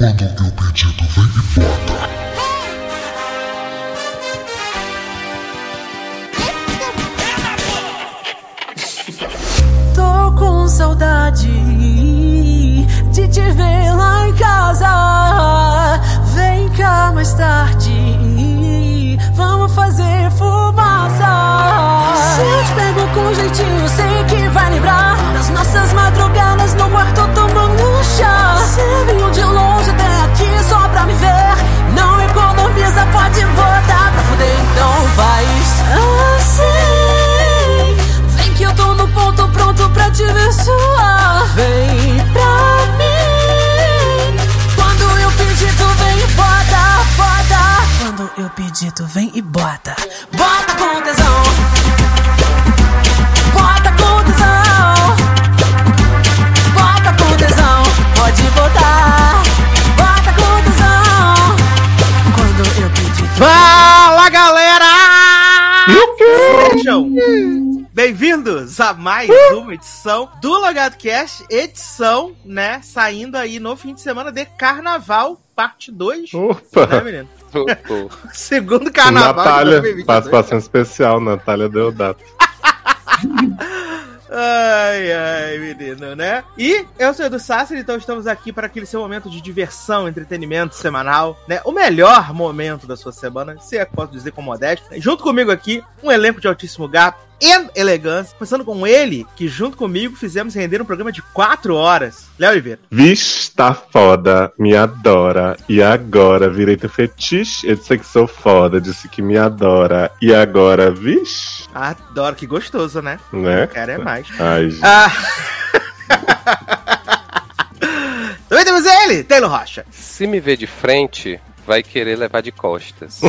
Quando eu pedido, vem e bota. Tô com saudade de te ver lá em casa. Vem cá mais tarde, vamos fazer fumaça. Se eu te pego com jeitinho, sei que vai lembrar das nossas madrugadas no quarto tomando chá. Você veio de longe Vem pra mim. Quando eu pedir, tu vem e bota, bota. Quando eu pedir, tu vem e bota. Bem-vindos a mais uma edição do Logado Cast, edição, né, saindo aí no fim de semana de Carnaval, parte 2. Né, Opa! menino? Oh, Segundo Carnaval de Natália, 2022. participação especial, Natália Deodato. Ai, ai, menino, né? E eu sou o Edu Sasser, então estamos aqui para aquele seu momento de diversão, entretenimento semanal, né? O melhor momento da sua semana, se é que posso dizer com modéstia. Junto comigo aqui, um elenco de altíssimo gato e elegância, começando com ele, que junto comigo fizemos render um programa de 4 horas. Léo Oliveira. Vixe, tá foda, me adora. E agora, virei teu fetiche? Eu disse que sou foda, disse que me adora. E agora, vixe, Adoro, que gostoso, né? né? Eu quero é mais. Ai, gente. Ah. Também temos ele, Taylor Rocha. Se me ver de frente, vai querer levar de costas.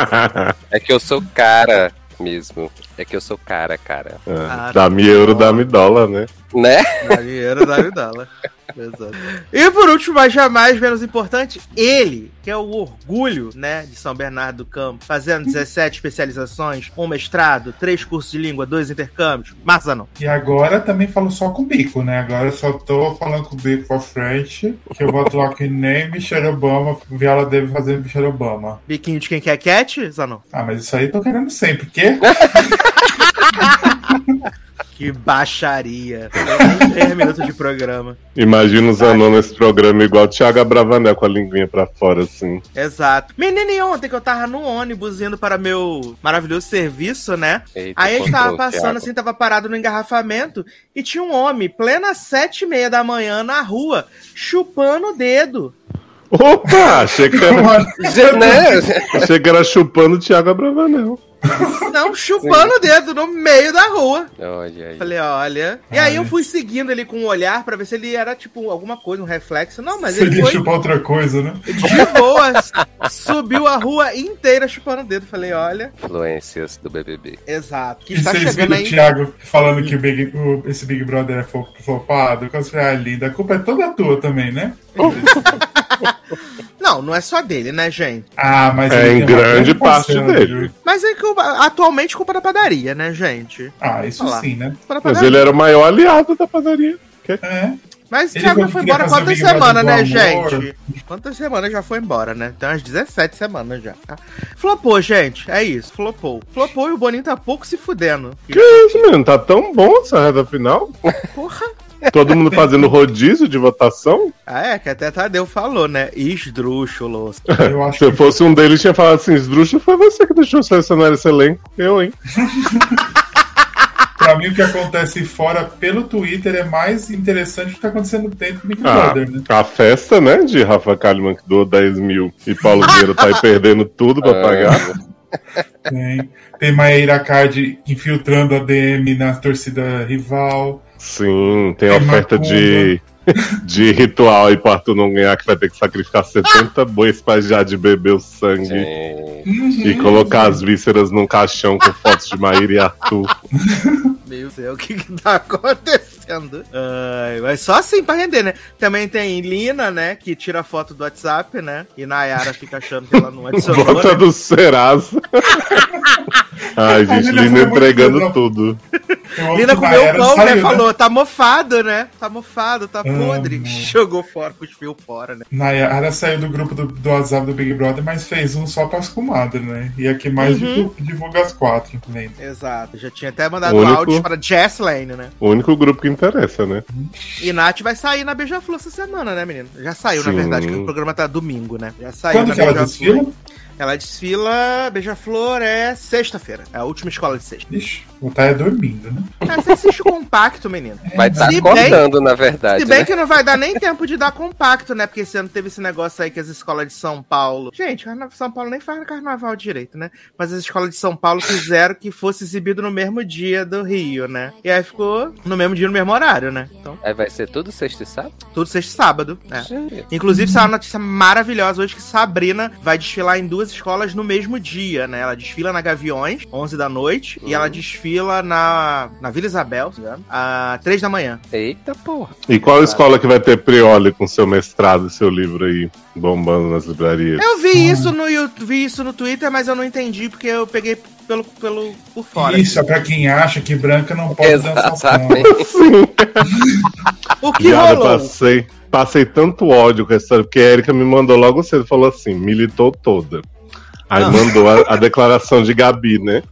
é que eu sou cara mesmo. É que eu sou cara, cara. Ah, Ah, dá-me euro, dá-me dólar, né? Né? Dinheiro da dólar. Exato. E por último, mas jamais menos importante, ele, que é o orgulho, né, de São Bernardo do Campo, fazendo 17 especializações, um mestrado, três cursos de língua, dois intercâmbios. Marzano. E agora também falo só com o bico, né? Agora eu só tô falando com o bico pra frente, que eu vou atuar que nem Michelle Obama, Viola deve fazer Michelle Obama. Biquinho de quem quer cat, Zanon? Ah, mas isso aí eu tô querendo sempre, quê? Que baixaria. Nem 3 minutos de programa. Imagina os anões nesse programa igual o Thiago Abravanel com a linguinha pra fora, assim. Exato. Menino, e ontem que eu tava no ônibus indo para meu maravilhoso serviço, né? Eita, Aí a gente tava passando Thiago. assim, tava parado no engarrafamento e tinha um homem, plena sete e meia da manhã, na rua, chupando o dedo. Opa! Achei que era, né? achei que era chupando o Thiago Abravanel. Não, chupando o dedo no meio da rua. Olha aí. Falei, olha. E aí eu fui seguindo ele com um olhar pra ver se ele era, tipo, alguma coisa, um reflexo. Não, mas Se ele ele foi chupar outra coisa, né? de boas. Subiu a rua inteira chupando o dedo. Falei, olha. Influências do BBB. Exato. Que E está vocês viram o aí. Thiago falando que o Big- o- esse Big Brother é flopado? Quando você ah, linda, a culpa é toda tua também, né? Não, não é só dele, né, gente? Ah, mas É, em grande parte dele. Mas é culpa, atualmente culpa da padaria, né, gente? Ah, isso Olha lá. sim, né? Culpa da Mas padaria. ele era o maior aliado da padaria. É. Mas o Ele Thiago já foi embora quantas semanas, né, amor. gente? Quantas semanas já foi embora, né? Tem umas 17 semanas já. tá? Flopou, gente. É isso, flopou. Flopou e o Boninho tá pouco se fudendo. Que isso, mano? Tá tão bom essa reta final? Porra. Todo mundo fazendo rodízio de votação? Ah, é, que até Tadeu falou, né? Acho Se eu fosse um deles, tinha falado assim: Esdrúxulo foi você que deixou selecionar esse elenco. Eu, hein? pra mim o que acontece fora pelo Twitter é mais interessante do que tá acontecendo dentro do Big Ah, Brother, né? a festa, né, de Rafa Kalimann que doou 10 mil e Paulo Vieira tá aí perdendo tudo pra Ah, pagar. Tem, tem Maíra Card infiltrando a DM na torcida rival. Sim, tem Tem oferta de, de ritual aí pra Arthur não ganhar, que vai ter que sacrificar 70 bois pra já de beber o sangue Gente, e colocar as vísceras num caixão com fotos de Maíra e Arthur. Meu Deus, o que que tá acontecendo? Ai, mas só assim pra render, né? Também tem Lina, né? Que tira foto do WhatsApp, né? E Nayara fica achando que ela não adicionou. Bota né? do Serasa. Ai, gente, Lina muito entregando tudo. Lina comeu o pão, saiu, né? Falou, tá mofado, né? Tá mofado, tá Amo. podre. Jogou fora, cuspiu fora, né? Nayara saiu do grupo do, do WhatsApp do Big Brother, mas fez um só pras comadres, né? E aqui mais Uhum. divulga, as quatro. Né? Exato. Já tinha até mandado Único- áudios para Jess Lane, né? O único grupo que interessa, né? E Nath vai sair na Beija-Flor essa semana, né, menino? Já saiu, na Sim. verdade, que o programa tá domingo, né? Já saiu Quando na que ela Beija-Flor. desfila? Ela desfila, Beija-Flor é sexta-feira. É a última escola de sexta. Ixi, o Thay é dormindo, né? Ah, você assiste o compacto, menino. Vai estar bem- acordando, na verdade. Se bem né? que não vai dar nem tempo de dar compacto, né? Porque esse ano teve esse negócio aí que as escolas de São Paulo. Gente, São Paulo nem faz carnaval direito, né? Mas as escolas de São Paulo quiseram que fosse exibido no mesmo dia do Rio, né? E aí ficou no mesmo dia, no mesmo horário, né? Então, Aí vai ser tudo sexta e sábado? tudo sexta e sábado. né? Gente. Inclusive, saiu uma notícia maravilhosa hoje que Sabrina vai desfilar em duas escolas no mesmo dia, né? Ela desfila na Gaviões, 11 da noite, e ela desfila na, na Vila Isabel, se não me engano, às 3 da manhã. Eita porra. E qual escola que vai ter Prioli com seu mestrado e seu livro aí bombando nas livrarias? Eu vi isso no YouTube, vi isso no Twitter, mas eu não entendi porque eu peguei pelo, pelo por fora. Isso é pra quem acha que branca não pode dançar samba. Exatamente. O que rolou? passei, passei tanto ódio com essa história, porque a Erika me mandou logo cedo, falou assim, militou toda. Aí mandou a, a declaração de Gabi, né?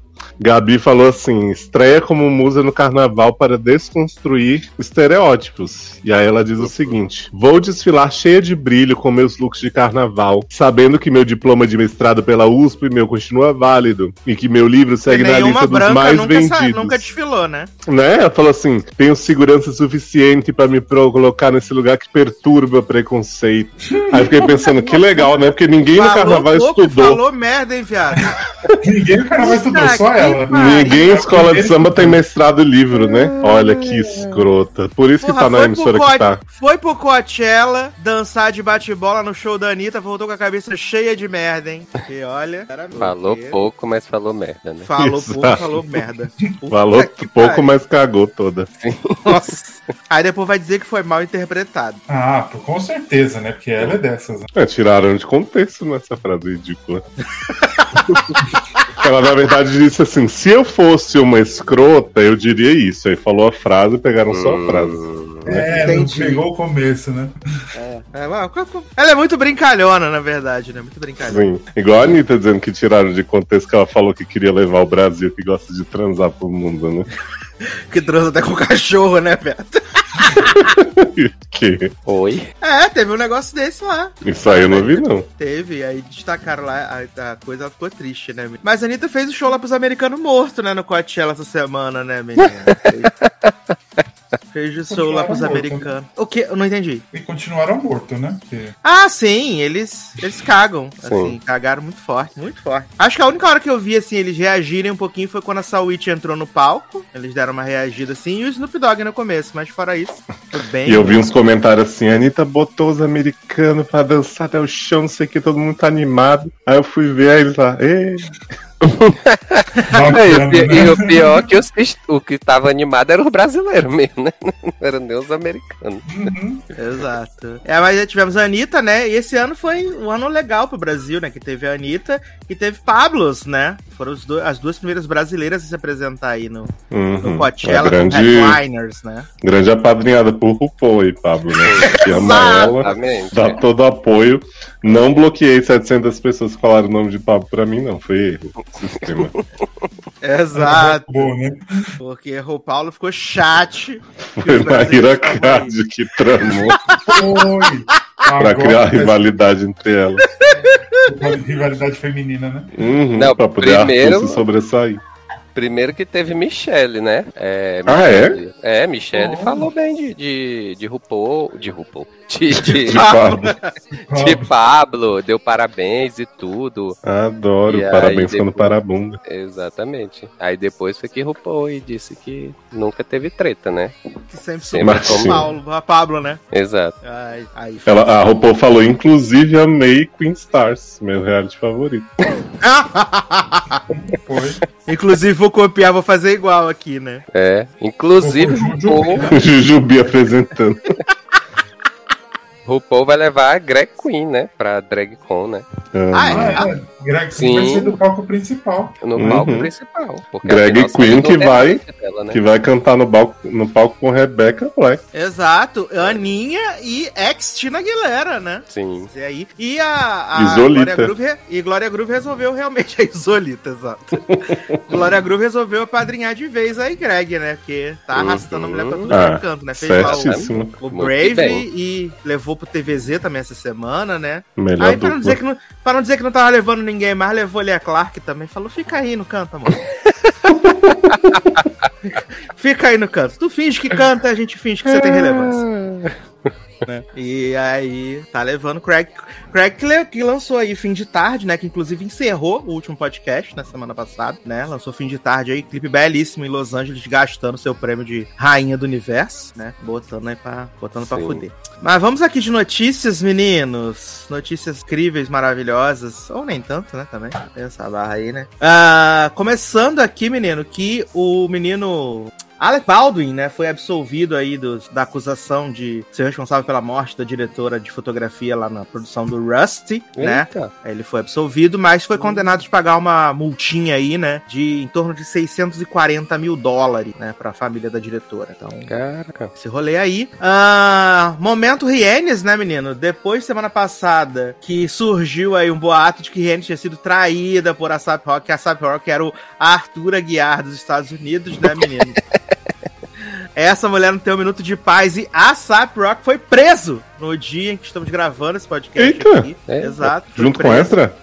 Gabi falou assim: estreia como musa no carnaval para desconstruir estereótipos. E aí ela diz o seguinte: vou desfilar cheia de brilho com meus looks de carnaval, sabendo que meu diploma de mestrado pela USP meu continua válido e que meu livro segue na lista dos mais nunca, sa- vendidos. nunca desfilou, né? Né? Ela falou assim: tenho segurança suficiente pra me pro- colocar nesse lugar que perturba o preconceito. Aí fiquei pensando, que legal, né? Porque ninguém no carnaval pouco estudou. falou merda, hein, viado? Ninguém no carnaval estudou, só ela. Ninguém em escola de samba tem mestrado livro, né? Olha que escrota. Por isso que Porra, tá na emissora que tá. foi pro Coachella dançar de bate-bola no show da Anitta, voltou com a cabeça cheia de merda, hein? E olha. Falou pouco, mas falou merda, né? Falou Exato. pouco, falou merda. Puta Falou que pouco, pariu. mas cagou toda. Nossa. Aí depois vai dizer que foi mal interpretado. Ah, com certeza, né? Porque ela é dessas. né? É, tiraram de contexto nessa frase ridícula. Ela, na verdade, disse assim: se eu fosse uma escrota, eu diria isso. Aí falou a frase e pegaram só a frase. É, não Entendi. pegou o começo, né? É, mas- ela é muito brincalhona, na verdade, né? Muito brincalhona. Sim. Igual a Anitta dizendo que tiraram de contexto que ela falou que queria levar o Brasil, que gosta de transar pro mundo, né? Que transa até com cachorro, né, Beto? que Oi? É, teve um negócio desse lá. isso aí eu não vi, não. Teve, aí destacaram lá, a, a coisa ficou triste, né? menino? Mas a Anitta fez o show lá pros americanos mortos, né? No Coachella essa semana, né, menina? Fez, o show lá pros morto, americanos. O quê? Eu não entendi. E continuaram morto, né? Porque... Ah, sim, eles, eles cagam. Sim. Assim, cagaram muito forte, muito forte. Acho que a única hora que eu vi, assim, eles reagirem um pouquinho foi quando a Sawit entrou no palco. Eles deram uma reagida assim, e o Snoop Dogg no começo, mas fora isso, foi bem. E eu vi uns comentários assim: a Anitta botou os americanos pra dançar até o chão, não sei o que, todo mundo tá animado. Aí eu fui ver aí eles lá, "Ê". E, o o pior é que os, o que tava animado era os brasileiros mesmo, né? Não eram nem os americanos. Uhum. Exato. É, mas já tivemos a Anitta, né? E esse ano foi um ano legal pro Brasil, né? Que teve a Anitta e teve Pablos, né? Foram os do- as duas primeiras brasileiras a se apresentar aí no, no Uhum. Coachella A grande, com headliners, né? grande apadrinhada por RuPaul aí, Pablo, né? Que ama ela, Exatamente. dá todo o apoio. Não bloqueei 700 pessoas que falaram o nome de Pablo pra mim, não. Foi erro. Sistema. Exato. Boa, né? Porque o Paulo ficou chat. Foi Maíra Card que tramou Foi. pra Agora criar rivalidade entre elas. rivalidade feminina, né? Uhum, Não, pra poder primeiro- se sobressair. Primeiro que teve Michelle, né? É, Ah, é? Michelle- é? Michelle Oh. falou bem de, de, de RuPaul. De RuPaul. De, de, De Pablo. de Pablo, deu parabéns e tudo. Adoro. E Parabéns quando parabunda. Exatamente. Aí depois foi que RuPaul e disse que nunca teve treta, né? Que sempre Sempre soube como- Paulo, a Pablo, né? Exato. Aí, aí. Ela, a RuPaul falou, inclusive amei Queen Stars, meu reality favorito. Foi. Inclusive, vou copiar, vou fazer igual aqui, né? É. Inclusive? Jujubi apresentando. RuPaul vai levar a Greg Queen, né? Pra DragCon, né? Ah, é? Ah, é. Greg Sim. vai ser do palco principal. No Uhum. palco principal. porque Greg Queen que no vai- dela, né? Que vai cantar no, palco no palco com Rebecca Black. Exato, Aninha e ex-Tina Aguilera, né? Sim. E aí, e a, a Isolita. Glória Groove, e Glória Groove resolveu realmente a Isolita, exato. Glória Groove resolveu apadrinhar de vez aí Greg, né? Porque tá arrastando a mulher pra tudo Ah, que é canto, né? Fez lá o, o Brave e levou pro TVZ também essa semana, né? Melhor Aí, pra não, dizer que não, pra não dizer que não tava levando ninguém mais, levou ali a Clark também. Falou, fica aí no canto, amor. fica aí no canto. Tu finge que canta, a gente finge que você tem relevância. né? E aí, tá levando Craig. Craig que, lançou aí fim de tarde, né? Que inclusive encerrou o último podcast na semana passada, né? Lançou fim de tarde aí, clipe belíssimo em Los Angeles, gastando seu prêmio de Rainha do Universo, né? Botando aí pra, botando pra fuder. Mas vamos aqui de notícias, meninos. Notícias incríveis, maravilhosas. Ou nem tanto, né? Também. Tem essa barra aí, né? Ah, começando aqui, menino, que o menino. Alec Baldwin, né, foi absolvido aí dos- da acusação de ser responsável pela morte da diretora de fotografia lá na produção do Rusty, né? Ele foi absolvido, mas foi condenado de pagar uma multinha aí, né, de em torno de 640 mil dólares, né, pra família da diretora. Então, Caraca. esse rolê aí. Ah, momento Rienes, né, menino? Depois, semana passada, que surgiu aí um boato de que Rienes tinha sido traída por ASAP Rock, que a ASAP Rock era o Arthur Aguiar dos Estados Unidos, né, menino? Essa mulher não tem um minuto de paz e a ASAP Rock foi preso no dia em que estamos gravando esse podcast Eita! aqui. É? Exato. Junto com preso. Ezra?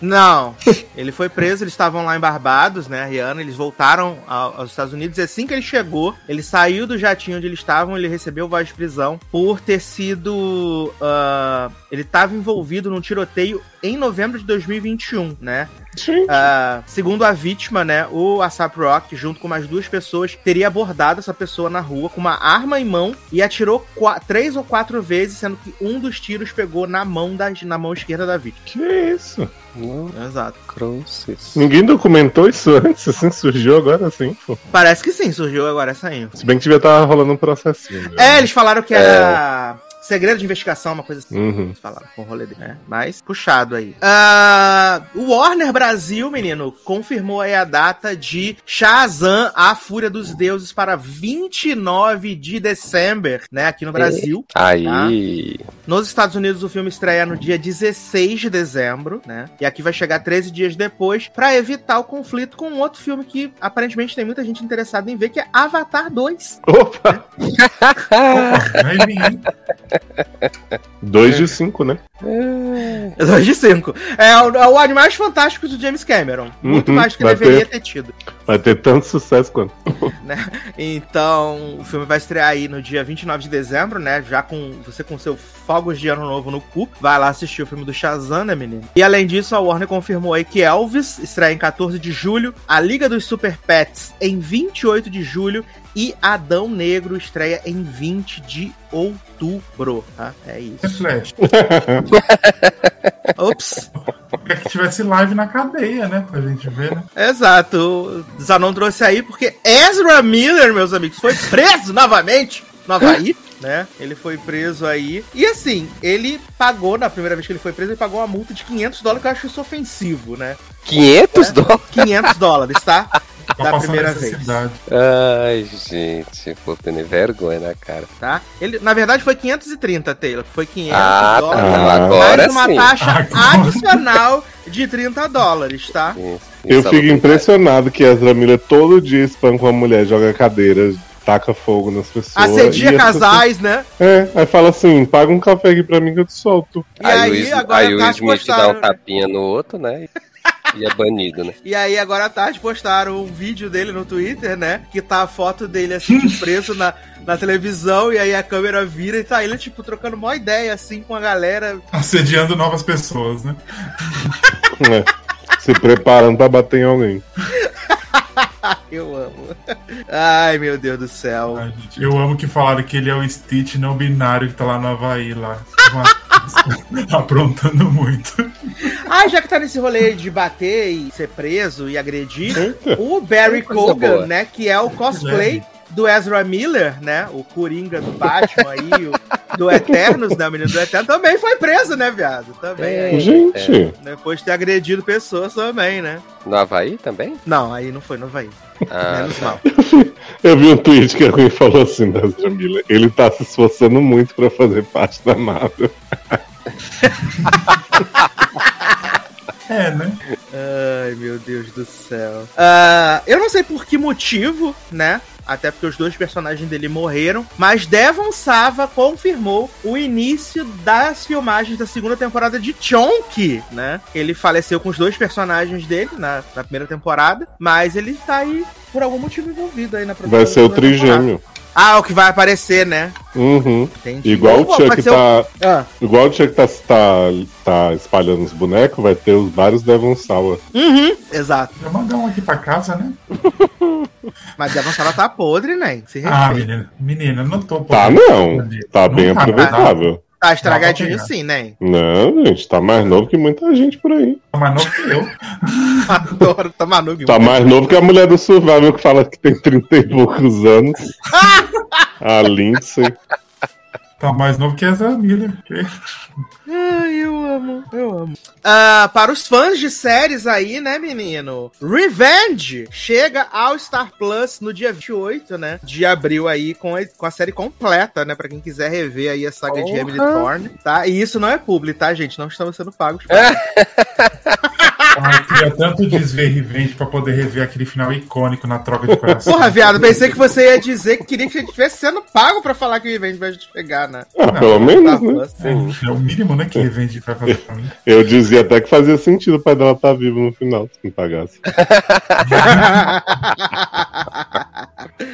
Não, ele foi preso, eles estavam lá em Barbados, né, a Rihanna, eles voltaram ao- aos Estados Unidos, e assim que ele chegou, ele saiu do jatinho onde eles estavam, ele recebeu voz de prisão por ter sido, ah, ele estava envolvido num tiroteio em novembro de 2021, né, Sim. ah, segundo a vítima, né, o ASAP Rock, junto com mais duas pessoas, teria abordado essa pessoa na rua com uma arma em mão e atirou três ou quatro vezes, sendo que um dos tiros pegou na mão, da, na mão esquerda da vítima. Que isso? Exato. cruzes. Ninguém documentou isso antes, assim, surgiu agora assim. pô. Parece que sim, surgiu agora saindo. Se bem que devia estar rolando um processinho. É, eles falaram que era Segredo de investigação, uma coisa assim. Uhum. Falaram com o rolê dele, né? Mas puxado aí. Uh, o Warner Brasil, menino, confirmou aí a data de Shazam, a Fúria dos Deuses, para 29 de dezembro, né? Aqui no Brasil. E... Tá? Aí. Nos Estados Unidos, o filme estreia no dia 16 de dezembro, né? E aqui vai chegar 13 dias depois, para evitar o conflito com um outro filme que aparentemente tem muita gente interessada em ver, que é Avatar 2. Opa! Opa. 2 de 5, né? 2 é... de 5. É o, é o Animais Fantásticos do James Cameron. Muito uhum, mais do que deveria ter... ter tido. Vai ter tanto sucesso quanto. Então, o filme vai estrear aí no dia 29 de dezembro, né? Já com você com seu fogos de ano novo no cu. Vai lá assistir o filme do Shazam, né, menino? E além disso, a Warner confirmou aí que Elvis estreia em 14 de julho, a Liga dos Super Pets em 28 de julho e Adão Negro estreia em 20 de outubro, tá? É É isso. Flash. Ops. Queria que tivesse live na cadeia, né? Pra gente ver, né? Exato. Zanon trouxe aí porque Ezra Miller, meus amigos, foi preso novamente no Havaí. Né? Ele foi preso aí. E assim, ele pagou, na primeira vez que ele foi preso, ele pagou uma multa de 500 dólares, que eu acho isso ofensivo, né? 500 dólares? 500 dólares, tá? Da primeira vez. Ai, gente, pô, tendo vergonha na cara. Tá? Ele, na verdade, foi 530, Taylor. Foi 500 Ah, dólares. tá. Agora mais uma sim. taxa Agora. adicional de 30 dólares, tá? Isso, Eu isso é fico impressionado que Ezra Miller todo dia espanca uma mulher, joga cadeira, taca fogo nas pessoas. Assedia as casais, né? pessoas- É, aí fala assim: paga um café aqui pra mim que eu te solto. E Aí, aí, o, Is- agora aí o tá Smith dá um tapinha no outro, né? E é banido, né? E aí, agora à tarde, postaram um vídeo dele no Twitter, né? Que tá a foto dele, assim, de preso na, na televisão. E aí a câmera vira e tá ele, tipo, trocando uma ideia, assim, com a galera. Assediando novas pessoas, né? né? Se preparando pra bater em alguém. Eu amo. Ai, meu Deus do céu. Ai, gente, eu amo que falaram que ele é o Stitch não binário que tá lá no Havaí, lá. Aprontando muito. Ah, já que tá nesse rolê de bater e ser preso e agredir, o Barry Kogan, né? Que é o cosplay. Do Ezra Miller, né? O Coringa do Batman aí, o, do Eternos, né? O menino do Eterno, também foi preso, né, viado? Também. É. aí, Gente, Depois de ter agredido pessoas também, né? No Havaí também? Não, aí não foi no Havaí. Ah, Menos mal. eu vi um tweet que alguém falou assim da Ezra Miller. Ele tá se esforçando muito pra fazer parte da Marvel. É, né? Ai, meu Deus do céu. Ah, eu não sei por que motivo, né? Até porque os dois personagens dele morreram. Mas Devon Sava confirmou o início das filmagens da segunda temporada de Chonk, né? Ele faleceu com os dois personagens dele na, na primeira temporada. Mas ele tá aí por algum motivo envolvido aí na produção Vai ser o segunda temporada. Ah, o que vai aparecer, né? Uhum. Entendi. Igual o Chuck tá. Ah. Igual o Chuck tá, tá, tá espalhando os bonecos, vai ter os vários Devon Sawa. Uhum, exato. Já mandar um aqui pra casa, né? Mas Devon Sava tá podre, né? Se Ah, menina. Menina, não tô Tá podendo não. responder. Tá Não bem tá, aproveitável. Tá estragadinho sim, né? Não, gente, tá mais novo que muita gente por aí. Tá mais novo que eu. Adoro, tá maluco. Tá mais novo que a mulher do Survival que fala que tem 30 e poucos anos. a Lindsay. Tá mais novo que essa Miller. Ai, eu amo, eu amo. Ah, para os fãs de séries aí, né, menino? Revenge chega ao Star Plus no dia 28, né? De abril aí, com a, com a série completa, né? Pra quem quiser rever aí a saga de. Emily Thorne, tá? E isso não é publi, tá, gente? Não estamos sendo pagos. Ah, queria tanto desver Revenge pra poder rever aquele final icônico na troca de coração. Porra, viado, pensei que você ia dizer que queria que a gente estivesse sendo pago pra falar que Revenge vai chegar, né? Ah, pelo Star menos, né? É, é o mínimo, né, que Revenge vai fazer pra mim. Eu dizia até que fazia sentido o pai dela estar vivo no final, se não pagasse.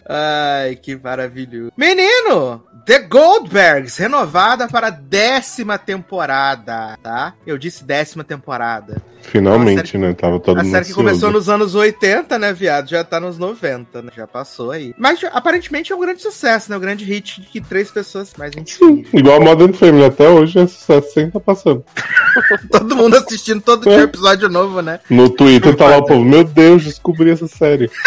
Ai, que maravilhoso. Menino, The Goldbergs, renovada para a décima temporada, tá? Eu disse décima temporada. Finalmente, né? Tava todo a mundo série que ansioso. começou nos anos 80, né, viado? Já tá nos 90, né? Já passou aí. Mas aparentemente é um grande sucesso, né? Um grande hit que três pessoas mais Sim, igual Modern Family, até hoje é sucesso sem tá passando. Todo mundo assistindo todo É. dia episódio novo, né? No Twitter tá lá o povo, meu Deus, descobri essa série.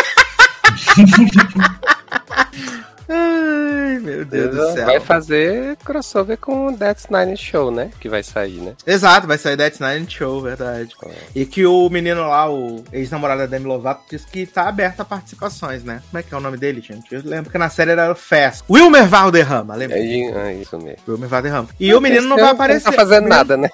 Ai, meu Deus do céu. Vai fazer crossover com Death's Nine Show, né? Que vai sair, né? Exato, vai sair Death Nine Show, verdade. E que o menino lá, o ex-namorado da Demi Lovato, disse que tá aberto a participações, né? Como é que é o nome dele, gente? Eu lembro que na série era o Fast. Wilmer Valderrama, lembra? É, é isso mesmo. Wilmer Valderrama. E o menino não vai aparecer. Não tá fazendo nada, né?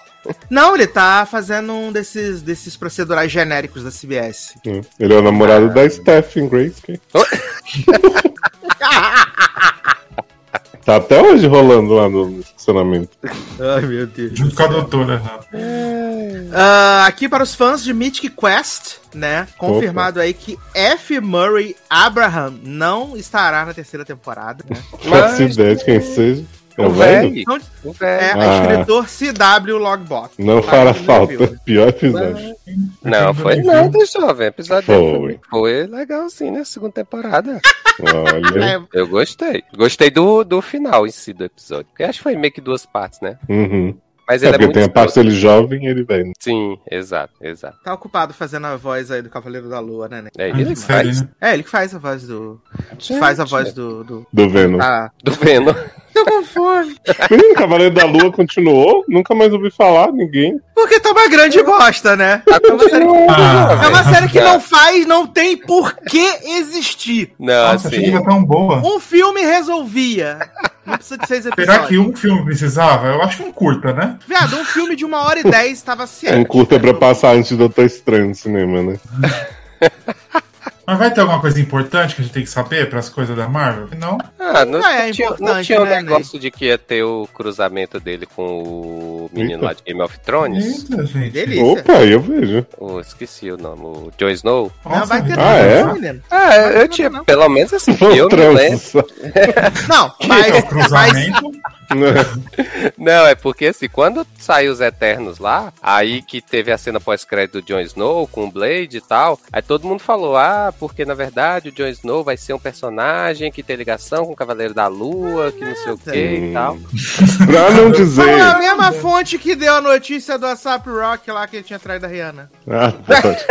Não, ele tá fazendo um desses, desses procedurais genéricos da CBS. Hum. Ele é o namorado da Stephen Grace. Tá até hoje rolando lá no estacionamento. Ai, meu Deus. Junto com a doutora. né? Ah, aqui para os fãs de Mythic Quest, né? Confirmado aí que F. Murray Abraham não estará na terceira temporada, né? Faço Mas- ideia de quem seja. É o O velho? velho. O é velho. Ah. escritor CW Logbot. Não Tá fará falta. Pior episódio. Não, foi nada, jovem. Episódio Foi. foi. foi legal, sim, né? Segunda temporada. Olha. É, Eu gostei. Gostei do, do final em si do episódio. Porque acho que foi meio que duas partes, né? Uhum. Mas É ele é, porque muito. tem a parte dele jovem e ele velho. Sim, exato, exato. tá ocupado fazendo a voz aí do Cavaleiro da Lua, né? né? É, Ah, ele que série, faz. né? É, ele que faz a voz do. Gente, Faz a voz do. do... Do Venom. Ah, Do Venom. tô com fome. Menino, Cavaleiro da Lua continuou? Nunca mais ouvi falar, ninguém. Porque tá uma grande bosta, né? É uma série, Ah, é uma série que não faz, não tem por que existir. Não, Nossa, assim. era tão boa. Um filme resolvia. Não precisa de seis Será episódios. que um filme precisava? Eu acho que um curta, né? Viado, um filme de uma hora e dez tava ciente. Um curta pra passar antes do Doutor Estranho no cinema, né? Mas vai ter alguma coisa importante que a gente tem que saber para as coisas da Marvel? Não. Ah, não, Não é tinha, não tinha um né, negócio de que ia ter o cruzamento dele com o menino Eita. lá de Game of Thrones? Eita, gente. Delícia. Opa, eu vejo. Oh, esqueci o nome. O Jon Snow? Não, vai ter. Ah, é? não, menino. Ah, eu não, tinha, não. pelo menos assim, eu lembro. trançar. Não, É o mas, mas cruzamento. Não, é porque assim, quando saiu os Eternos lá, aí que teve a cena pós-crédito do Jon Snow com o Blade e tal, aí todo mundo falou, ah, porque na verdade o Jon Snow vai ser um personagem que tem ligação com o Cavaleiro da Lua, que não sei o que e tal. Pra não dizer. foi a mesma fonte que deu a notícia do ASAP Rock lá que ele tinha traído a Rihanna. Ah, pode.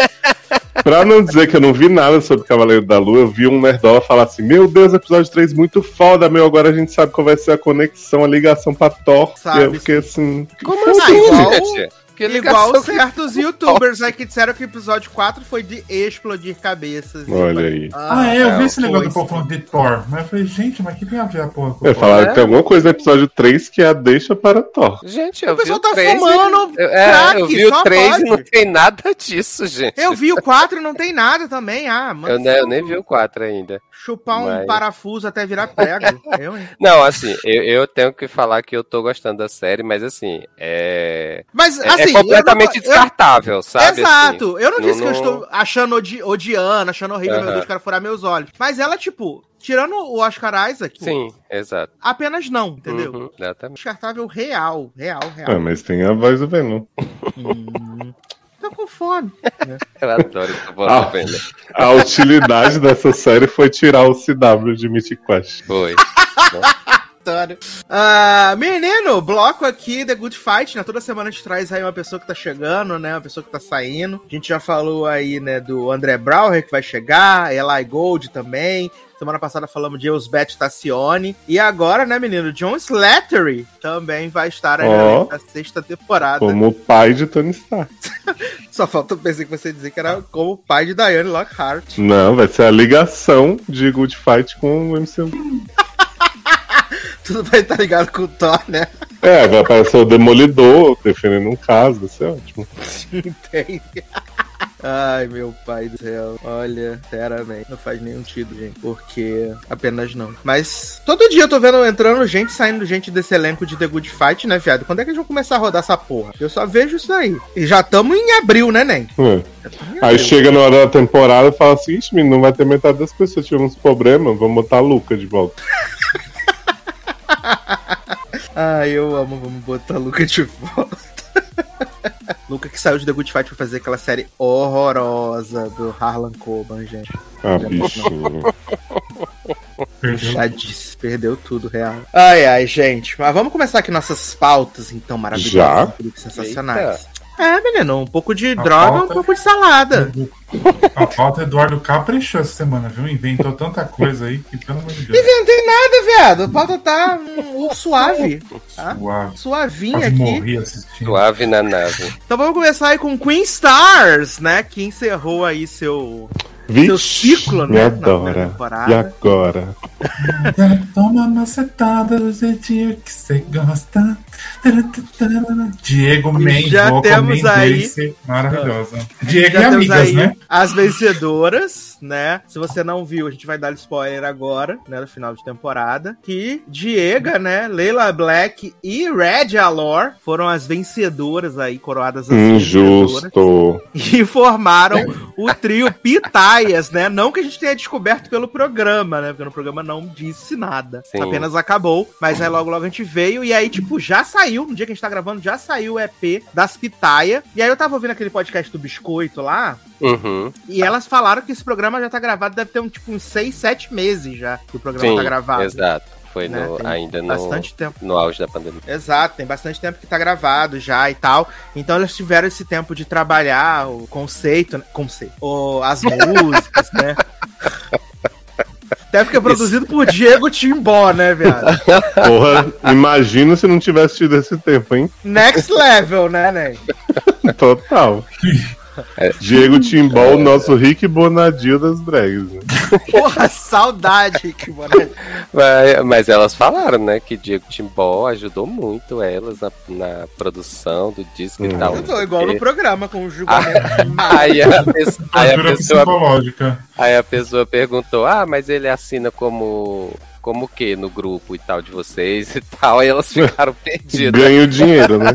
Pra não dizer que eu não vi nada sobre Cavaleiro da Lua, eu vi um Nerdola falar assim: Meu Deus, episódio 3 muito foda, meu. Agora a gente sabe qual vai ser a conexão, a ligação pra Thor. Sabe, e eu fiquei assim. Como Ah, assim, igual- gente? Que Igual certos youtubers aí que disseram que o episódio 4 foi de explodir cabeças. Olha aí. Ah, é, eu vi esse negócio do falando de Thor. Mas eu falei, gente, mas que tem a ver a porra com Eu Thor? falaram É? que tem alguma coisa no episódio 3 que é a deixa para Thor. Gente, eu O vi pessoal o tá 3 fumando eu, é, crack, eu vi só o 3 pode. e não tem nada disso, gente. Eu vi o 4 e não tem nada também. Ah, mano. Eu, eu nem vi o 4 ainda. Chupar um Mas- parafuso até virar prego. eu, hein? Não, assim, eu, eu tenho que falar que eu tô gostando da série, mas assim, é. Mas, É, assim. é completamente eu não- eu- descartável, sabe? Exato. eu não disse que eu estou achando odi odiando, achando horrível, meu Aham. Deus, quero furar meus olhos. Mas ela, tipo, tirando o Oscar Isaac, Sim, exato. apenas não, entendeu? Uhum, exatamente. Descartável real, real, real. Ah, mas tem a voz do Venom. Hum, tô com fome. Eu adoro essa voz Ah. do Venom. A utilidade dessa série foi tirar o CW de Mythic Quest. Foi. Adoro. Ah, menino, bloco aqui, The Good Fight, né? Toda semana a gente traz aí uma pessoa que tá chegando, né? Uma pessoa que tá saindo. A gente já falou aí, né, do André Brauer, que vai chegar, Eli Gold também. Semana passada falamos de Elsbeth Tassione. E agora, né, menino, John Slattery também vai estar aí Ó. na sexta temporada. Como pai de Tony Stark. Só falta eu pensei que você dizer que era como o pai de Diane Lockhart. Não, vai ser a ligação de Good Fight com o MCU. Tudo vai estar ligado com o Thor, né? É, vai aparecer o Demolidor defendendo um caso, vai ser ótimo. Entende? Ai, meu pai do céu. Olha, sinceramente, não faz nenhum sentido, gente. Porque apenas não. Mas todo dia eu tô vendo entrando gente, saindo gente desse elenco de The Good Fight, né, viado? Quando é que eles vão começar a rodar essa porra? Eu só vejo isso aí. E já estamos em abril, né, Nen? É. Aí chega na hora da temporada e fala assim, ixi, menino, não vai ter metade das pessoas, tivemos problemas, vamos botar a Luca de volta. Ai, eu amo. Vamos botar a Luca de volta. Luca que saiu de The Good Fight pra fazer aquela série horrorosa do Harlan Coban, gente. Ah. Já disse, perdeu tudo, real. Ai, ai, gente. Mas vamos começar aqui nossas pautas, então, maravilhosas. Sensacionais. É, menino, um pouco de droga, um pauta- pouco de salada. A pauta Eduardo caprichou essa semana, viu? Inventou tanta coisa aí que, pelo amor de Deus. Não tem nada, viado. A pauta tá um, suave. Tá? Suavinha aqui. morri assistindo. Suave na nave. Então vamos começar aí com Queen Stars, né? Que encerrou aí seu, seu Vixe, ciclo, me né? adora. E agora? Toma macetada do jeitinho que você gosta. Diego E Men, já temos Mendice, maravilhosa. Diego Já e temos amigas, aí né? as vencedoras, né? Se você não viu, a gente vai dar spoiler agora, né? No final de temporada. Que Diega, né? Leila Black e Red Alor foram as vencedoras aí, coroadas as. Injusto. E formaram o trio Pitaias, né? Não que a gente tenha descoberto pelo programa, né? Porque no programa não disse nada. Sim. Apenas acabou. Mas aí logo logo a gente veio. E aí, tipo, já saiu. No dia que a gente tá gravando, já saiu o EP das Pitaia. E aí eu tava ouvindo aquele podcast do Biscoito lá. Uhum. E elas falaram que esse programa já tá gravado, deve ter um, tipo, uns 6, 7 meses já que o programa Sim, tá gravado. exato. Foi né? no- ainda no, Bastante tempo. no auge da pandemia. Exato, tem bastante tempo que tá gravado já e tal. Então eles tiveram esse tempo de trabalhar o conceito, né? conceito, o, as músicas, né? Até porque é produzido por Diego Timbó, né, viado? Porra, imagina se não tivesse tido esse tempo, hein? Next level, né, né? Total. É. Diego Timbó, o nosso Rick Bonadio das drags, né? Porra, saudade, que bonito. Mas, mas elas falaram, né, que Diego Timbó ajudou muito elas na, na produção do disco Hum. e tal. Eu tô igual no programa, com o julgamento. Aí a, pessoa, aí, a pessoa, aí a pessoa perguntou: Ah, mas ele assina como. Como o que no grupo e tal de vocês e tal? Aí elas ficaram perdidas. Ganho dinheiro, né?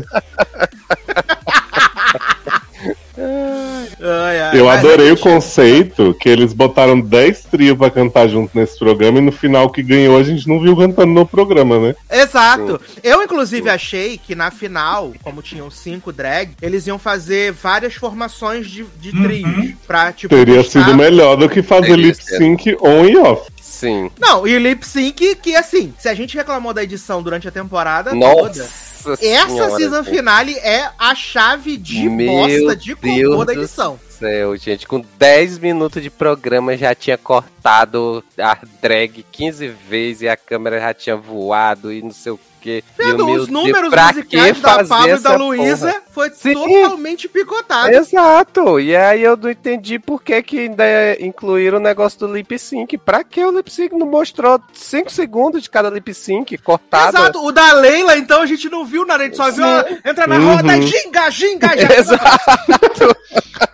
Ai, ai, Eu adorei o conceito que eles botaram 10 trios pra cantar junto nesse programa e no final que ganhou a gente não viu cantando no programa, né? Exato. Eu, inclusive, achei que na final, como tinham cinco drag, eles iam fazer várias formações de, de Uhum. trios. Pra, tipo, Teria sido melhor do que fazer lip sync on e off. Sim. Não, e lip sync, que assim, se a gente reclamou da edição durante a temporada toda, Nossa essa senhora, season gente. finale é a chave de bosta de cocô da edição. céu, gente. Com 10 minutos de programa já tinha cortado a drag 15 vezes e a câmera já tinha voado e não sei o quê. Vendo o meu os Deus, números pra musicais da Pablo e da Luísa foi Sim. totalmente picotado. Exato, e aí eu não entendi por que, que ainda incluíram o negócio do lip sync. Pra que o lip sync não mostrou 5 segundos de cada lip sync cortado? Exato, o da Leila, então, a gente não viu nada, a gente só viu ela entrar na Uhum. roda e ginga, ginga, já. Exato.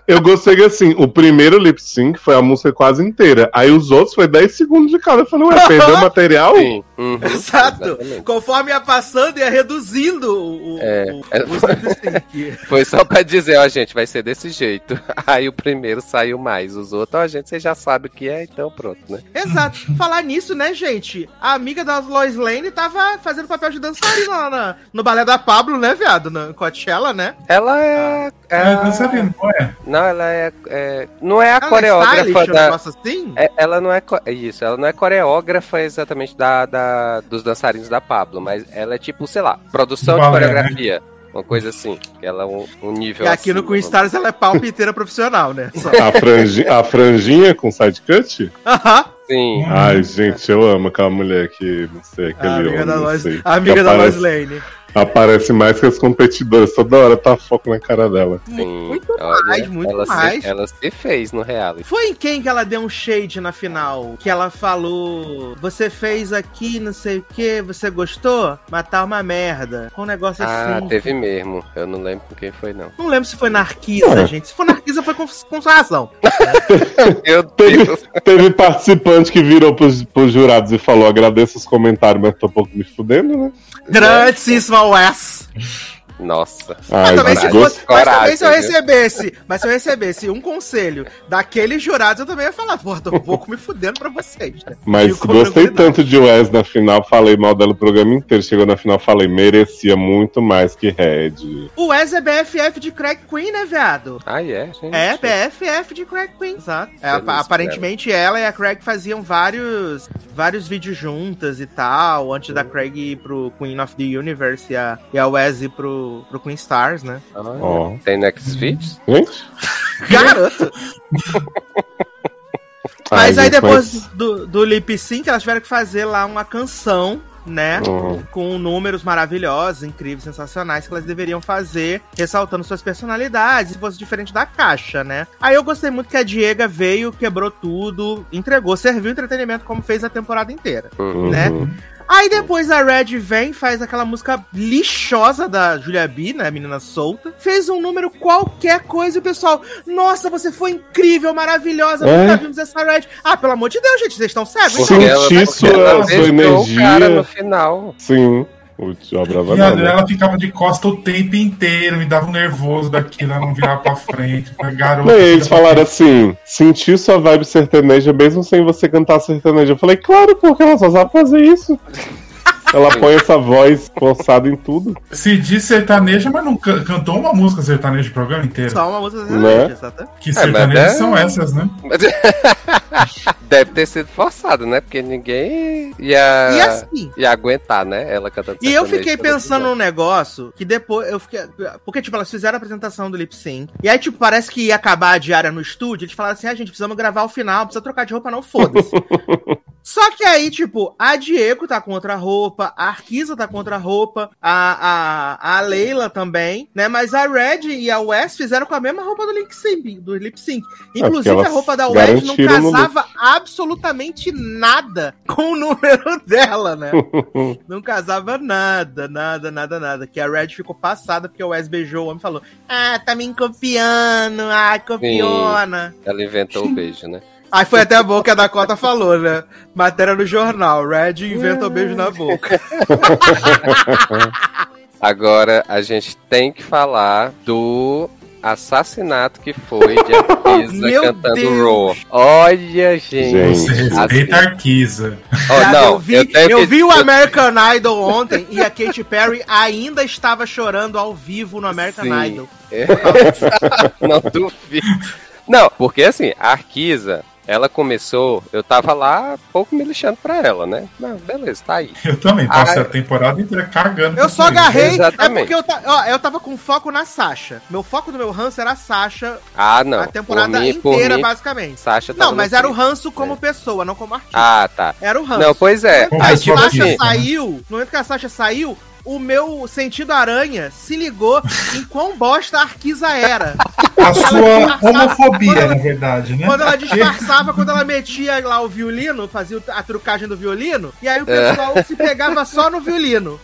Eu gostei que assim, o primeiro lip sync foi a música quase inteira. Aí os outros foi 10 segundos de cada. Eu falei, ué, perdeu o material? Sim. uhum, Exato. exatamente. Conforme ia passando, ia reduzindo o, É. o, É. o lip sync. Foi só pra dizer, ó, gente, vai ser desse jeito. Aí o primeiro saiu mais. Os outros, ó, gente, você já sabe o que é, então pronto, né? Exato. Falar nisso, né, gente? A amiga da Lois Lane tava fazendo papel de dançarina lá na- no balé da Pablo, né, viado? Na Coachella, né? Ela é. É, é- dançarina, não é? não, ela é, é- Não é a Ela é coreógrafa um da. assim? É, ela não é, é isso, ela não é coreógrafa exatamente da, da- dos dançarinos da Pablo, mas ela é tipo, sei lá, produção de Balé, né? coreografia. Uma coisa assim, que ela é um, um nível E aqui no acima, Queen Stars ela é palpiteira profissional, né? A, franji- a franjinha com side cut? Aham. Sim. Ai, gente, eu amo aquela mulher que, não sei, A aquele amiga homem, da Lois, a amiga Que da Lois aparece, Lane. Aparece mais que as competidoras. Toda hora tá foco na cara dela. Sim, Muito olha, mais, muito ela mais. Se, ela se fez no reality. Foi em quem que ela deu um shade na final? Que ela falou: Você fez aqui, não sei o que, você gostou? Mas tá uma merda. Com um negócio Ah, assim. teve mesmo. Eu não lembro com quem foi, não. Não lembro se foi na Arquisa, gente. Se for na Arquisa, foi com, com sua razão. Meu Teve, Deus. teve participante que virou pros, pros jurados e falou: agradeço os comentários, mas tô um pouco me fudendo, né? Grandíssima Wes. Nossa. Ai, Mas também, se fosse, mas também se eu recebesse, mas se eu recebesse um conselho daqueles jurados, eu também ia falar, porra, tô um pouco me fudendo pra vocês, né? Mas gostei tanto de Wes na final, falei mal dela o programa inteiro. Chegou na final, falei, merecia muito mais que Red. O Wes é BFF de Crack Queen, né, viado? Ah, é, gente. É, BFF de Crack Queen, exato. É, aparentemente ela e a Craig faziam vários, vários vídeos juntas e tal, antes da Craig ir pro Queen of the Universe e a, e a Wes ir pro, pro Queen Stars, né? Ah, Ó. Tem next? Gente? Garoto! Mas aí depois mas- do, do lip sync, elas tiveram que fazer lá uma canção, né? Uhum. Com números maravilhosos, incríveis, sensacionais, que elas deveriam fazer, ressaltando suas personalidades, se fosse diferente da caixa, né? Aí eu gostei muito que a Diega veio, quebrou tudo, entregou, serviu entretenimento como fez a temporada inteira. Uhum. né? Aí depois a Red vem, faz aquela música lixosa da Julia B, né? Menina solta. Fez um número qualquer coisa e o pessoal, nossa, você foi incrível, maravilhosa, É? nunca vimos essa Red. Ah, pelo amor de Deus, gente, vocês estão cegos? Sim. então? Senti ela, sua- ela sua energia. o cara no final. Sim. O Diabo Viado, né? ela ficava de costa o tempo inteiro, me dava um nervoso daquilo, ela não virava pra frente. Garota. Não, e eles falaram assim: sentir sua vibe sertaneja mesmo sem você cantar sertaneja. Eu falei, claro, porque ela só sabe fazer isso. Ela põe essa voz forçada em tudo. Se diz sertaneja, mas não can- cantou uma música sertaneja o programa inteiro. Só uma música Né? exata. Que mas sertanejas é- são essas, né? Mas- Deve ter sido forçado, né? Porque ninguém ia, E assim, ia aguentar, né? Ela cantando E eu fiquei pensando num negócio que depois eu fiquei. Porque, tipo, elas fizeram a apresentação do lip sync. E aí, tipo, parece que ia acabar a diária no estúdio. Eles falaram assim: ah, gente, precisamos gravar o final, precisa trocar de roupa, não, foda-se. Só que aí, tipo, a Diego tá com outra roupa, a Arquisa tá com outra roupa, a, a, a Leila também, né? Mas a Red e a Wes fizeram com a mesma roupa do lip sync. Do lip sync. Inclusive, porque a roupa da Wes não casava absolutamente nada com o número dela, né? Não casava nada, nada, nada, nada. Que a Red ficou passada porque o Wes beijou o homem e falou: Ah, tá me copiando, ah, copiona. Ela inventou o beijo, né? Aí foi até bom que a Dakota falou, né? Matéria no jornal: Red inventa o beijo na boca. Agora a gente tem que falar do assassinato que foi de Arquisa cantando Deus. Raw. Olha, gente. Você respeita a Arquisa. Sabe, não, eu vi, tenho eu que- vi o American Idol ontem e a Katy Perry ainda estava chorando ao vivo no American Sim. Idol. não duvido. Não, porque assim, a Arquisa, ela começou, eu tava lá pouco me lixando pra ela, né? Não, beleza, tá aí. Eu também, passei a temporada inteira cagando. Eu só isso. agarrei. É Exatamente. porque eu, ta- ó, eu tava com foco na Sasha. Meu foco do meu ranço era a Sasha Ah, não. a temporada por mim, inteira, mim, basicamente. Sasha tava Não, mas era o ranço como pessoa, não como artista. Ah, tá. Era o ranço. Não, pois é. Aí, a Sasha assim, saiu, no momento que a Sasha saiu, o meu sentido aranha se ligou em quão bosta a Arquisa era. A sua homofobia, na verdade, né? Quando ela disfarçava, quando ela metia lá o violino, fazia a trucagem do violino, e aí o pessoal se pegava só no violino.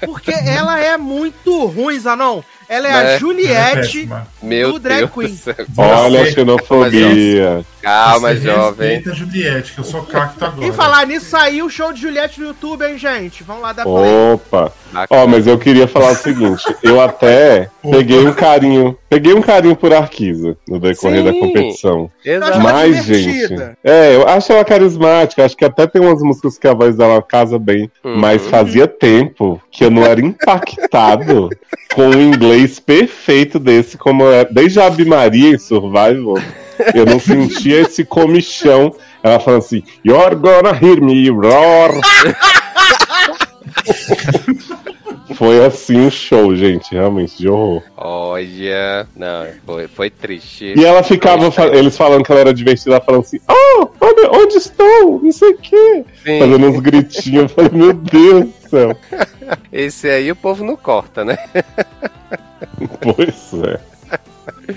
Porque ela é muito ruim, Zanon. Ela é, É. a é Juliette meu do drag Deus queen. do. Olha a xenofobia. Calma, você jovem. Respeita a Juliette, que eu sou cacto agora. E falar nisso, saiu o show de Juliette no YouTube, hein, gente? Vamos lá dar play. Opa. Ó, mas eu queria falar o seguinte, eu até Opa. peguei um carinho, peguei um carinho por Arquisa no decorrer da Sim. competição. Exato. Ela Mas, gente, é, eu acho ela carismática, acho que até tem umas músicas que a voz dela casa bem, Uhum. mas fazia tempo que eu não era impactado com um inglês perfeito desse, como é, desde a Abi Maria em Survival, eu não sentia esse comichão. Ela falando assim, You're gonna hear me roar. Foi assim o show, gente, realmente, de horror. Olha, não, foi, foi triste. E ela ficava, fa- eles falando que ela era divertida, ela falando assim, oh, onde, onde estou? Não sei o quê. Sim, Fazendo uns gritinhos, eu falei, meu Deus do céu. esse aí o povo não corta, né? Pois é.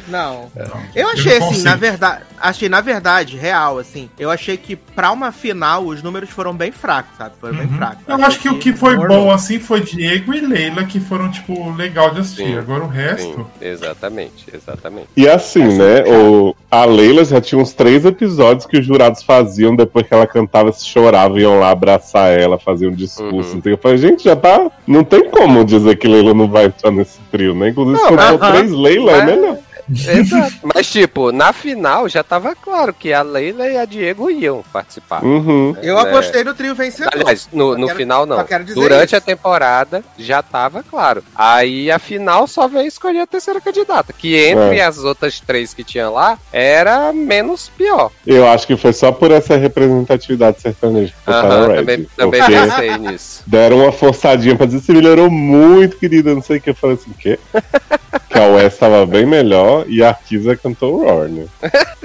Não. Não, Eu achei assim, na verdade, achei na verdade, real, assim, eu achei que pra uma final os números foram bem fracos, sabe? Foram bem Uhum. fracos. Eu acho que o que foi bom assim foi Diego e Leila, que foram, tipo, legal de assistir. Sim. Agora o Sim, resto. exatamente, exatamente. E assim, né, o, a Leila já tinha uns três episódios que os jurados faziam depois que ela cantava, se choravam, iam lá abraçar ela, faziam um discurso. Uhum. Então eu falei, gente, já tá. Não tem como dizer que Leila não vai entrar nesse trio, né? Inclusive, se for três Leila, é Mas- melhor. Exato. Mas, tipo, na final já tava claro que a Leila e a Diego iam participar. Uhum. Eu né? apostei no trio vencedor. Aliás, no, no quero- final não. Durante isso. a temporada já tava claro. Aí a final só veio escolher a terceira candidata, que entre É. as outras três que tinha lá era menos pior. Eu acho que foi só por essa representatividade sertaneja que Red. também, também pensei nisso. deram uma forçadinha pra dizer se melhorou muito, querida. Não sei o que. Eu falei assim, o quê? que a West tava bem melhor e a Arquiza cantou o Roar, né?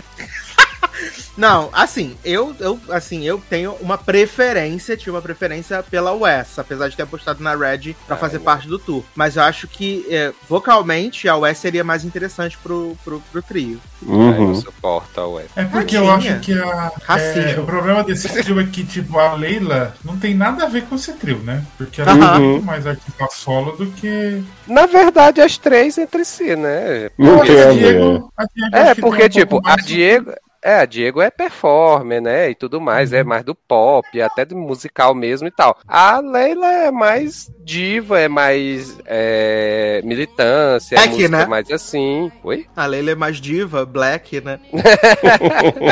Não, assim, eu, eu, assim, eu tenho uma preferência, tinha uma preferência pela Wes, apesar de ter apostado na Red pra Ah, fazer parte do tour. Mas eu acho que, é, vocalmente, a Wes seria mais interessante pro, pro, pro trio. Uhum. suporta o Wes. É porque eu acho que a, é, o problema desse trio é que, tipo, a Leila não tem nada a ver com esse trio, né? Porque ela Aham. é muito mais artista solo do que. Na verdade, as três entre si, né? Não tem a a. Diego, a Diego É, porque, um tipo, a Diego. É, a Diego é performer, né? E tudo mais, Uhum. é mais do pop, até do musical mesmo e tal. A Leila é mais diva, é mais é, militância, é Black, música né? mais assim. Oi? A Leila é mais diva, black, né?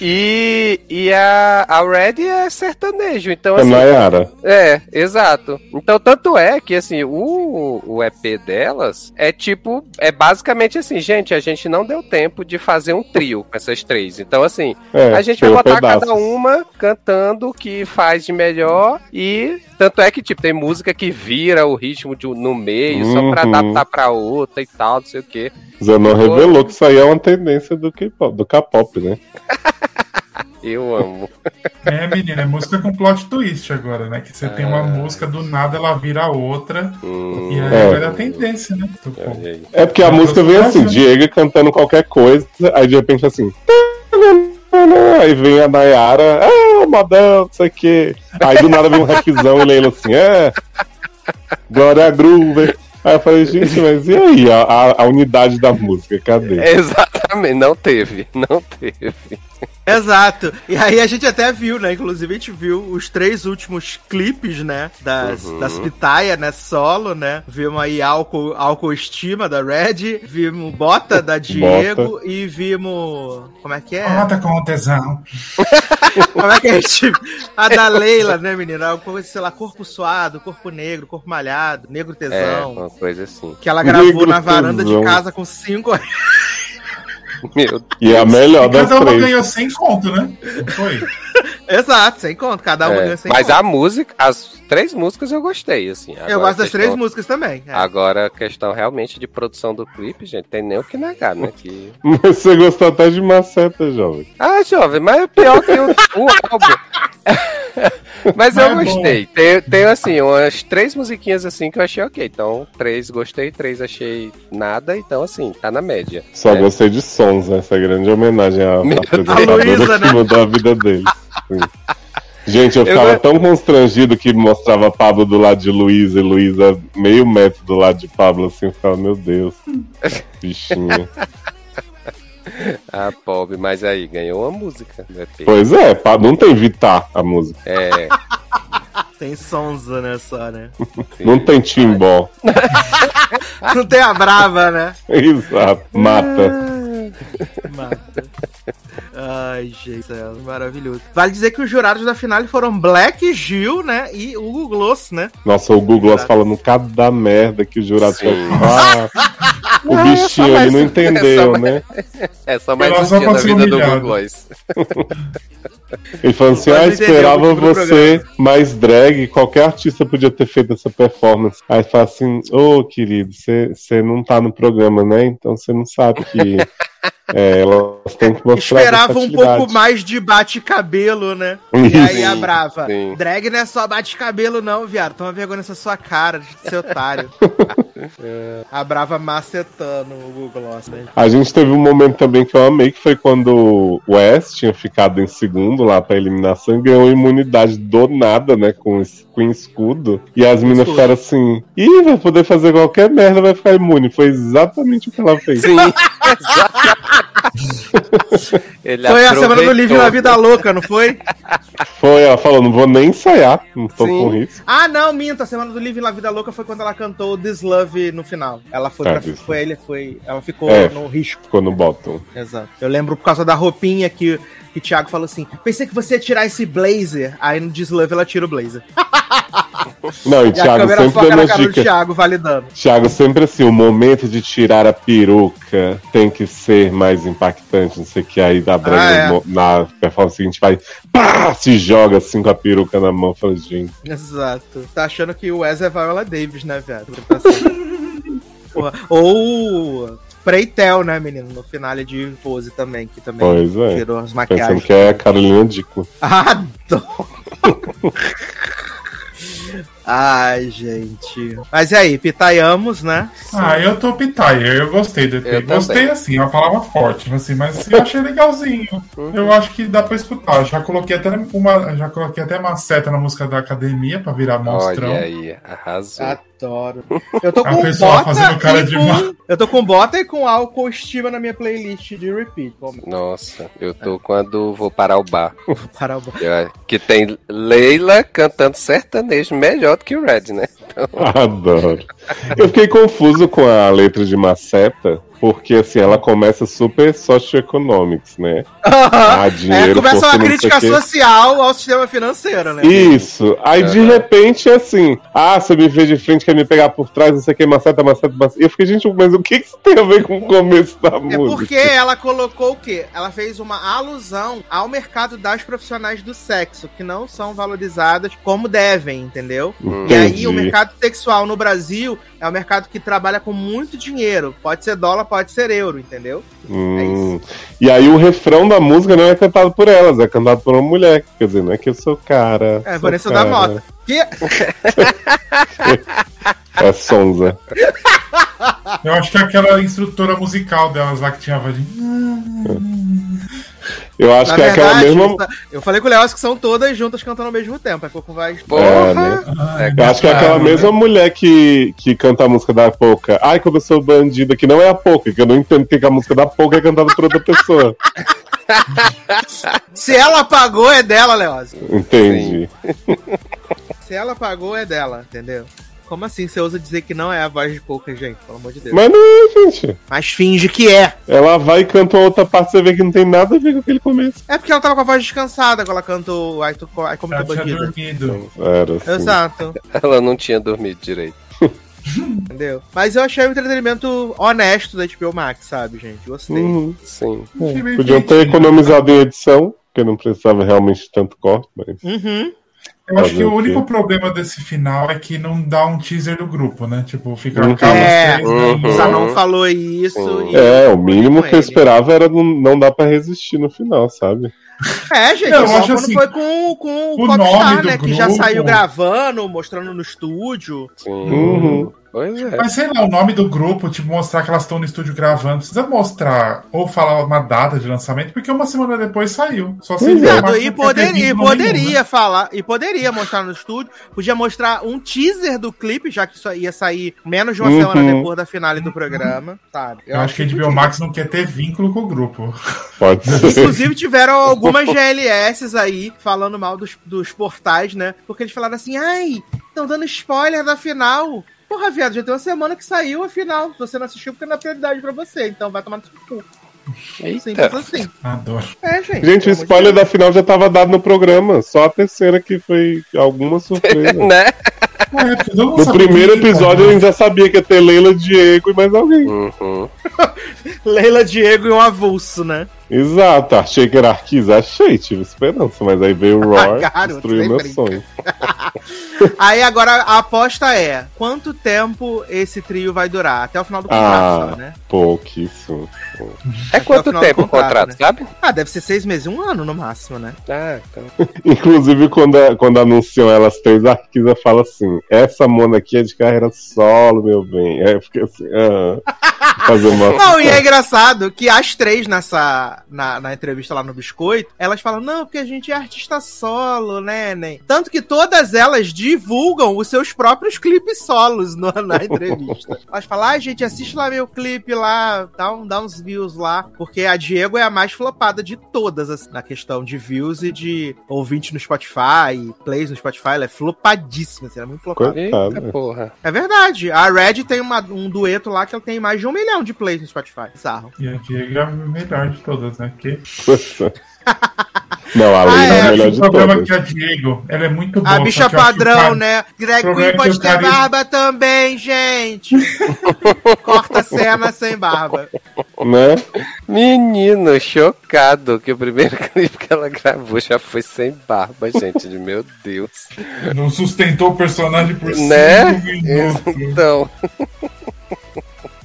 E, e a, a Red é sertanejo, então É assim. Nayara. É, exato. Então, tanto é que, assim, o, o EP delas é tipo, é basicamente assim, gente, a gente não deu tempo de fazer um trio com essas três. Então, assim, É, a gente vai botar pedaço. cada uma cantando o que faz de melhor e tanto é que, tipo, tem música que vira o ritmo de, no meio só pra Uhum. adaptar pra outra e tal, não sei o quê. Zanon revelou que isso aí é uma tendência do K-pop, do K-pop, né? Eu amo. É, menina, é música com plot twist agora, né? Que você tem uma Ah. música, do nada ela vira outra. Hum, E aí É. é a tendência, né? Aí. É porque a Não, música vem assim, assim. Diego cantando qualquer coisa, aí de repente assim. Aí vem a Nayara, ah, modão, não sei o quê. Aí do nada vem um rapzão e Leila assim, é. Glória Groover. Aí eu falei, gente, mas e aí a, a- a unidade da música? Cadê? Exatamente, não teve, não teve. Exato. E aí a gente até viu, né? Inclusive a gente viu os três últimos clipes, né? Das, Uhum. das Pitaia, né? Solo, né? Vimos aí álcool, álcool estima da Red, vimos Bota da Diego e vimos. Como é que é? Tá com tesão. Como é que a gente. A da Leila, né, menina? Coisa, sei lá, corpo suado, corpo negro, corpo malhado, negro É, tesão. uma coisa assim. Que ela gravou Negro na varanda tesão. de casa com cinco. Meu E a melhor E das cada uma três. ganhou 100 conto, né? Foi? Exato, sem conta. Cada uma É, ganha sem mas conta. a música, as três músicas eu gostei, assim. Eu Agora, gosto das questão- três músicas também. é. Agora, a questão realmente de produção do clipe, gente, tem nem o que negar, né? Que... Mas você gostou até de maceta, jovem. Ah, jovem, mas é pior que o, o álbum. mas eu é gostei. Tem, tem, assim, umas três musiquinhas assim que eu achei ok. Então, três gostei, três achei nada. Então, assim, tá na média. Só É. gostei de sons, né? Essa grande homenagem à apresentadora Luísa, que né? mudou a vida deles. Sim. Gente, eu Eu ficava go- tão constrangido que mostrava Pablo do lado de Luísa e Luísa meio metro do lado de Pablo, assim, eu ficava, meu Deus, bichinha. Ah, pobre, mas aí, ganhou uma música. Né, Pedro? pois é, não tem Vitar a música, É, Tem Sonza, né, só, né? sim. não tem Timbó. Não tem a brava, né? Exato, mata. Mata. Ai, gente, céu, maravilhoso. Vale dizer que os jurados da finale foram Black, Gil, né? E Hugo Gloss, né? Nossa, o Google falando cada merda que o jurado faz. Ah, o Não, é bichinho mais- ele não é entendeu, só mais- né? É só mais um dia da vida do humilhado. Google Gloss. Ele falou assim: ah, esperava do você mais drag, qualquer artista podia ter feito essa performance. Aí fala assim: ô querido, você não tá no programa, né? Então você não sabe que é, elas têm que mostrar. Esperava um versatilidade." pouco mais de bate-cabelo, né? Isso. E aí a brava. sim. Drag não é só bate-cabelo, não, viado. Toma vergonha nessa sua cara de ser otário. A brava macetando o Google Gloss, né? A gente teve um momento também que eu amei, que foi quando o Wes tinha ficado em segundo lá pra eliminação e ganhou imunidade do nada, né? Com, com escudo. E as meninas Escudo. ficaram assim: ih, vai poder fazer qualquer merda, vai ficar imune. Foi exatamente o que ela fez. Sim. Ele Foi a semana do. Livre na Vida Louca, não foi? Foi, ela falou: não vou nem ensaiar, não tô Sim. com risco. Ah, não, minta. A semana do Livre na Vida Louca foi quando ela cantou This Love no final. Ela foi É, pra. isso. Foi, ele foi, ela ficou É. no risco. Ficou no bottom. Exato. Eu lembro por causa da roupinha que, que o Thiago falou assim: pensei que você ia tirar esse blazer. Aí no This Love ela tira o blazer. Não, e E Thiago sempre dando na as dicas. Thiago, validando. Thiago sempre assim, o momento de tirar a peruca tem que ser mais impactante, não sei o que. Aí da Brenda, Ah, é. na performance seguinte, vai, pá, se joga assim com a peruca na mão. Fala, gente, Exato. Tá achando que o Wes é Viola Davis, né, viado? Tá assim. Ou Preitel, né, menino? No finale de Pose também, que também Pois é. tirou as pensando maquiagens. que é a Carolina Dickman. Adoro! Ai, gente. Mas e aí, pitaiamos, né? Ah, eu tô pitaia, eu gostei do EP. Eu gostei também. assim, é uma palavra forte, assim, mas eu achei legalzinho. Eu acho que dá pra escutar. Já coloquei até uma. Já coloquei até uma seta na música da academia pra virar monstrão. Olha aí, arrasou. Adoro. Eu tô com bota fazendo cara e de com... Eu tô com bota e com álcool estima na minha playlist de repeat. Vamos Nossa, eu tô quando vou parar o bar. parar o Eu- Que tem Leila cantando sertanejo melhor do que o Red, né? Adoro. Eu fiquei confuso com a letra de Maceta, porque assim, ela começa super socioeconomics, né? Ah, dinheiro, é, começa uma crítica social ao sistema financeiro, né? Isso. Aí de repente é assim: ah, você me vê de frente, quer me pegar por trás, não sei o que, maceta, maceta, maceta. E eu fiquei, gente, mas o que que isso tem a ver com o começo da É música? porque ela colocou o quê? Ela fez uma alusão ao mercado das profissionais do sexo, que não são valorizadas como devem, entendeu? E aí Entendi. o mercado sexual no Brasil é um mercado que trabalha com muito dinheiro. Pode ser dólar, pode ser euro, entendeu? Hum. E aí o refrão da música não é cantado por elas, é cantado por uma mulher. Quer dizer, não é que eu sou cara. É, sou Vanessa da cara. Mota. Que É Sonza. Eu acho que é aquela instrutora musical delas lá que tinha a voz de. Eu acho Na que é aquela verdade, mesma. eu falei com o Léo que são todas juntas cantando ao mesmo tempo. Aí ficou com voz. Porra! É, né? Ai, Eu acho que é aquela mesma mulher que, que canta a música da Poca. Ai, como eu sou bandida, que não é a Poca, que eu não entendo porque que a música da Poca é cantada por outra pessoa. Se ela pagou, é dela, Leoz. Entendi. Se ela pagou, é dela, entendeu? Como assim você usa dizer que não é a voz de pouca gente? Pelo amor de Deus. Mas não é, gente. Mas finge que é. Ela vai e canta outra parte, você vê que não tem nada a ver com aquele começo. É porque ela tava com a voz descansada quando ela cantou Ai, tu, Ai como Ela tu tinha bandida. dormido. Era assim. Exato. Ela não tinha dormido direito. Entendeu? Mas eu achei um entretenimento honesto da HBO Max, sabe, gente? Gostei. Uhum. Sim. Bem Podiam ter economizado em edição, porque não precisava realmente de tanto corte, mas. Uhum. Eu acho que o único problema desse final é que não dá um teaser do grupo, né? Tipo, fica Uhum. aquelas É, três. uhum. né? O Zanon falou isso. E É, o mínimo que eu esperava era não, não dar pra resistir no final, sabe? É, gente, Não, só acho quando assim, foi com, com o o Popstar, né? Que já grupo- saiu gravando, mostrando no estúdio. Uhum. Pois é. Mas sei lá, o nome do grupo, tipo, mostrar que elas estão no estúdio gravando, precisa mostrar ou falar uma data de lançamento, porque uma semana depois saiu. Só se é. e, não poder, teve e vínculo poderia nenhum, né? falar, e poderia mostrar no estúdio, podia mostrar um teaser do clipe, já que isso ia sair menos de uma Uhum. semana depois da finale do programa, sabe? Eu acho que a HBO Max não quer ter vínculo com o grupo. Pode ser. Inclusive tiveram algumas GLS aí falando mal dos, dos portais, né? Porque eles falaram assim, ai, estão dando spoiler da final. Porra, viado, já tem uma semana que saiu a final. Você não assistiu porque não é prioridade pra você, então vai tomar no seu cu. Simples assim. Adoro. É, gente. Gente, o spoiler da final já tava dado no programa. Só a terceira que foi alguma surpresa. né? É, No primeiro episódio eu já sabia que ia ter Leila, Diego e mais alguém. Uhum. Leila Diego e um avulso, né? Exato, achei que era Arquiz, achei, tive esperança, mas aí veio o Roar, Ah, garoto, destruiu nem meu brinca. sonho. Aí agora a aposta é: quanto tempo esse trio vai durar? Até o final do contrato, Ah. só, né? Pouquíssimo. É quanto tempo o contrato, contrato, né? sabe? Ah, deve ser seis meses, um ano no máximo, né? Ah, então. Inclusive, quando, a- quando anunciam elas três, a Arquiza fala assim: essa Mona aqui é de carreira solo, meu bem. Aí eu fiquei assim, ah, fazer uma. Não, e é engraçado que as três nessa na, na entrevista lá no Biscoito, elas falam, não, porque a gente é artista solo, né, né? Tanto que todas elas divulgam os seus próprios clipes solos no- na entrevista. Elas falam, ai, gente, assiste lá meu clipe lá, dá, um, dá uns views lá. Porque a Diego é a mais flopada de todas, assim, na questão de views e de ouvinte no Spotify, plays no Spotify, ela é flopadíssima, assim, ela é muito flopada. Coitada. Eita porra. É verdade. A Red tem uma- um dueto lá que ela tem mais de um milhão de plays no Spotify. Bizarro. E a Diego é a melhor de todas, né? Porque Não, a Ah, Leila é, é a melhor o de problema é todas. que a Diego, ela é muito boa. A bicha o padrão, cara- né? Problema Queen é que pode o ter barba também, gente. Corta a cena sem barba. Né? Menino, chocado que o primeiro clipe que ela gravou já foi sem barba, gente. De meu Deus. Não sustentou o personagem por Né? cinco minutos. Então.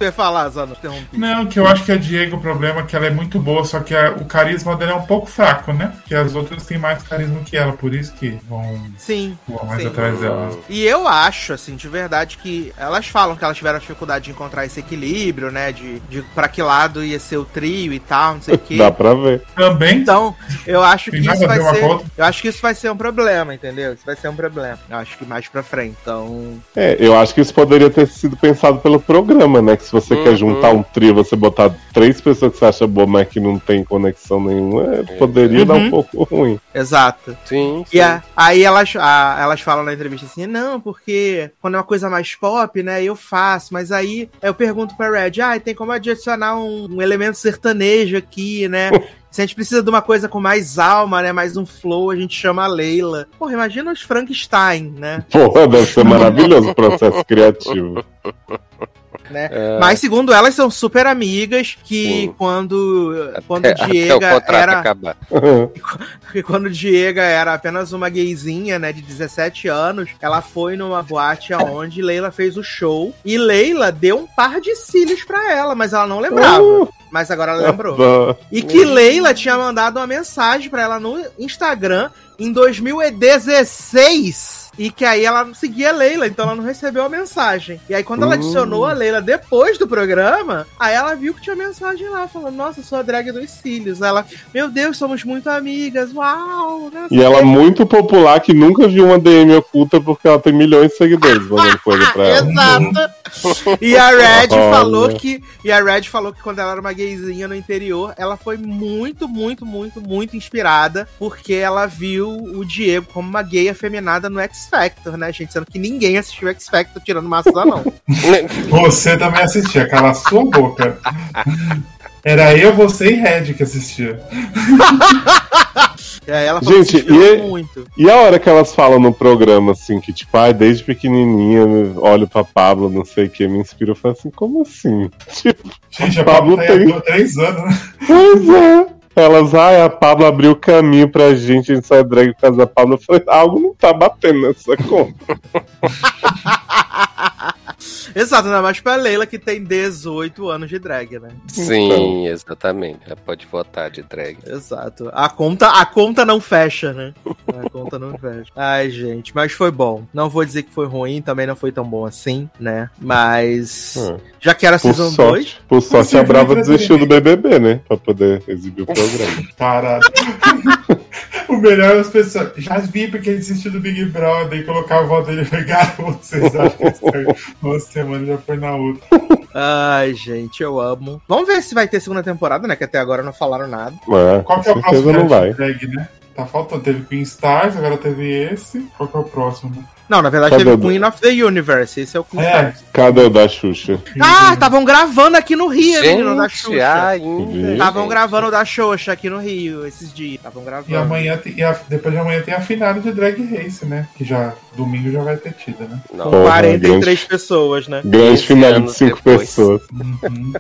Você falar, Zano, interrompi. Não, que eu acho que a Diego, o problema é que ela é muito boa, só que a- o carisma dela é um pouco fraco, né? Que as outras têm mais carisma que ela, por isso que vão, Sim. vão mais Sim. atrás dela. E eu acho, assim, de verdade, que elas falam que elas tiveram dificuldade de encontrar esse equilíbrio, né? De, de pra que lado ia ser o trio e tal, não sei o quê. Dá pra ver. Também, Então, eu acho que Tem isso a vai ser. Eu acho que isso vai ser um problema, entendeu? Isso vai ser um problema. Eu acho que mais pra frente. Então. É, eu acho que isso poderia ter sido pensado pelo programa, né? Que se você Uhum. quer juntar um trio, você botar três pessoas que você acha boa, mas que não tem conexão nenhuma, é, poderia dar um Uhum. pouco ruim. Exato. Sim, sim. E a- aí elas, a- elas falam na entrevista assim, não, porque quando é uma coisa mais pop, né, eu faço, mas aí eu pergunto pra Red, ah, tem como adicionar um, um elemento sertanejo aqui, né? Se a gente precisa de uma coisa com mais alma, né, mais um flow, a gente chama a Leila. Porra, imagina os Frankenstein, né? Porra, deve ser maravilhoso o processo criativo. né? É. Mas segundo elas, são super amigas, que quando, quando Até, até o Diega contrato era... acabar. Quando Diega era apenas uma gayzinha, né, de 17 anos, ela foi numa boate aonde Leila fez o show e Leila deu um par de cílios pra ela, mas ela não lembrava. Uh! Mas agora ela lembrou. E que Leila tinha mandado uma mensagem pra ela no Instagram em 2016. E que aí ela não seguia Leila, então ela não recebeu a mensagem. E aí, quando ela Uh. adicionou a Leila depois do programa, aí ela viu que tinha mensagem lá, falando: Nossa, sou a drag dos cílios. Ela, meu Deus, somos muito amigas, uau! né, E ela é muito popular que nunca viu uma DM oculta porque ela tem milhões de seguidores mandando coisa pra ela. Exato. E a Red falou que. E a Red falou que quando ela era uma gayzinha no interior, ela foi muito, muito, muito, muito inspirada. Porque ela viu o Diego como uma gay afeminada no X Factor, né, gente? Sendo que ninguém assistiu X Factor tirando massa da não. você também assistia, cala a sua boca. Era eu, você e Red que assistia. E aí ela falou Gente, inspirou e- muito. E a hora que elas falam no programa, assim, que tipo, ai, desde pequenininha, olho pra Pablo, não sei o que, me inspira, eu falo assim, como assim? Tipo, Gente, a Pablo tem- três anos, né? pois é. Elas, ai, a Pablo abriu o caminho pra gente, a gente sai drag por causa da Pablo. Eu falei, algo não tá batendo nessa conta. Exato, ainda mais pra Leila que tem 18 anos de drag, né? Sim, exatamente. Já pode votar de drag. Exato. A conta, a conta não fecha, né? A conta não fecha. Ai, gente, mas foi bom. Não vou dizer que foi ruim, também não foi tão bom assim, né? Mas Hum. já que era Por Season 2, sorte, por sorte a Brava desistiu do BBB, né? Pra poder exibir o programa. Caralho. o melhor é as pessoas. Já vi porque ele desistiu do Big Brother e colocar a voz dele foi garoto. Vocês acham que isso uma semana já foi na outra. Ai, gente, eu amo. Vamos ver se vai ter segunda temporada, né? Que até agora não falaram nada. Mas, Qual que é o próximo não vai. hashtag, né? Tá faltando. Teve Queen Stars, agora teve esse. Qual que é o próximo? Não, na verdade Cadê teve o- Queen of the Universe. Esse é o Queen É. Cadê o da Xuxa? Ah, estavam gravando aqui no Rio, menino, da Gente, Xuxa. Estavam gente. gravando o da Xuxa aqui no Rio esses dias. Estavam gravando. E amanhã e a- depois de amanhã tem a final de Drag Race, né? Que já domingo já vai ter tido, né? Com Não. Porra, 43 grande- pessoas, né? Grande final de cinco depois. pessoas. Uhum.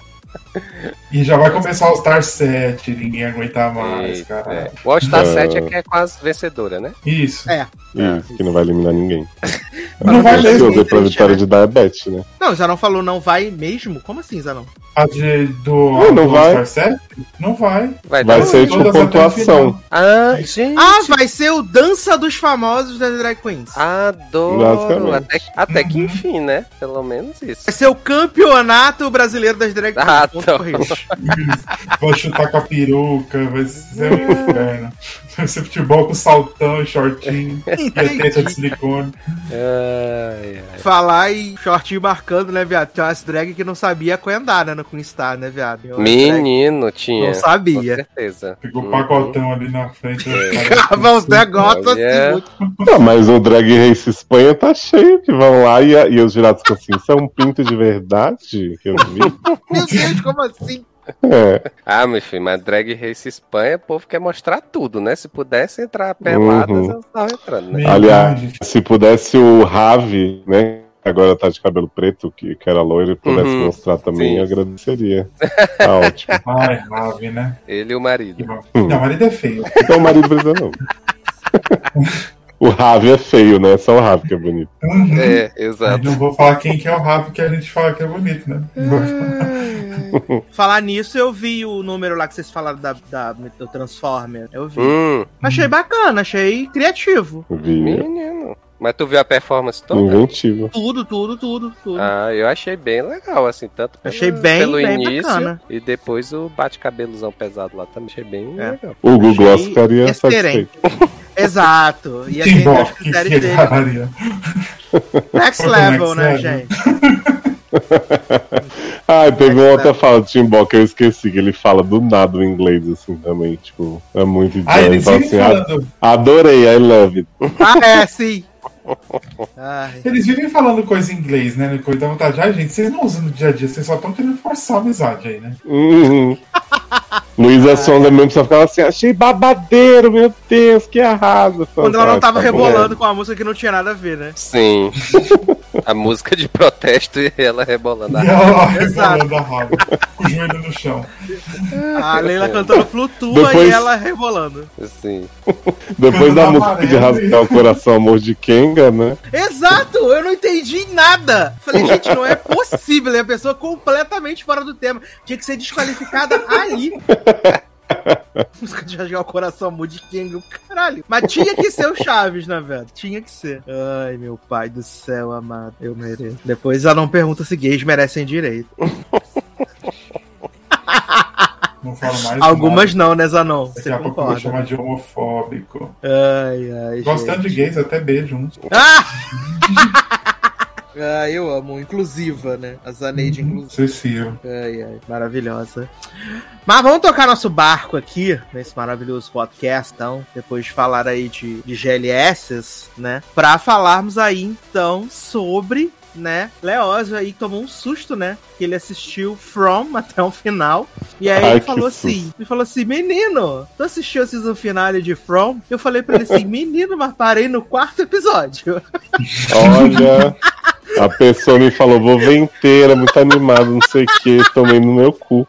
E já vai começar o Star 7, ninguém aguenta mais, Eita, cara. é. O All Star Ah. 7 é que é quase vencedora, né? Isso. É. Isso, que não vai eliminar ninguém. Não vai mesmo, pra vitória de Diabetes, né? Não, Zanon falou não vai mesmo? Como assim, Zanon? A de, do, Não, não do vai. Star 7? Não vai. Vai, Vai ser tipo pontuação. Ah, gente. Ah, vai ser o Dança dos Famosos das Drag Queens. Adoro. Até, até que enfim, né? Pelo menos isso. Vai ser o campeonato brasileiro das Drag Queens. Ah, corrido. Vai chutar com a peruca, vai ser um inferno. Ser futebol com saltão e shortinho. Teta de silicone. Ai, ai. Falar e shortinho marcando, né, viado? Tem umas drag que não sabia andar, né, no Queen Star, né, viado? Umas drag Menino, tinha. Não Com sabia. certeza. Ficou Uhum. pacotão ali na frente. É. Ficava uns negócios assim. Não, mas o Drag Race Espanha tá cheio que vão lá e, e os jurados ficam assim, isso é um pinto de verdade que eu vi. Meu Deus, como assim? É, Ah, meu filho, mas Drag Race Espanha, o povo quer mostrar tudo, né? Se pudesse entrar peladas, Uhum. elas estavam entrando, né? Aliás, se pudesse o Ravi, né? Agora tá de cabelo preto, que, que era loiro, pudesse Uhum. mostrar também, Sim. eu agradeceria. Tá ótimo. Ai, Ravi, né? Ele e o marido. Não, o marido é feio. Então o marido precisa não. O Ravi é feio, né? Só o Ravi que é bonito. Uhum. É, exato. não vou falar quem que é o Ravi que a gente fala que é bonito, né? Falar nisso, eu vi o número lá que vocês falaram da, da- do Transformer. Eu vi. Hum, Achei bacana, achei criativo. Vi. menino. Mas tu viu a performance toda? Inventivo. Tudo, tudo, tudo, tudo. Ah, eu achei bem legal, assim, tanto pelo, Achei bem, pelo bem início bacana. e depois o bate-cabelozão pesado lá também. Achei bem É. legal. O Google Gloss Achei ficaria excelente. satisfeito. Exato. E aqui Que tem bom, os que critérios dele. Next level, né, gente? Ah, teve uma outra fala do Timbó que eu esqueci, que ele fala do nada o inglês, assim, também, tipo, é muito idiota. Ah, vivem assim, "Ah, falando. adorei, I love it. Ah, é, sim. Ai. Eles vivem falando coisa em inglês, né? Coisa da vontade. Ai, gente, vocês não usam no dia a dia, vocês só estão querendo forçar a amizade aí, né? Uhum. Luísa Sonza mesmo só ficava assim, achei babadeiro, meu Deus, que arrasa. Quando ela não tava bom. rebolando com a música que não tinha nada a ver, né? Sim. a música de protesto e ela rebolando a E ela lá Exato. rebolando a raba, com o joelho no chão. A Leila cantando flutua Depois- e ela rebolando. Assim. Depois da música de rasgar o coração, amor de Kenga, né? Exato! Eu não entendi nada! Falei, gente, não é possível. É a pessoa completamente fora do tema. Tinha que ser desqualificada ali. Música de rasgar o coração, Moody King, caralho. Mas tinha que ser o Chaves, né, velho? Tinha que ser. Ai, meu pai do céu, amado. Eu mereço. Depois ela não pergunta se gays merecem direito. Não falo mais. Algumas não, né, Zanon? nada. Você Daqui a pouco eu vou chamar de homofóbico. Ai, ai, Gostando gente. de gays, até beijo uns. Ah! ah, eu amo. Inclusiva, né? A Zaneide inclusiva. Cecil. Ai, ai, maravilhosa. Mas vamos tocar nosso barco aqui, nesse maravilhoso podcast, então, depois de falar aí de, de GLS, né? Pra falarmos aí, então, sobre né? Leózio aí tomou um susto, né? Que ele assistiu From até o final. E aí Ai, ele falou susto. assim: ele falou assim, menino, tu assistiu a season finale de From? Eu falei pra ele assim, menino, mas parei no quarto episódio. Olha, a pessoa me falou, vou ver inteira, muito animado, não sei o que, tomei no meu cu.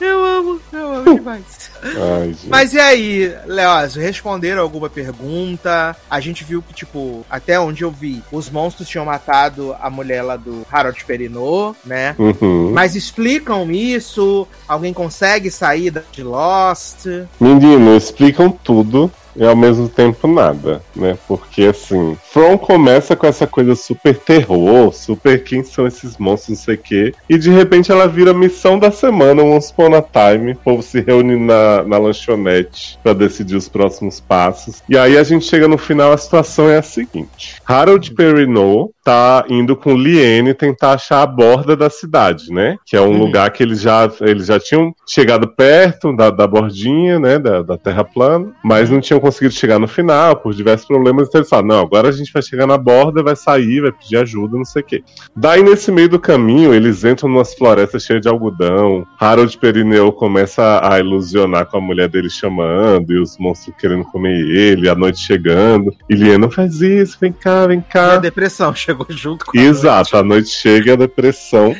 Eu amo, eu amo demais. Ai. Mas e aí, Leózio, responderam alguma pergunta? A gente viu que, tipo, até onde eu vi, os monstros tinham matado a mulher lá do Harold Perrineau, né? Uhum. Mas explicam isso? Alguém consegue sair da- de Lost? Menino, explicam tudo e ao mesmo tempo nada, né? Porque assim, From começa com essa coisa super terror, super quem são esses monstros, não sei o quê. E de repente ela vira missão da semana, Once Upon a Time. O povo se reúne na, na lanchonete pra decidir os próximos passos. E aí a gente chega no final, a situação é a seguinte: Harold Perrineau tá indo com Liene tentar achar a borda da cidade, né? Que é um Uhum. lugar que eles já, eles já tinham chegado perto da, da bordinha, né? Da, da Terra plana, mas não tinham conseguido chegar no final por diversos problemas. Então eles falaram: não, agora a gente vai chegar na borda, vai sair, vai pedir ajuda, não sei o quê. Daí nesse meio do caminho, eles entram numas florestas cheias de algodão. Harold Perineu começa a ilusionar com a mulher dele chamando e os monstros querendo comer ele, a noite chegando. E não faz isso, vem cá, vem E cá. a depressão chegou junto com a Exato, a noite chega e a depressão.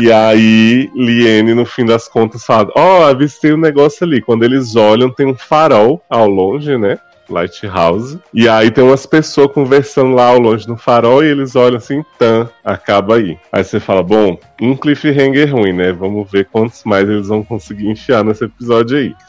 e aí, Liene, no fim das contas, fala: Ó, avistei um negócio ali. Quando eles olham, tem um farol ao longe, né? Lighthouse. E aí tem umas pessoas conversando lá ao longe no farol e eles olham assim, tan, acaba aí. Aí você fala, bom, um cliffhanger ruim, né? Vamos ver quantos mais eles vão conseguir enfiar nesse episódio aí.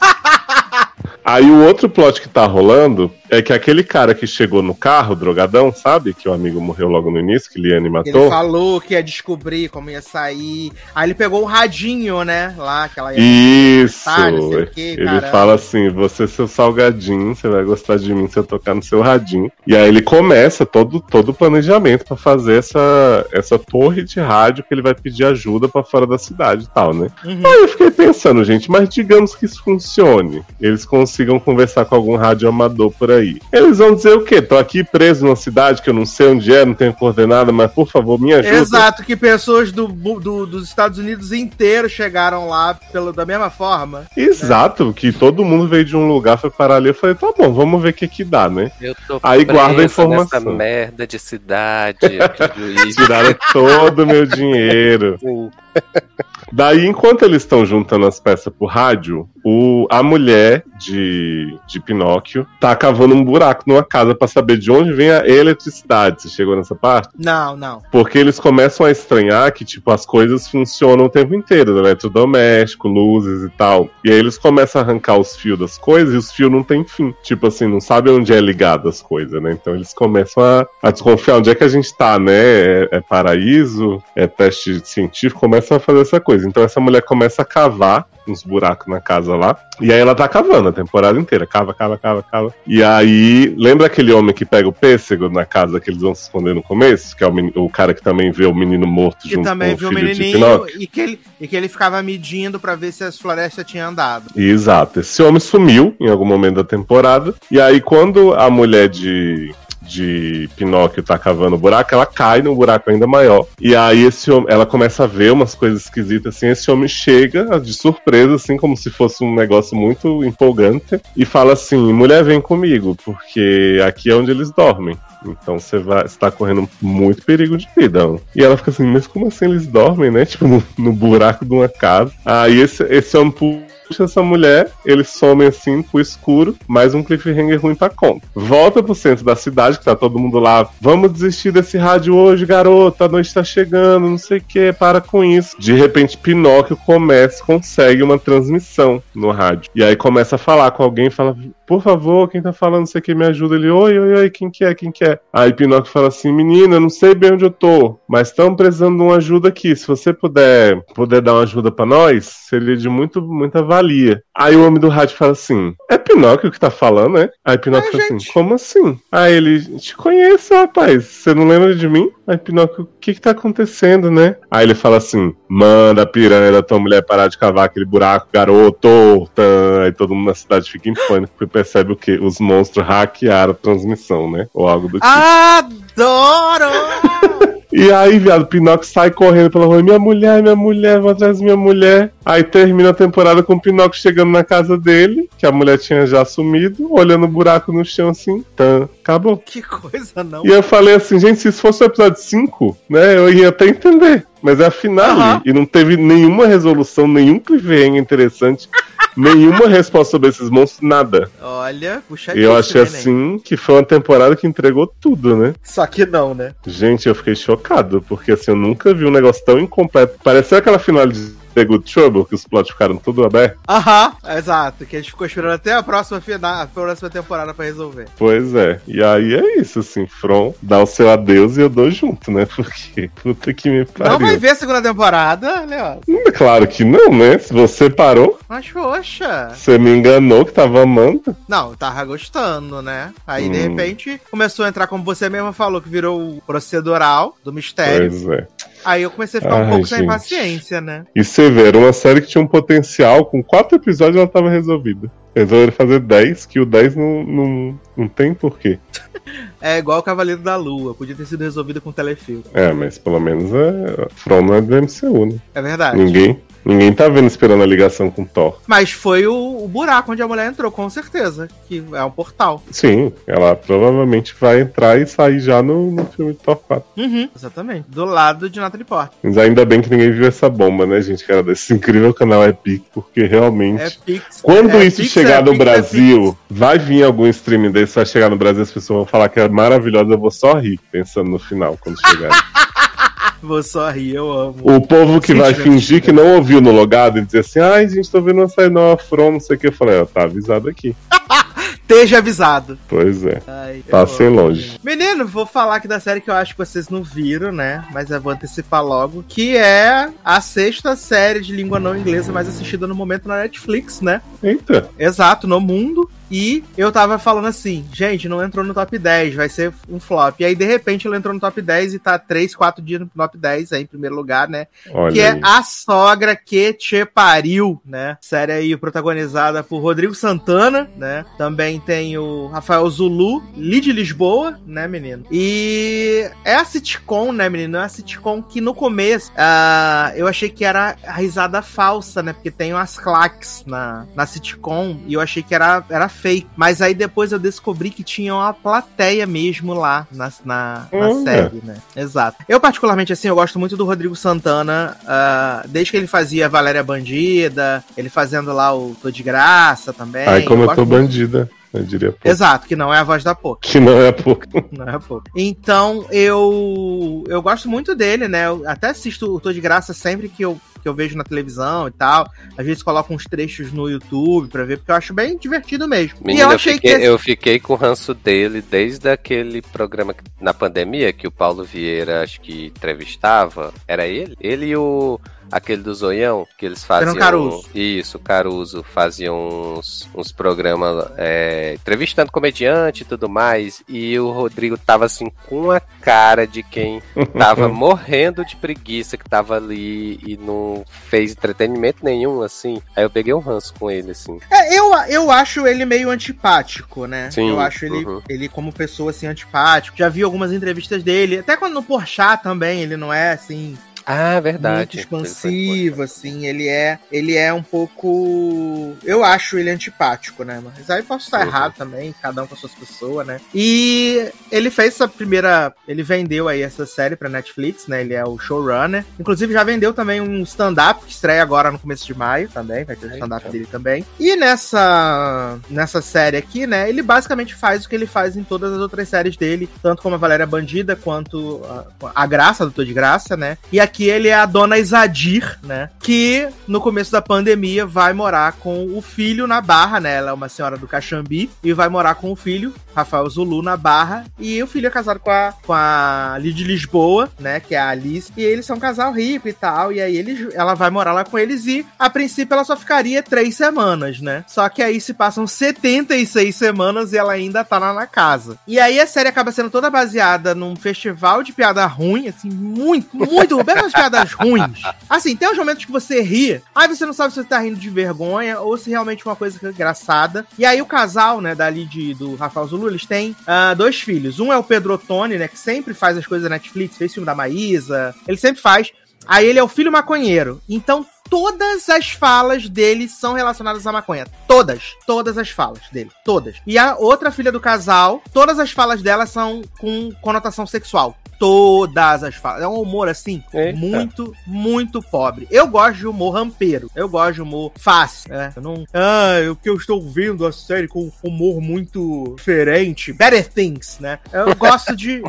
Aí o outro plot que tá rolando é que aquele cara que chegou no carro, drogadão, sabe? Que o amigo morreu logo no início, que Liane Ele matou. falou que ia descobrir como ia sair. Aí ele pegou o radinho, né? Lá, que ela ia. Isso! Ah, quê, ele caramba. fala assim: você é seu salgadinho, você vai gostar de mim se eu tocar no seu radinho. E aí ele começa todo, todo o planejamento pra fazer essa, essa torre de rádio que ele vai pedir ajuda pra fora da cidade e tal, né? Uhum. Aí eu fiquei pensando, gente, mas digamos que isso funcione. Eles consigam conversar com algum rádio amador por aí. Eles vão dizer o quê? Tô aqui preso numa cidade que eu não sei onde é, não tenho coordenada, mas por favor, me ajuda. Exato, que pessoas do, do- dos Estados Unidos inteiros chegaram lá pelo, da mesma forma. Exato, que todo mundo veio de um lugar, foi parar ali. Eu falei, tá bom, vamos ver o que que dá, né? Eu tô Aí guarda a informação. Nessa merda de cidade. Tiraram todo o meu dinheiro. Sim. Daí, enquanto eles estão juntando as peças pro rádio, o, a mulher de, de Pinóquio tá cavando um buraco numa casa pra saber de onde vem a eletricidade. Você chegou nessa parte? Não, não. Porque eles começam a estranhar que, tipo, as coisas funcionam o tempo inteiro, do eletrodoméstico, luzes e tal. E aí eles começam a arrancar os fios das coisas e os fios não têm fim. Tipo assim, não sabe onde é ligado as coisas, né? Então eles começam a, a desconfiar onde é que a gente tá, né? É, é paraíso, é teste científico, começam a fazer essa coisa. Então essa mulher começa a cavar uns buracos na casa lá. E aí ela tá cavando a temporada inteira. Cava, cava, cava, cava. E aí, lembra aquele homem que pega o pêssego na casa que eles vão se esconder no começo? Que é o, o cara que também vê o menino morto Que junto também com o o filho de menininho Pinóquio. e que, ele, e que ele ficava medindo pra ver se as florestas tinham andado. Exato. Esse homem sumiu em algum momento da temporada. E aí, quando a mulher de, de Pinóquio tá cavando o buraco, ela cai num buraco ainda maior. E aí, esse ela começa a ver umas coisas esquisitas assim. Esse homem chega de surpresa, assim, como se fosse um negócio muito empolgante. E fala assim: mulher, vem comigo, porque aqui é onde eles dormem. Então você vai, você tá correndo muito perigo de vida. E ela fica assim, mas como assim eles dormem, né? Tipo, no, no buraco de uma casa. Aí esse, esse homem essa mulher, eles somem assim pro escuro, mais um cliffhanger ruim pra conta. Volta pro centro da cidade, que tá todo mundo lá. Vamos desistir desse rádio hoje, garota. A noite tá chegando, não sei o que, para com isso. De repente, Pinóquio começa, consegue uma transmissão no rádio. E aí começa a falar com alguém, fala, por favor, quem tá falando isso aqui me ajuda. Ele, oi, oi, oi, quem que é, quem que é? Aí Pinóquio fala assim, menina, não sei bem onde eu tô, mas estamos precisando de uma ajuda aqui. Se você puder, puder dar uma ajuda pra nós, seria de muito, muita valia. Aí o homem do rádio fala assim, é Pinóquio que tá falando, né? Aí Pinóquio É, fala assim, gente. como assim? Aí ele, te conheço, rapaz, você não lembra de mim? Aí Pinóquio, o que que tá acontecendo, né? Aí ele fala assim, manda a piranha da tua mulher parar de cavar aquele buraco, garoto. Aí todo mundo na cidade fica em pânico e percebe o quê? Os monstros hackearam a transmissão, né? Ou algo do tipo. Adoro! E aí, viado, Pinóquio sai correndo pela rua. Minha mulher, minha mulher, vou atrás da minha mulher. Aí termina a temporada com o Pinóquio chegando na casa dele, que a mulher tinha já sumido, olhando o buraco no chão assim. Tan, acabou. que coisa, não. E eu falei assim, gente, se isso fosse o episódio 5, né, eu ia até entender. Mas é a finale. Aham. E não teve nenhuma resolução, nenhum cliffhanger interessante, nenhuma resposta sobre esses monstros, nada. Olha, puxa E eu achei assim que foi uma temporada que entregou tudo, né? Só que não, né? Gente, eu fiquei chocado, porque assim, eu nunca vi um negócio tão incompleto. Pareceu aquela final de The Good Trouble, que os plots ficaram tudo abertos. Aham, exato. Que a gente ficou esperando até a próxima, final, a próxima temporada pra resolver. Pois é. E aí é isso, assim, From dá o seu adeus e eu dou junto, né? Porque, puta que me pariu. Não vai ver a segunda temporada, Leó. Claro que não, né? Se você parou, Mas, poxa. você me enganou que tava amando. Não, tava gostando, né? Aí, de Hum. repente, começou a entrar, como você mesmo falou, que virou o procedural do mistério. Pois é. Aí eu comecei a ficar um Ai, pouco sem gente. paciência, né? E você vê, era uma série que tinha um potencial, com quatro episódios ela tava resolvida. Resolveram fazer 10, que o 10 não, não, não tem porquê. É igual o Cavaleiro da Lua, podia ter sido resolvido com telefilme. É, mas pelo menos é. From não é do MCU, né? É verdade. Ninguém, ninguém tá vendo esperando a ligação com Thor. Mas foi o, o buraco onde a mulher entrou, com certeza. Que é um portal. Sim, ela provavelmente vai entrar e sair já no, no filme de Thor 4. Uhum, exatamente. Do lado de Natalie Portman. Mas ainda bem que ninguém viu essa bomba, né, gente? Cara, desse incrível canal Epic, porque realmente. É Pix. Quando é isso Pix, chegar é no é Brasil, vai vir algum streaming desse, vai chegar no Brasil, as pessoas vão falar que é maravilhosa, eu vou só rir, pensando no final, quando chegar. Vou só rir, eu amo. o povo que vai fingir que não ouviu no logado e dizer assim, ai, gente, tô vendo uma série nova, From, não sei o que. Eu falei, ó, tá avisado aqui. Esteja avisado. Pois é. Ai, eu Passem amo. longe. Menino, vou falar aqui da série que eu acho que vocês não viram, né? Mas eu vou antecipar logo. Que é a sexta série de língua não inglesa mais assistida no momento na Netflix, né? Eita. Exato, no mundo. E eu tava falando assim, gente, não entrou no top 10, vai ser um flop. E aí, de repente, ele entrou no top 10 e tá 3, 4 dias no top 10 aí, em primeiro lugar, né? Olha que é aí. A Sogra Que Te Pariu, né? Série aí protagonizada por Rodrigo Santana, né? Também tem o Rafael Zulu, Lid Lisboa, né, menino? E é a sitcom, né, menino? É a sitcom que no começo ah, eu achei que era a risada falsa, né? Porque tem umas claques na, na sitcom e eu achei que era, era fake. Mas aí depois eu descobri que tinha uma plateia mesmo lá na, na, na série, né? Exato. Eu, particularmente, assim, eu gosto muito do Rodrigo Santana, ah, desde que ele fazia Valéria Bandida, ele fazendo lá o Tô de Graça também. Ai, como eu gosto tô muito. bandida. Eu diria pouco. Exato, que não é a voz da Poca. Que não é pouco. Não é pouco. Então, eu eu gosto muito dele, né? Eu até assisto o Tô de Graça sempre que eu, que eu vejo na televisão e tal. Às vezes coloco uns trechos no YouTube pra ver, porque eu acho bem divertido mesmo. e Menina, eu eu, achei fiquei, que. eu fiquei com o ranço dele desde aquele programa que- na pandemia que o Paulo Vieira acho que entrevistava. Era ele? Ele e o. Aquele do Zoião, que eles faziam. Caruso. Isso, Caruso. Faziam uns, uns programas é, entrevistando comediante e tudo mais. E o Rodrigo tava assim com a cara de quem tava morrendo de preguiça, que tava ali e não fez entretenimento nenhum, assim. Aí eu peguei um ranço com ele, assim. É, eu, eu acho ele meio antipático, né? Sim, eu acho ele, uhum. ele como pessoa, assim, antipático. Já vi algumas entrevistas dele. Até quando no Porchat também, ele não é, assim, Ah, verdade. muito expansivo, assim, ele é, ele é um pouco, eu acho ele antipático, né? Mas aí posso estar Uhum. errado também, cada um com as suas pessoas, né? E ele fez essa primeira, ele vendeu aí essa série pra Netflix, né? Ele é o showrunner. Inclusive já vendeu também um stand-up que estreia agora no começo de maio também, vai ter o stand-up dele também. E nessa nessa série aqui, né, ele basicamente faz o que ele faz em todas as outras séries dele, tanto como a Valéria Bandida quanto a, a Graça do Tô de Graça, né? E aqui ele é a dona Isadir, né? Que no começo da pandemia vai morar com o filho na Barra, né? Ela é uma senhora do Caxambi e vai morar com o filho, Rafael Zulu, na Barra. E o filho é casado com a, com a Lid Lisboa, né? Que é a Alice. E eles são um casal rico e tal. E aí eles, ela vai morar lá com eles e, a princípio, ela só ficaria três semanas, né? Só que aí se passam 76 semanas e ela ainda tá lá na casa. E aí a série acaba sendo toda baseada num festival de piada ruim, assim, muito, muito, bem umas piadas ruins. Assim, tem uns momentos que você ri, aí você não sabe se você tá rindo de vergonha ou se realmente é uma coisa engraçada. E aí o casal, né, dali de, do Rafael Zulu, eles têm ah, dois filhos. Um é o Pedro Ottoni, né? Que sempre faz as coisas da Netflix, fez filme da Maísa. Ele sempre faz. Aí ele é o filho maconheiro. Então todas as falas dele são relacionadas à maconha. Todas. Todas as falas dele. Todas. E a outra filha do casal, todas as falas dela são com conotação sexual. Todas as falas. É um humor, assim, Eita. muito, muito pobre. Eu gosto de humor rampeiro. Eu gosto de humor fácil. né? Eu não. Ah, o que eu estou vendo a série com humor muito diferente. Better Things, né? Eu gosto de.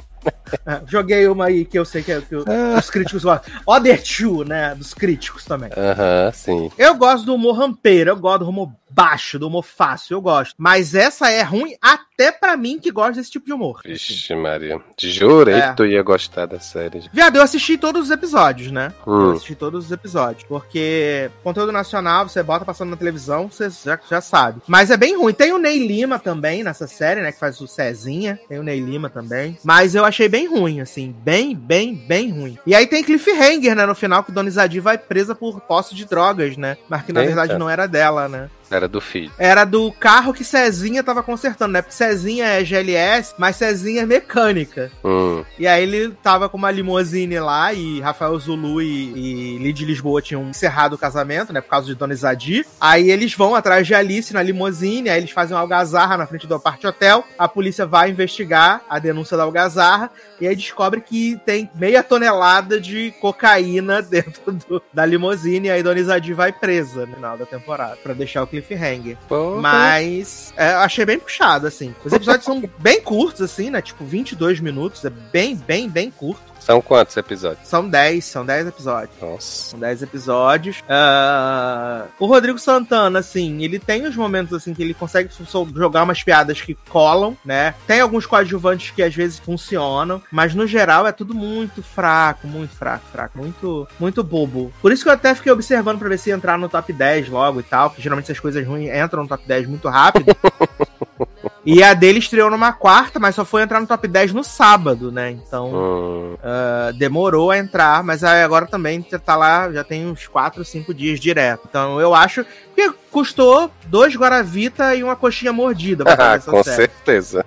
Ah, joguei uma aí que eu sei que, é- que os críticos gostam. Other Two, né? Dos críticos também. Aham, sim. Eu gosto do humor rampeiro, eu gosto do humor baixo, do humor fácil, eu gosto. Mas essa é ruim até pra mim que gosta desse tipo de humor. assim. Vixe, Maria. Jurei É. que tu ia gostar da série. Viado, eu assisti todos os episódios, né? Eu Hum. assisti todos os episódios. Porque conteúdo nacional, você bota passando na televisão, você já, já sabe. Mas é bem ruim. Tem o Ney Lima também nessa série, né? Que faz o Cezinha. Tem o Ney Lima também. Mas eu achei bem ruim, assim. Bem, bem, bem ruim. E aí tem cliffhanger, né? No final, que Dona Izadi vai presa por posse de drogas, né? Mas que na Eita. verdade não era dela, né? Era do filho. Era do carro que Cezinha tava consertando, né? Porque Cezinha é GLS, mas Cezinha é mecânica. Hum. E aí ele tava com uma limousine lá e Rafael Zulu e, e Lid Lisboa tinham encerrado o casamento, né? Por causa de Dona Izadi. Aí eles vão atrás de Alice na limousine, aí eles fazem uma algazarra na frente do apart hotel. A polícia vai investigar a denúncia da algazarra e aí descobre que tem meia tonelada de cocaína dentro do- da limousine. E aí Dona Izadi vai presa no final da temporada pra deixar o cliffhanger. Porra. Mas é, eu achei bem puxado, assim. Os episódios são bem curtos, assim, né? Tipo, 22 minutos. É bem, bem, bem curto. São quantos episódios? São 10, são 10 episódios. Nossa. São 10 episódios. Ah, o Rodrigo Santana, assim, ele tem os momentos, assim, que ele consegue jogar umas piadas que colam, né? Tem alguns coadjuvantes que às vezes funcionam, mas no geral é tudo muito fraco, muito fraco, fraco. Muito, muito bobo. Por isso que eu até fiquei observando pra ver se entrar no top 10 logo e tal, porque geralmente essas coisas ruins entram no top 10 muito rápido. E a dele estreou numa quarta, mas só foi entrar no top 10 no sábado, né? Então. Hum. Uh, demorou a entrar, mas agora também tá lá, já tem uns 4, 5 dias direto. Então eu acho que custou dois Guaravita e uma coxinha mordida pra fazer essa Com série. certeza.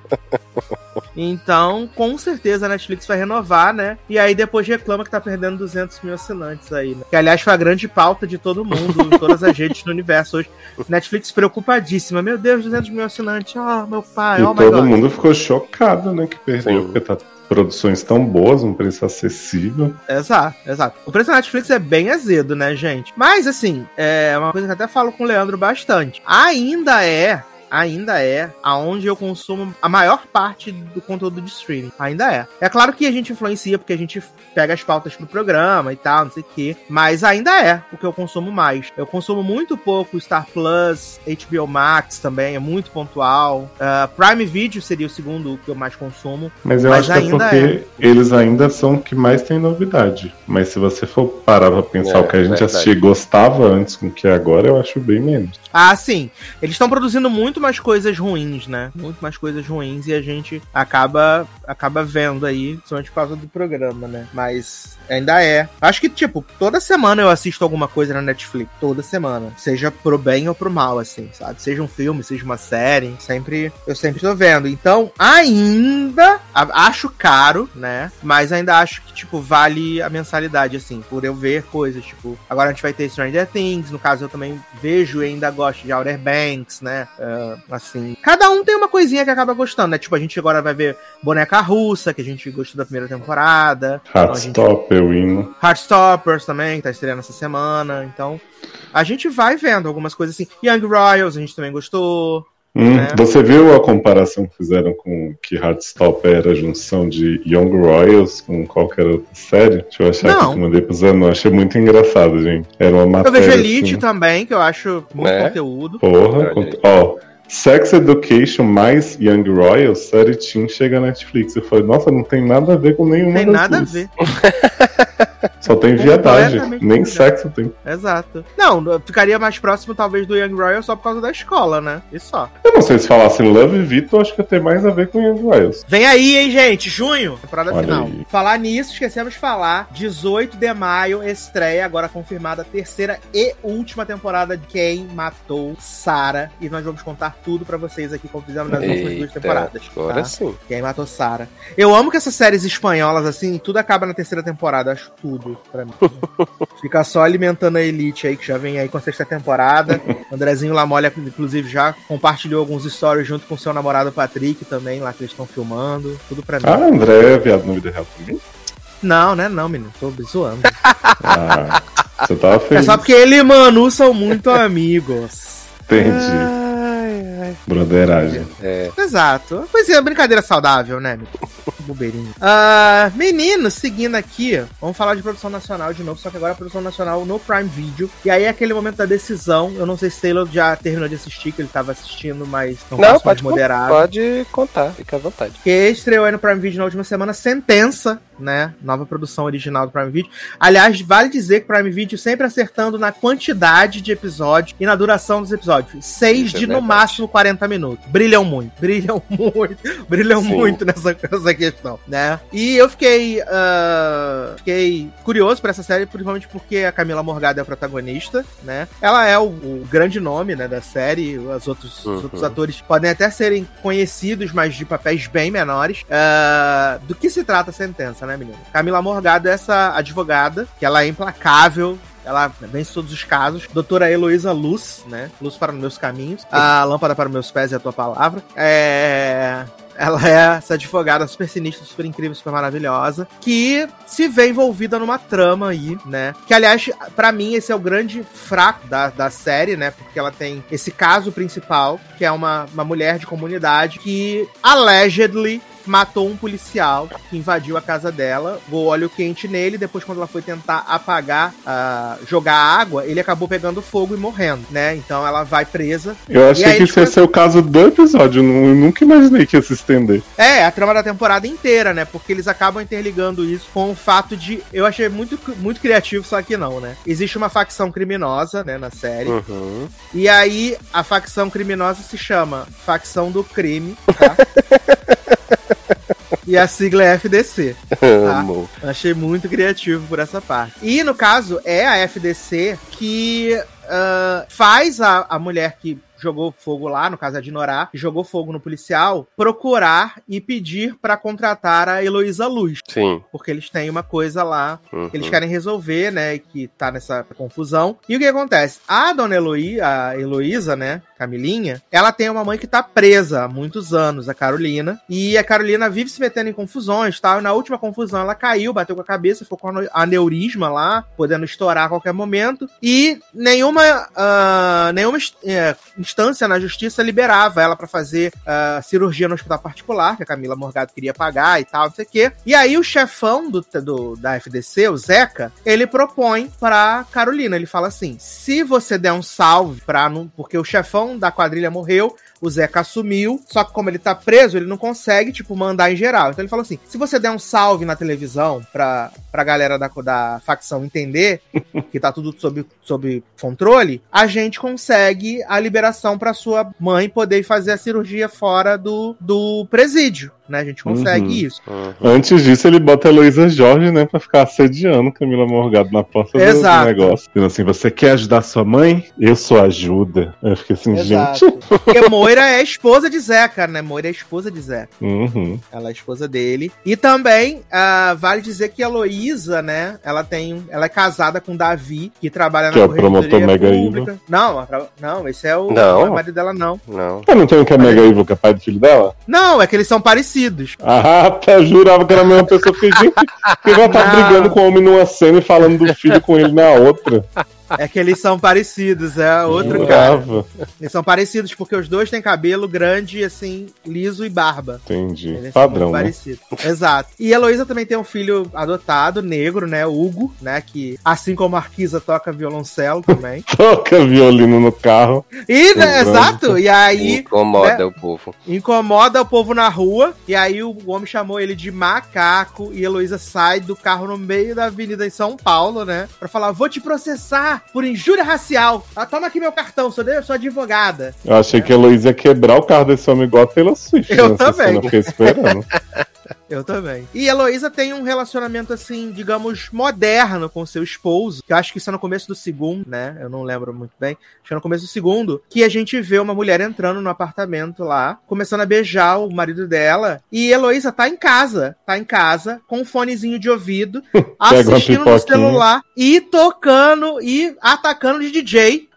Então, com certeza a Netflix vai renovar, né? E aí depois reclama que tá perdendo 200 mil assinantes aí, né? Que aliás foi a grande pauta de todo mundo, em todas as redes do universo hoje. Netflix preocupadíssima. Meu Deus, 200 mil assinantes. Oh, meu pai, E oh todo God. mundo ficou chocado, né? Que perdeu, Sim. porque tá produções tão boas, um preço acessível. Exato, exato. O preço da Netflix é bem azedo, né, gente? Mas, assim, é uma coisa que eu até falo com o Leandro bastante. Ainda é. Ainda é aonde eu consumo a maior parte do conteúdo de streaming. Ainda é. É claro que a gente influencia porque a gente pega as pautas pro programa e tal, não sei o quê. Mas ainda é o que eu consumo mais. Eu consumo muito pouco Star Plus, HBO Max também, é muito pontual. Ah, Prime Video seria o segundo que eu mais consumo. Mas eu Mas acho que é porque eles ainda são o que mais tem novidade. Mas se você for parar pra pensar É, o que a gente verdade. assistia e gostava antes com o que é agora, eu acho bem menos. Ah, sim. Eles estão produzindo muito mais coisas ruins, né? Muito mais coisas ruins e a gente acaba acaba vendo aí, principalmente por causa do programa, né? Mas ainda é. Acho que, tipo, toda semana eu assisto alguma coisa na Netflix. Toda semana. Seja pro bem ou pro mal, assim, sabe? Seja um filme, seja uma série. Sempre, eu sempre tô vendo. Então, ainda acho caro, né? Mas ainda acho que, tipo, vale a mensalidade, assim, por eu ver coisas. Tipo, agora a gente vai ter Stranger Things. No caso, eu também vejo e ainda gosto de Outer Banks, né? Ah, assim. Cada um tem uma coisinha que acaba gostando, né? Tipo, a gente agora vai ver Boneca Russa, que a gente gostou da primeira temporada. Então, gente- Heartstopper, o hino. Heartstoppers também, que tá estreando essa semana. Então, a gente vai vendo algumas coisas assim. Young Royals, a gente também gostou. Hum, É. Você viu a comparação que fizeram com que Heartstopper era a junção de Young Royals com qualquer outra série? Deixa eu achar Não. aqui que eu mandei pro Zanon. Achei muito engraçado, gente. Era uma Eu matéria. vejo Elite assim, também, que eu acho muito É? conteúdo. Porra, Olha cont- aí. ó. Sex Education mais Young Royals, série Teen chega na Netflix. Eu falei, nossa, não tem nada a ver com nenhuma Tem das nada a duas. ver. Só tem viadagem. Nem sexo tem. Exato. Não, ficaria mais próximo, talvez, do Young Royal só por causa da escola, né? E só. Eu não sei se falassem Love e Vitor, acho que tem mais a ver com Young Royals. Vem aí, hein, gente? Junho, temporada Olha final. aí. Falar nisso, esquecemos de falar. 18 de maio, estreia, agora confirmada, a terceira e última temporada de Quem Matou Sarah. E nós vamos contar tudo pra vocês aqui, como fizemos nas últimas duas temporadas. agora tá? sim. Quem matou Sarah. Eu amo que essas séries espanholas, assim, tudo acaba na terceira temporada. Acho tudo pra mim. Fica só alimentando a Elite aí, que já vem aí com a sexta temporada. Andrezinho Lamolha, inclusive, já compartilhou alguns stories junto com seu namorado Patrick também, lá que eles estão filmando. Tudo pra mim. Ah, André é viado na vida real também? Não, né? Não, menino. Tô zoando. Ah, você tava É feliz. só porque ele e Manu são muito amigos. Entendi. Ai, ai. Broderagem. É. Exato. Pois é, brincadeira saudável, né, meu? Bobeirinho. Ah, menino, seguindo aqui, vamos falar de produção nacional de novo, só que agora a produção nacional no Prime Video. E aí é aquele momento da decisão. Eu não sei se Taylor já terminou de assistir, que ele tava assistindo, mas não, Não, pode, moderado. pode contar, fica à vontade. Que estreou aí no Prime Video na última semana, Sentença, né? Nova produção original do Prime Video. Aliás, vale dizer que o Prime Video sempre acertando na quantidade de episódios e na duração dos episódios. Seis Isso é de no verdade. máximo 40 minutos. Brilham muito, brilham muito, brilham Sim. muito nessa, nessa questão, né? E eu fiquei, ah, fiquei curioso por essa série, principalmente porque a Camila Morgado é a protagonista, né? Ela é o, o grande nome, né, da série. Os outros, os Uhum. outros atores podem até serem conhecidos, mas de papéis bem menores. Ah, do que se trata a sentença, né, menino? Camila Morgado é essa advogada, que ela é implacável, ela vence todos os casos. Doutora Heloísa Luz, né? Luz para os meus caminhos. A lâmpada para os meus pés é a tua palavra. É. Ela é essa advogada super sinistra, super incrível, super maravilhosa, que se vê envolvida numa trama aí, né? Que, aliás, pra mim, esse é o grande fraco da, da série, né? Porque ela tem esse caso principal, que é uma, uma mulher de comunidade que allegedly matou um policial que invadiu a casa dela, o óleo quente nele, depois quando ela foi tentar apagar, ah, jogar água, ele acabou pegando fogo e morrendo, né? Então ela vai presa. Eu achei que isso ia ser o caso do episódio. Eu nunca imaginei que ia se estender. É, a trama da temporada inteira, né? Porque eles acabam interligando isso com o fato de. Eu achei muito, muito criativo, só que não, né? Existe uma facção criminosa, né, na série. Uhum. E aí, a facção criminosa se chama Facção do Crime, tá? e a sigla é FDC. Tá. Achei muito criativo por essa parte. E no caso, é a FDC que ah, faz a, a mulher que jogou fogo lá, no caso a Dinorá, que jogou fogo no policial, procurar e pedir pra contratar a Heloísa Luz. Sim. Porque eles têm uma coisa lá Uhum. que eles querem resolver, né? E que tá nessa confusão. E o que acontece? A dona Eloí, a Heloísa, né? Camilinha, ela tem uma mãe que tá presa há muitos anos, a Carolina. E a Carolina vive se metendo em confusões tal. E na última confusão ela caiu, bateu com a cabeça, ficou com ane- aneurisma lá, podendo estourar a qualquer momento. E nenhuma, ah, nenhuma é, instância na justiça liberava ela pra fazer ah, cirurgia no hospital particular, que a Camila Morgado queria pagar e tal, não sei o quê. E aí o chefão do, do- da FDC, o Zeca, ele propõe pra Carolina, ele fala assim, se você der um salve pra... Porque o chefão da quadrilha morreu, o Zeca assumiu, só que como ele tá preso, ele não consegue, tipo, mandar em geral. Então ele falou assim, se você der um salve na televisão pra, pra galera da, da facção entender que tá tudo sob, sob controle, a gente consegue a liberação pra sua mãe poder fazer a cirurgia fora do, do presídio, né? A gente consegue Uhum. isso. Uhum. Antes disso, ele bota a Heloísa Jorge, né, pra ficar assediando Camila Morgado na porta do- do Exato. negócio. Dizendo assim: você quer ajudar sua mãe? Eu sou ajuda. Eu fiquei assim, Exato. gente. Porque Moira é esposa de Zeca, né? Moira é esposa de Zeca. Uhum. Ela é esposa dele. E também, ah, vale dizer que a Heloísa, né? Ela tem. um- Ela é casada com Davi, que trabalha Que é na o promotor mega Pública. Não, não, esse é o, Não. é o marido dela, não. Não. Eu não tenho que é Mega Evil, que é pai do filho dela? Não, é que eles são parecidos. Ah, tá, eu jurava que era a mesma pessoa. Fiquei, gente, que ela tá Não. brigando com o homem numa cena e falando do filho com ele na outra. É que eles são parecidos, é outro cara. Eles são parecidos porque os dois têm cabelo grande, assim, liso e barba. Entendi. Eles Padrão. são Né? parecidos. Exato. E a Heloísa também tem um filho adotado, negro, né? Hugo, né? Que, assim como a Arquisa, toca violoncelo também. Toca violino no carro. E, né, exato. E aí Incomoda né? o povo. incomoda o povo na rua. E aí o homem chamou ele de macaco. E a Heloísa sai do carro no meio da avenida em São Paulo, né? Pra falar: vou te processar por injúria racial. Ah, toma aqui meu cartão, sou, de- sou advogada. Eu achei que a Heloísa ia quebrar o carro desse homem igual a Taylor Swift. Eu nessa também. cena, eu fiquei esperando. Eu também. E Heloísa tem um relacionamento, assim, digamos, moderno com seu esposo. Que eu acho que isso é no começo do segundo, né? Eu não lembro muito bem. Acho que é no começo do segundo. Que a gente vê uma mulher entrando no apartamento lá, começando a beijar o marido dela. E Heloísa tá em casa. Tá em casa, com um fonezinho de ouvido, assistindo no celular e tocando e atacando de DJ.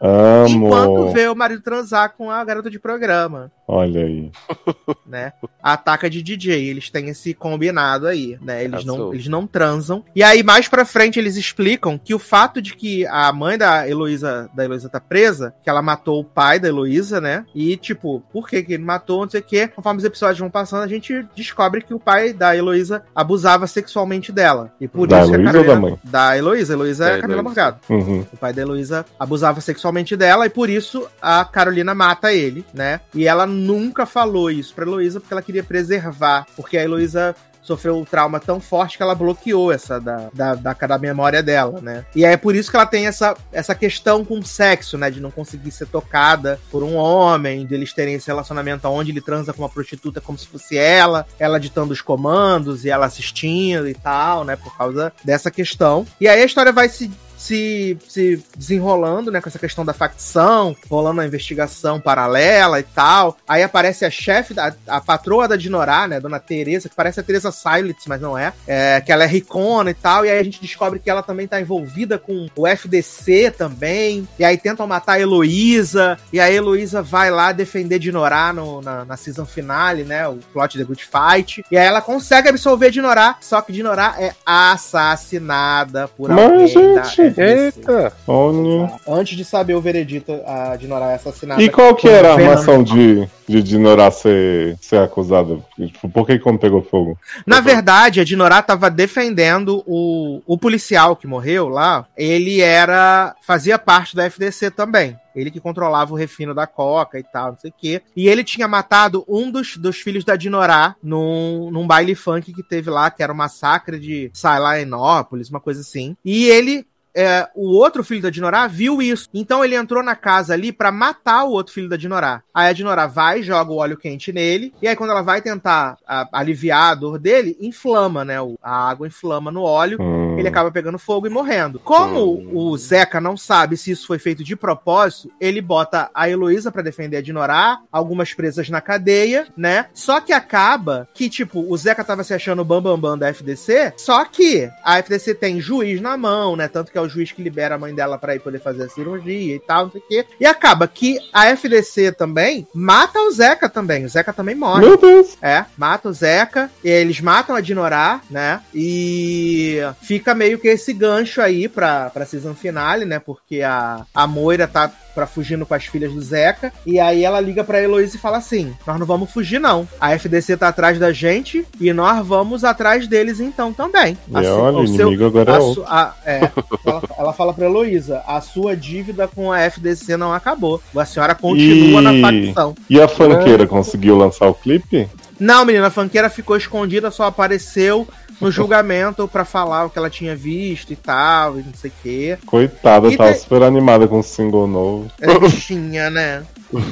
Enquanto Amo. vê o marido transar com a garota de programa Olha aí. né? Ataca de DJ. Eles têm esse combinado aí, né? Eles não, Arrasou. eles não transam. E aí, mais pra frente, eles explicam que o fato de que a mãe da Heloísa, da Heloísa tá presa, que ela matou o pai da Heloísa, né? E, tipo, por que que ele matou, não sei o quê. Conforme os episódios vão passando, a gente descobre que o pai da Heloísa abusava sexualmente dela. E por Da isso que a Heloísa ou da mãe? Da Heloísa. Heloísa é a Camila Heloísa. Morgado. Uhum. O pai da Heloísa abusava sexualmente dela e por isso a Carolina mata ele, né? E ela nunca falou isso pra Heloísa porque ela queria preservar, porque a Heloísa sofreu um trauma tão forte que ela bloqueou essa da, da, da, da memória dela, né? E é por isso que ela tem essa, essa questão com o sexo, né? De não conseguir ser tocada por um homem, de eles terem esse relacionamento onde ele transa com uma prostituta como se fosse ela, ela ditando os comandos e ela assistindo e tal, né? Por causa dessa questão. E aí a história vai se se, se desenrolando, né, com essa questão da facção, rolando uma investigação paralela e tal. Aí aparece a chefe, da, a patroa da Dinorá, né, Dona Teresa, que parece a Teresa Silence, mas não é, é, que ela é ricona e tal, e aí a gente descobre que ela também tá envolvida com o FDC também, e aí tentam matar a Heloísa, e a Heloísa vai lá defender Dinorá no, na, na season finale, né, o plot The Good Fight, e aí ela consegue absolver Dinorá, só que Dinorá é assassinada por Mas, alguém da gente, FDC. Eita! Olha. Antes de saber o veredito, a Dinorá é assassinada. E qual que era a armação de, de Dinorá ser, ser acusada? Tipo, por que não pegou fogo? Na verdade, a Dinorá tava defendendo o, o policial que morreu lá. Ele era. fazia parte da FDC também. Ele que controlava o refino da Coca e tal, não sei o quê. E ele tinha matado um dos, dos filhos da Dinorá num, num baile funk que teve lá, que era um massacre de Sailainópolis, uma coisa assim. E ele é, o outro filho da Dinorá viu isso. Então ele entrou na casa ali pra matar o outro filho da Dinorá. Aí a Dinorá vai, joga o óleo quente nele. E aí quando ela vai tentar a- aliviar a dor dele, inflama, né? O- A água inflama no óleo. Hum, Ele acaba pegando fogo e morrendo. Como o Zeca não sabe se isso foi feito de propósito, ele bota a Heloísa pra defender a Dinorá, algumas presas na cadeia, né? Só que acaba que, tipo, o Zeca tava se achando o bambambam bam, bam da FDC, só que a FDC tem juiz na mão, né? Tanto que é o juiz que libera a mãe dela pra ir poder fazer a cirurgia e tal, não sei o quê. E acaba que a FDC também mata o Zeca também. O Zeca também morre. Meu Deus! É, mata o Zeca, e eles matam a Dinorá, né? E fica meio que esse gancho aí pra, pra season finale, né? Porque a, a Moira tá pra fugindo com as filhas do Zeca, e aí ela liga pra Heloísa e fala assim: Nós não vamos fugir, não. A FDC tá atrás da gente e nós vamos atrás deles então também. E olha, o o seu- inimigo agora é a outro. su- a- é, ela, ela fala pra Heloísa: a sua dívida com a FDC não acabou. A senhora continua E- na facção. E a fanqueira conseguiu lançar o clipe? Não, menina, a fanqueira ficou escondida, só apareceu no julgamento pra falar o que ela tinha visto e tal, e não sei o quê. Coitada, E tava super animada com o single novo. É, tinha, né?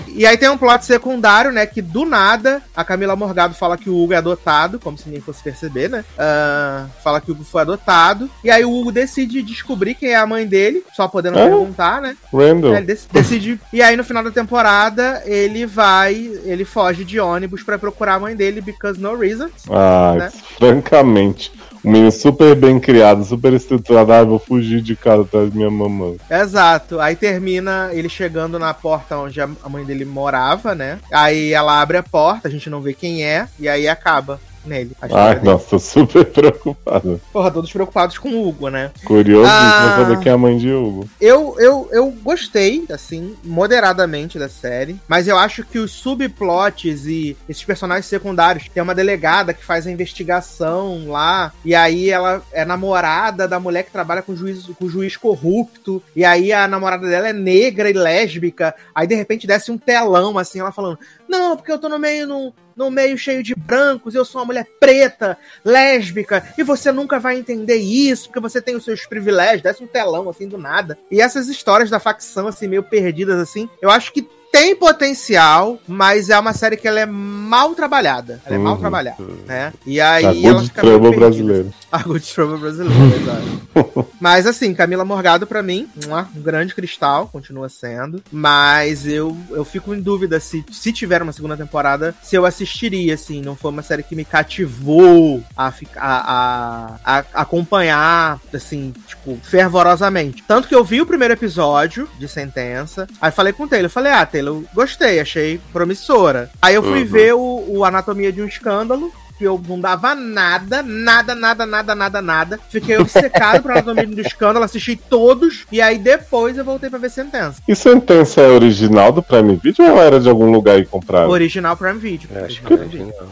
E aí tem um plot secundário, né? Que do nada a Camila Morgado fala que o Hugo é adotado, como se ninguém fosse perceber, né? Ah, fala que o Hugo foi adotado. E aí o Hugo decide descobrir quem é a mãe dele, só podendo Ah. perguntar, né? Randall. Ele dec- decide. E aí, no final da temporada, ele vai. Ele foge de ônibus pra procurar a mãe dele, because no reason. Ah, né? francamente. Menino super bem criado, super estruturado. Ah, vou fugir de casa atrás da minha mamãe. Exato. Aí termina ele chegando na porta onde a mãe dele morava, né? Aí ela abre a porta, a gente não vê quem é, e aí acaba nele. a história Ai, dele. nossa, tô super preocupado. Porra, todos preocupados com o Hugo, né? Curioso Ah. pra saber quem é a mãe de Hugo. Eu, eu, eu gostei, assim, moderadamente da série, mas eu acho que os subplots e esses personagens secundários, tem uma delegada que faz a investigação lá, e aí ela é namorada da mulher que trabalha com o juiz, com o juiz corrupto, e aí a namorada dela é negra e lésbica, aí de repente desce um telão, assim, ela falando, não, porque eu tô no meio, no, no meio cheio de brancos, eu sou uma mulher preta, lésbica, e você nunca vai entender isso, porque você tem os seus privilégios, desce um telão, assim, do nada. E essas histórias da facção, assim, meio perdidas, assim, eu acho que tem potencial, mas é uma série que ela é mal trabalhada. Ela é mal Uhum. trabalhada, né? E aí A ela fica meio perdida. brasileiro. A Good Trouble brasileira, exato. Mas assim, Camila Morgado, pra mim, um grande cristal, continua sendo. Mas eu, eu fico em dúvida se, se tiver uma segunda temporada, se eu assistiria, assim. Não foi uma série que me cativou a, a, a, a acompanhar, assim, tipo, fervorosamente. Tanto que eu vi o primeiro episódio de Sentença, aí falei com o Taylor, falei, ah, Taylor, gostei, achei promissora. Aí eu fui Uhum. ver o, o Anatomia de um Escândalo, que eu não dava nada, nada, nada, nada, nada, nada. Fiquei obcecado pro Anatomia do Escândalo, assisti todos, e aí depois eu voltei pra ver Sentença. E Sentença é original do Prime Video ou ela era de algum lugar e comprada? Original Prime Video. Eu acho que é.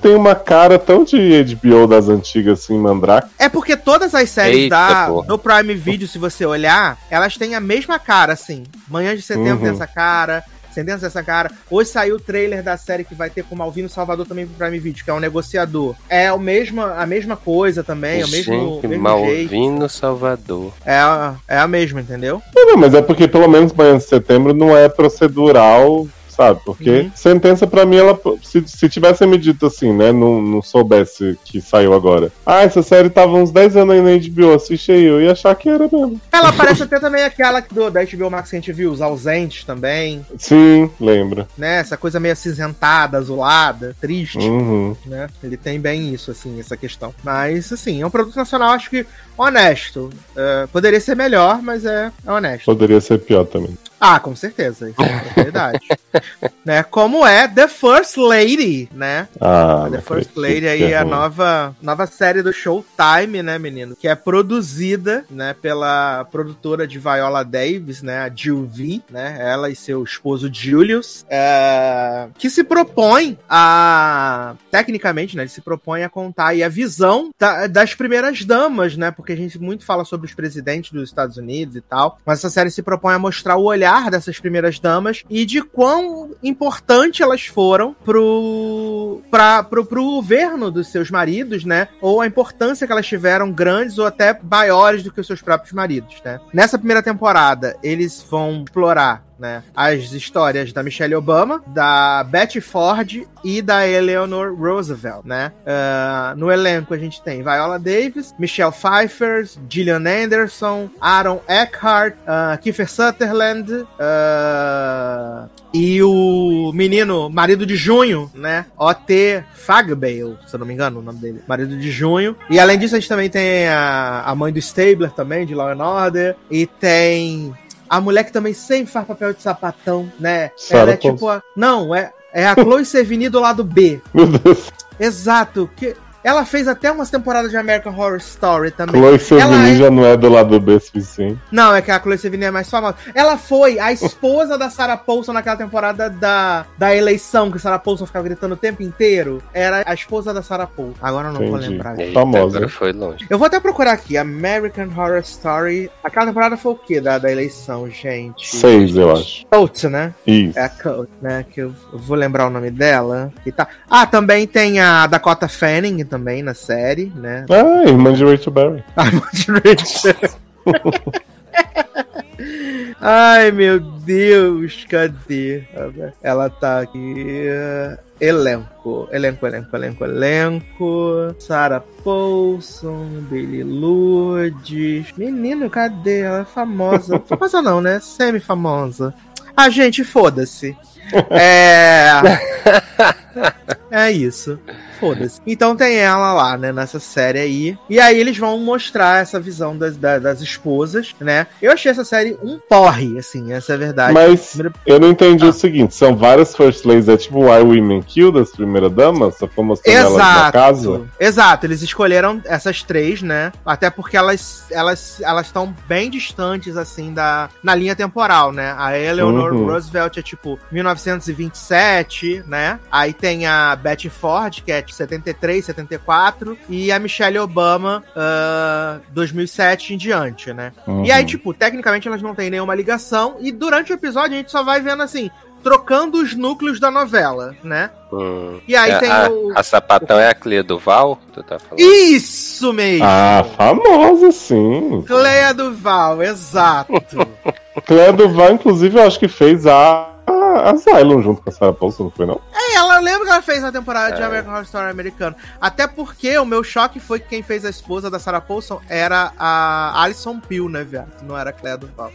Tem uma cara tão de HBO das antigas, assim, Mandrake. É porque todas as séries Eita, da, porra. do Prime Video, se você olhar, elas têm a mesma cara, assim. Manhã de setembro Uhum. tem essa cara. Sentença dessa cara. Hoje saiu o trailer da série que vai ter com o Malvino Salvador também pro Prime Video, que é um negociador. É o mesmo, a mesma coisa também, é o mesmo, Gente, mesmo jeito. Malvino Salvador. É, a- é a mesma, entendeu? Não, não, mas é porque pelo menos Manhã de Setembro não é procedural, sabe? Porque Uhum. Sentença, pra mim, ela. Se, se tivesse me dito assim, né? Não, não soubesse que saiu agora. Ah, essa série tava uns 10 anos aí na HBO, assiste aí. Eu ia achar que era mesmo. Ela parece até também aquela do, da HBO Max que a gente viu, os ausentes também, Sim, lembra. né? Essa coisa meio acinzentada, azulada, triste, Uhum. né? Ele tem bem isso, assim, essa questão. Mas, assim, é um produto nacional, acho que honesto. É, poderia ser melhor, mas é, é honesto. Poderia ser pior também. Ah, com certeza, isso é verdade. né? Como é The First Lady, né? Ah, The First Lady aí é a nova, nova série do Showtime, né, menino? Que é produzida, né, pela produtora de Viola Davis, né, a Jill V, né? Ela e seu esposo Julius, é, que se propõe a, tecnicamente, né, ele se propõe a contar aí a visão da- das primeiras damas, né? Porque a gente muito fala sobre os presidentes dos Estados Unidos e tal, mas essa série se propõe a mostrar o olhar dessas primeiras damas e de quão importante elas foram pro, pra, pro, pro governo dos seus maridos, né? Ou a importância que elas tiveram grandes ou até maiores do que os seus próprios maridos, né? Nessa primeira temporada, eles vão explorar né, as histórias da Michelle Obama, da Betty Ford e da Eleanor Roosevelt, né? Ah, no elenco a gente tem Viola Davis, Michelle Pfeiffer, Gillian Anderson, Aaron Eckhart, ah, Kiefer Sutherland ah, e o menino, marido de junho, né? O.T. Fagbale, se eu não me engano o nome dele. Marido de junho. E além disso, a gente também tem a, a mãe do Stabler também, de Law and Order. E tem a mulher que também sempre faz papel de sapatão, né? Sarah Ela é tipo a... Não, é, é a Chloe Sevigny do lado B. Meu Deus. Exato. Que ela fez até umas temporadas de American Horror Story também. Chloe Sevigny é- já não é do lado B suficiente. Não, é que a Chloe Sevigny é mais famosa. Ela foi a esposa da Sarah Paulson naquela temporada da, da eleição, que a Sarah Paulson ficava gritando o tempo inteiro. Era a esposa da Sarah Paulson. Agora eu não vou Entendi. lembrar. Eita, Famosa. agora foi longe. Eu vou até procurar aqui. American Horror Story. Aquela temporada foi o quê da, da eleição, gente? Seis, eu acho. Coates, né? Isso. É a Coates, né? Que eu, eu vou lembrar o nome dela. Que tá... Ah, também tem a Dakota Fanning também na série, né? Ah, irmã de Rachel Berry. Ai, Monte Richard. Ai, meu Deus, cadê? Ela tá aqui. Elenco, elenco, elenco, elenco, elenco. Sarah Paulson, Billy Lourdes. Menino, cadê? Ela é famosa. famosa não, né? Semi-famosa. Ah, gente, foda-se. É. É isso. Foda-se. Então tem ela lá, né, nessa série aí. E aí eles vão mostrar essa visão das, da- das esposas, né? Eu achei essa série um porre, assim, essa é a verdade. Mas eu não entendi o seguinte: são várias First Ladies, é tipo Why Women Kill das primeiras damas? Só foi mostrando elas na casa? Exato. Eles escolheram essas três, né? Até porque elas elas elas estão bem distantes assim da na linha temporal, né? A Eleanor Uhum. Roosevelt é tipo 1927, né? Aí tem a Betty Ford, que é 73, 74, e a Michelle Obama, ah, 2007 em diante, né? Uhum. E aí, tipo, tecnicamente elas não têm nenhuma ligação, e durante o episódio a gente só vai vendo assim, trocando os núcleos da novela, né? Hum. E aí a, tem a, o. a sapatão é a Cleia Duval? Tu tá falando? Isso mesmo! Ah, famosa, sim. Cleia Duval, exato. Cléa Duval, inclusive, eu acho que fez a, a Asylum junto com a Sarah Paulson, não foi não? é, ela lembra que ela fez na temporada de É. American Horror Story americano. Até porque o meu choque foi que quem fez a esposa da Sarah Paulson era a Alison Peel, né, viado? Não era a Cleia Duval.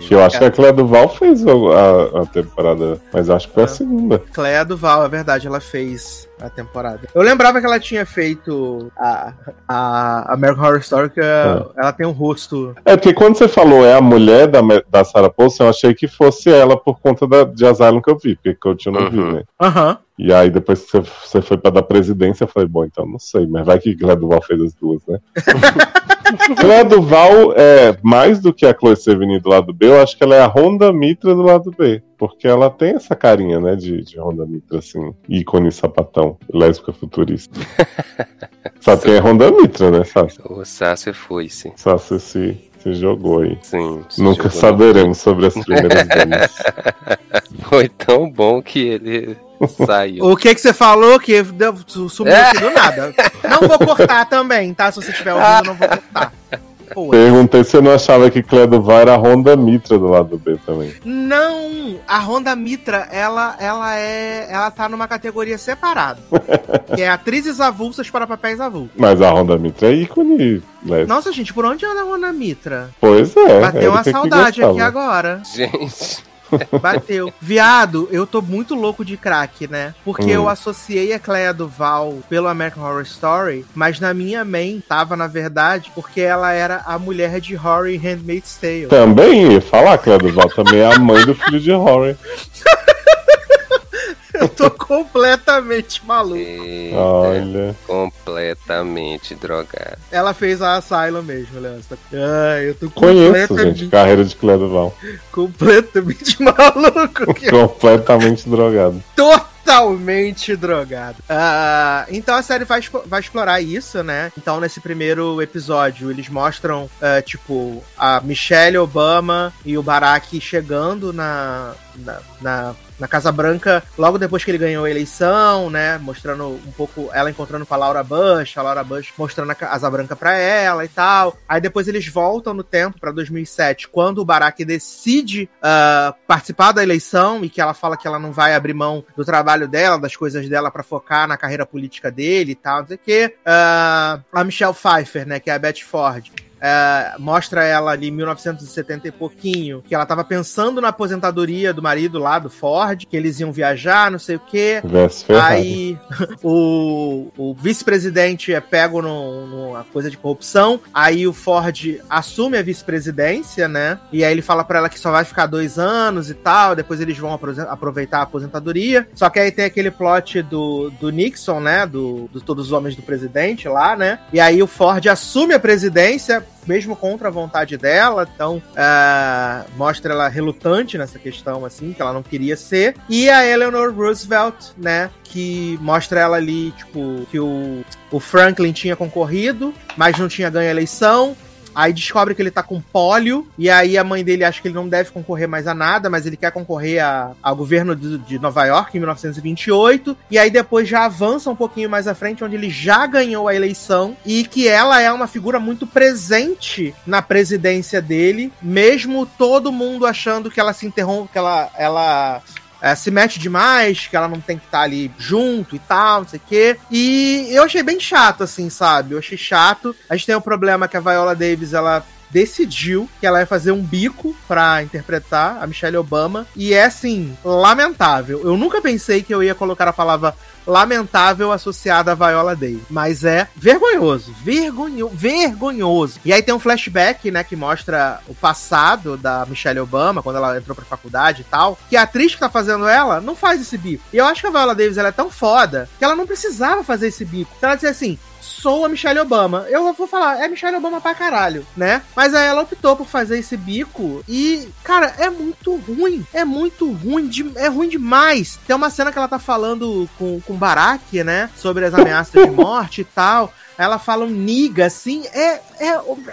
Que eu eu acho que a Cléa Duval fez a, a temporada, mas acho que foi a É. segunda. Cleia Duval, é verdade, ela fez a temporada. Eu lembrava que ela tinha feito a, a American Horror Story, que ela tem um rosto. É porque quando você falou é a mulher da, da Sarah Paulson, eu achei que fosse ela por conta da, de Asylum que eu vi, porque eu não vi, Uhum. né? Aham. E aí depois que você, você foi pra dar presidência, eu falei, bom, então não sei, mas vai que Cléa Duval fez as duas, né? Cléa Duval é mais do que a Chloe Sevigny do lado B, eu acho que ela é a Honda Mitra do lado B. Porque ela tem essa carinha, né, de, de Honda Mitra, assim, ícone sapatão, lésbica futurista. Só tem a Honda Mitra, né, Sassi? O Sácio foi, sim. Sassi se, se jogou aí. Sim. se Nunca jogou saberemos sobre as primeiras damas. Foi tão bom que ele saiu. O que que você falou que deu- sumiu aqui do nada? Não vou cortar também, tá? Se você estiver ouvindo, eu não vou cortar. Perguntei se eu não achava que Cléa Duval era a Honda Mitra do lado B também. Não, a Honda Mitra, ela, ela é, ela tá numa categoria separada, que é atrizes avulsas para papéis avulsos. Mas a Honda Mitra é ícone lésbica. Nossa, gente, por onde anda a Honda Mitra? Pois é. Bateu uma Érica que saudade aqui agora. Gente, Bateu. Viado, eu tô muito louco de crack, né? Porque Hum. eu associei a Cleia Duval pelo American Horror Story, mas na minha mente tava, na verdade, porque ela era a mulher de Horror em Handmaid's Tale. Também ia falar, Cléa Duval também é a mãe do filho de Horror. Eu tô completamente maluco. eita, Olha. completamente drogado. Ela fez a Asylum mesmo, Leandro. Ai, eu tô Conheço, completamente, gente, carreira de Cléa Duval. completamente maluco. que- Completamente drogado. Totalmente drogado. Ah, então a série vai, vai explorar isso, né? Então, nesse primeiro episódio, eles mostram, ah, tipo, a Michelle Obama e o Barack chegando na, na, na, na Casa Branca logo depois que ele ganhou a eleição, né? Mostrando um pouco ela encontrando com a Laura Bush, a Laura Bush mostrando a Casa Branca pra ela e tal. Aí depois eles voltam no tempo pra 2007, quando o Barack decide ah, participar da eleição e que ela fala que ela não vai abrir mão do trabalho dela, das coisas dela pra focar na carreira política dele e tal, não sei o quê. Ah, a Michelle Pfeiffer, né, que é a Betty Ford. Ah, mostra ela ali em 1970 e pouquinho, que ela tava pensando na aposentadoria do marido lá, do Ford, que eles iam viajar, não sei o quê. Aí o, o vice-presidente é pego no- numa coisa de corrupção. Aí o Ford assume a vice-presidência, né? E aí ele fala pra ela que só vai ficar dois anos e tal. Depois eles vão aproveitar a aposentadoria. Só que aí tem aquele plot do, do Nixon, né? Do, do Todos os Homens do Presidente lá, né? E aí o Ford assume a presidência. Mesmo contra a vontade dela, então ah, mostra ela relutante nessa questão, assim, que ela não queria ser. E a Eleanor Roosevelt, né, que mostra ela ali, tipo, que o, o Franklin tinha concorrido, mas não tinha ganho a eleição. Aí descobre que ele tá com pólio, e aí a mãe dele acha que ele não deve concorrer mais a nada, mas ele quer concorrer a- ao governo de, de Nova York em 1928. E aí depois já avança um pouquinho mais à frente, onde ele já ganhou a eleição, e que ela é uma figura muito presente na presidência dele, mesmo todo mundo achando que ela se interrompe, que ela, ela é, se mete demais, que ela não tem que estar ali junto e tal, não sei o quê. E eu achei bem chato, assim, sabe? Eu achei chato. A gente tem o problema que a Viola Davis, ela decidiu que ela ia fazer um bico pra interpretar a Michelle Obama. E é assim, lamentável. Eu nunca pensei que eu ia colocar a palavra lamentável associada a Viola Davis. Mas é vergonhoso. Vergonho, vergonhoso. E aí tem um flashback, né, que mostra o passado da Michelle Obama, quando ela entrou pra faculdade e tal. Que a atriz que tá fazendo ela não faz esse bico. E eu acho que a Viola Davis ela é tão foda que ela não precisava fazer esse bico. Se ela disser assim, sou a Michelle Obama. Eu vou falar, é Michelle Obama pra caralho, né? Mas aí ela optou por fazer esse bico e, cara, é muito ruim. É muito ruim, de, é ruim demais. Tem uma cena que ela tá falando com, com Barack, né? Sobre as ameaças de morte e tal. Ela fala um niga, assim, é, é,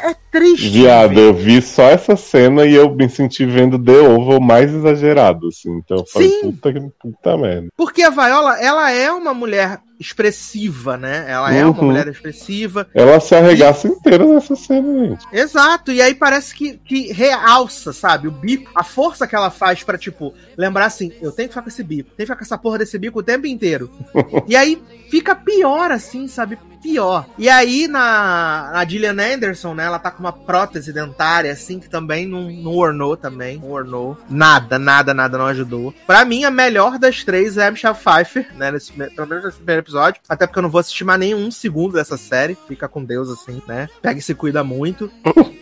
é triste. Viado, eu vi só essa cena e eu me senti vendo The Oval mais exagerado, assim. Então eu falei, Sim. puta, que- puta merda. Porque a Viola, ela é uma mulher expressiva, né? Ela é uma Uhum. mulher expressiva. Ela se arregaça inteira nessa cena, gente. Exato, e aí parece que, que realça, sabe? O bico, a força que ela faz pra, tipo, lembrar assim: eu tenho que ficar com esse bico, tenho que ficar com essa porra desse bico o tempo inteiro. e aí fica pior, assim, sabe? Pior. E aí na, na Gillian Anderson, né? Ela tá com uma prótese dentária, assim, que também não, não ornou também. Não ornou. Nada, nada, nada não ajudou. Pra mim, a melhor das três é a Michelle Pfeiffer, né? Nesse, pelo menos nesse primeiro episódio. Até porque eu não vou assistir mais nenhum segundo dessa série. Fica com Deus, assim, né? Pega e se cuida muito.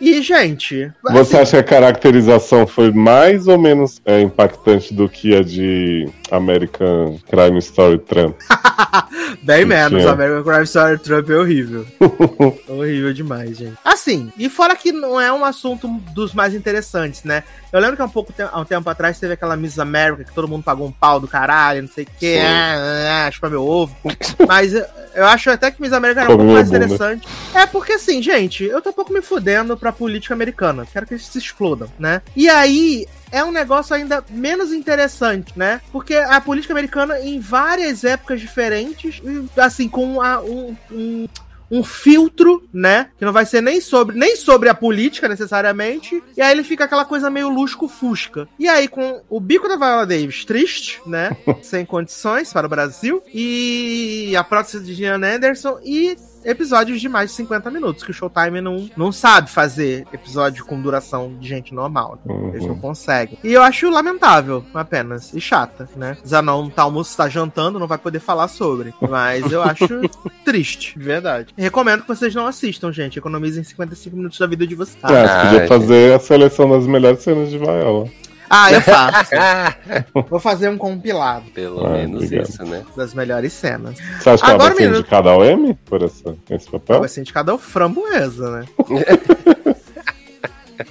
E, gente. Você assim, acha que a caracterização foi mais ou menos é, impactante do que a de American Crime Story Trump? Bem menos. Sim. A American Crime Story Trump é horrível. horrível demais, gente. Assim, e fora que não é um assunto dos mais interessantes, né? Eu lembro que há um pouco há um tempo atrás teve aquela Miss America que todo mundo pagou um pau do caralho, não sei o que, ah, ah, chupa meu ovo. Mas eu, acho até que Miss America era um pouco mais interessante. É porque assim, gente, eu tô um pouco me fudendo pra política americana. Quero que eles se explodam, né? E aí, é um negócio ainda menos interessante, né? Porque a política americana, em várias épocas diferentes, assim, com a- um, um, um filtro, né? Que não vai ser nem sobre, nem sobre a política necessariamente. E aí ele fica aquela coisa meio lusco-fusca. E aí, com o bico da Viola Davis triste, né? Sem condições para o Brasil. E a prótese de Jean Anderson. E episódios de mais de 50 minutos, que o Showtime não, não sabe fazer episódio com duração de gente normal. né? Eles não Uhum. conseguem. E eu acho lamentável, apenas. E chata, né? Zanon tá almoço, tá jantando, não vai poder falar sobre. Mas eu acho triste, de verdade. Recomendo que vocês não assistam, gente. Economizem 55 minutos da vida de vocês. Ah, você podia fazer a seleção das melhores cenas de Viola. Ah, eu faço. Vou fazer um compilado Pelo Ah, menos obrigado. isso, né? das melhores cenas. Você acha que ela Agora, vai ser menino- indicada ao M por essa, esse papel? Vai ser indicado ao framboesa, né?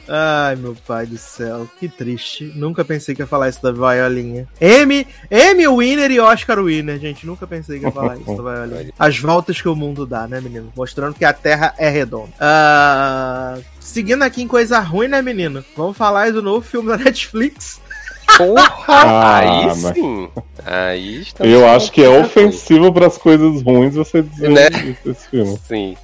Ai, meu pai do céu, que triste. Nunca pensei que ia falar isso da violinha. M, M Winner e Oscar Winner, gente. Nunca pensei que ia falar isso da violinha. As voltas que o mundo dá, né, menino? Mostrando que a Terra é redonda. Ah, seguindo aqui em coisa ruim, né, menino? Vamos falar aí do novo filme da Netflix. Porra! Ah, aí mas- sim. Aí Eu acho que é ofensivo para as coisas ruins você dizer Né? desse filme. Sim.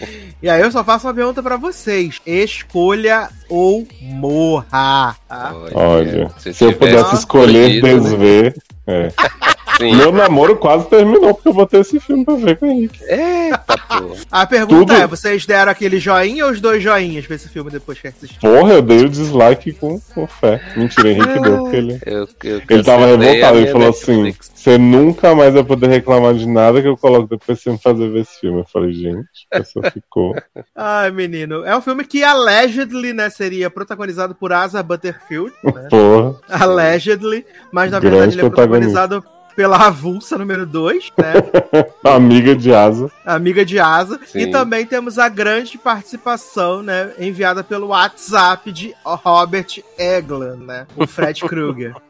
E aí eu só faço uma pergunta pra vocês: escolha ou morra? Tá? Olha, se, eu tivesse pudesse escolher escolhido, né? desver. É. Sim. Meu namoro quase terminou porque eu botei esse filme pra ver com o Henrique. Eita, porra. A pergunta Tudo- é: vocês deram aquele joinha ou os dois joinhas pra esse filme depois que assistiram? Porra, eu dei o dislike com, com fé. Mentira, Henrique deu, porque ele. Eu, eu Ele tava revoltado, ele falou assim: você nunca mais vai poder reclamar de nada que eu coloco depois sem fazer ver esse filme. Eu falei, gente, a pessoa ficou. Ai, menino. É um filme que allegedly, né, seria protagonizado por Asa Butterfield, né? Porra. allegedly, mas na Grande verdade ele é protagonizado pela Avulsa número 2, né? Amiga de asa. amiga de Asa. Sim. E também temos a grande participação, né, enviada pelo WhatsApp de Robert Eglin, né? O Fred Krueger.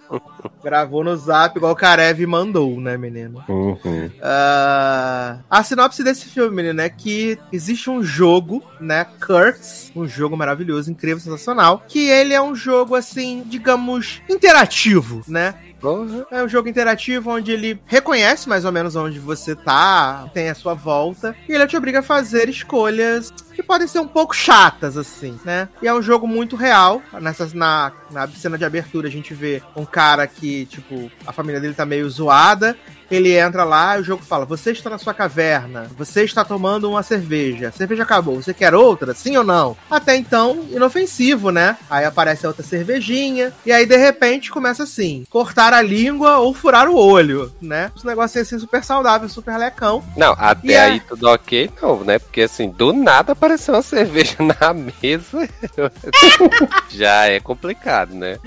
Gravou no Zap igual o Karev mandou, né, menino? Uhum. Ah, a sinopse desse filme, menino, é que existe um jogo, né, Curse, um jogo maravilhoso, incrível, sensacional, que ele é um jogo, assim, digamos, interativo, né? Porra. É um jogo interativo onde ele reconhece mais ou menos onde você tá, tem a sua volta, e ele te obriga a fazer escolhas que podem ser um pouco chatas, assim, né? E é um jogo muito real. Nessas, na, na cena de abertura a gente vê um cara que, tipo, a família dele tá meio zoada. Ele entra lá e o jogo fala: Você está na sua caverna, você está tomando uma cerveja, a cerveja acabou, você quer outra? Sim ou não? Até então, inofensivo, né? Aí aparece a outra cervejinha, e aí de repente começa assim: cortar a língua ou furar o olho, né? Esse negócio assim super saudável, super lecão. Não, até E é- aí tudo ok, não, né? Porque assim, do nada apareceu uma cerveja na mesa. Já é complicado, né?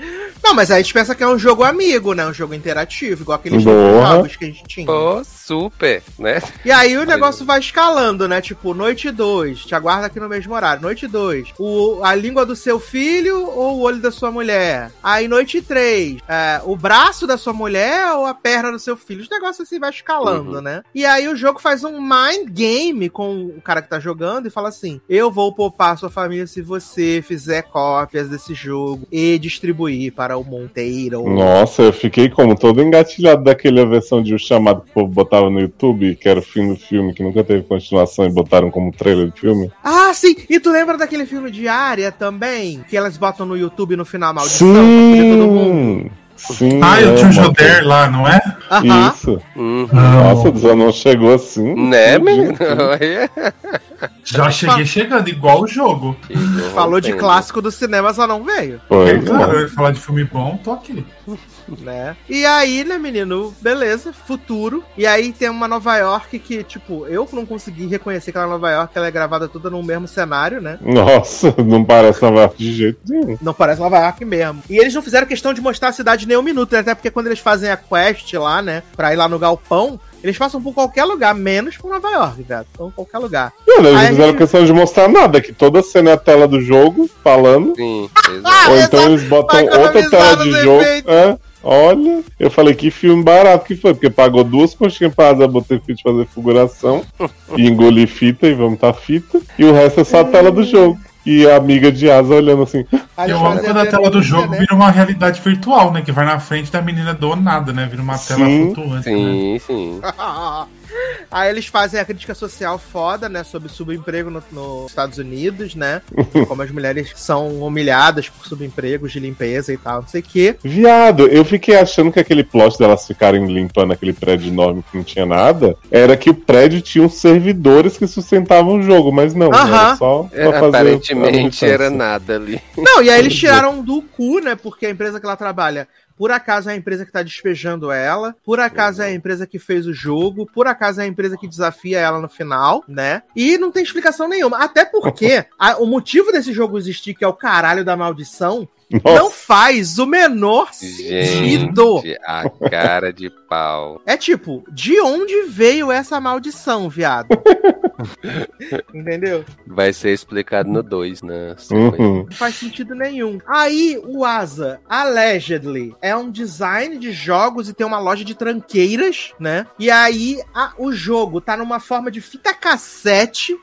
Não, mas aí a gente pensa que é um jogo amigo, né? Um jogo interativo, igual aqueles jogos que a gente tinha. Pô, super, né? E aí o negócio vai escalando, né? Tipo, noite 2, te aguarda aqui no mesmo horário. Noite 2, o, a língua do seu filho ou o olho da sua mulher? Aí noite 3, o braço da sua mulher ou a perna do seu filho? Os negócios assim vai escalando, Uhum. né? E aí o jogo faz um mind game com o cara que tá jogando e fala assim: Eu vou poupar sua família se você fizer cópias desse jogo e distribuir para o Monteiro. Nossa, eu fiquei como todo engatilhado daquela versão de O Chamado que o povo botava no YouTube, que era o fim do filme, que nunca teve continuação e botaram como trailer do filme. Ah, sim! E tu lembra daquele filme de Área também? Que elas botam no YouTube no final maldição pra fugir todo mundo? Sim! Sim, Ah, é, eu tinha o uma- Joder lá, não é? Aham. Isso. Uhum. Nossa, já não chegou assim. Né, menino? Já cheguei chegando, igual o jogo. Falou de clássico do cinema, só não veio, Claro, é. eu ia falar de filme bom, tô aqui. né? E aí, né, menino? Beleza, futuro. E aí tem uma Nova York que, tipo, eu não consegui reconhecer aquela Nova York, ela é gravada toda no mesmo cenário, né? Nossa, não parece Nova York de jeito nenhum. Não parece Nova York mesmo. E eles não fizeram questão de mostrar a cidade nem um minuto, né? até porque quando eles fazem a quest lá, né, pra ir lá no galpão, eles passam por qualquer lugar, menos por Nova York, velho. Então, qualquer lugar. E olha, eles a fizeram gente- questão de mostrar nada, que toda cena é a tela do jogo, falando. Sim, exato. ou então eles botam outra tela de jogo. É, olha, eu falei que filme barato que foi, porque pagou duas coxinhas pra Asa Butterfield fazer figuração e engolir fita e vamos tá fita. E o resto é só a tela do jogo. E a amiga de Asa olhando assim. Eu amo quando a tela do jogo né? vira uma realidade virtual, né? Que vai na frente da menina do nada, né? Vira uma tela Sim, flutuante. Né? Sim, sim. Aí eles fazem a crítica social foda, né? Sobre subemprego no- nos Estados Unidos, né? Como as mulheres são humilhadas por subempregos de limpeza e tal, não sei o quê. Viado, eu fiquei achando que aquele plot delas ficarem limpando aquele prédio enorme que não tinha nada era que o prédio tinha uns servidores que sustentavam o jogo, mas não, Aham. era só pra É, fazer. aparentemente era nada ali. Não, e aí eles tiraram do cu, né? Porque a empresa que ela trabalha, por acaso é a empresa que tá despejando ela, por acaso é a empresa que fez o jogo, por acaso é a empresa que desafia ela no final, né? E não tem explicação nenhuma. Até porque a- o motivo desse jogo existir, que é o caralho da maldição, Nossa, não faz o menor sentido. Gente, a cara de pau. É tipo, de onde veio essa maldição, viado? Entendeu? Vai ser explicado no 2, né? Uhum. Não faz sentido nenhum. Aí, o Asa, allegedly, é um design de jogos e tem uma loja de tranqueiras, né? E aí, a- o jogo tá numa forma de fita cassete.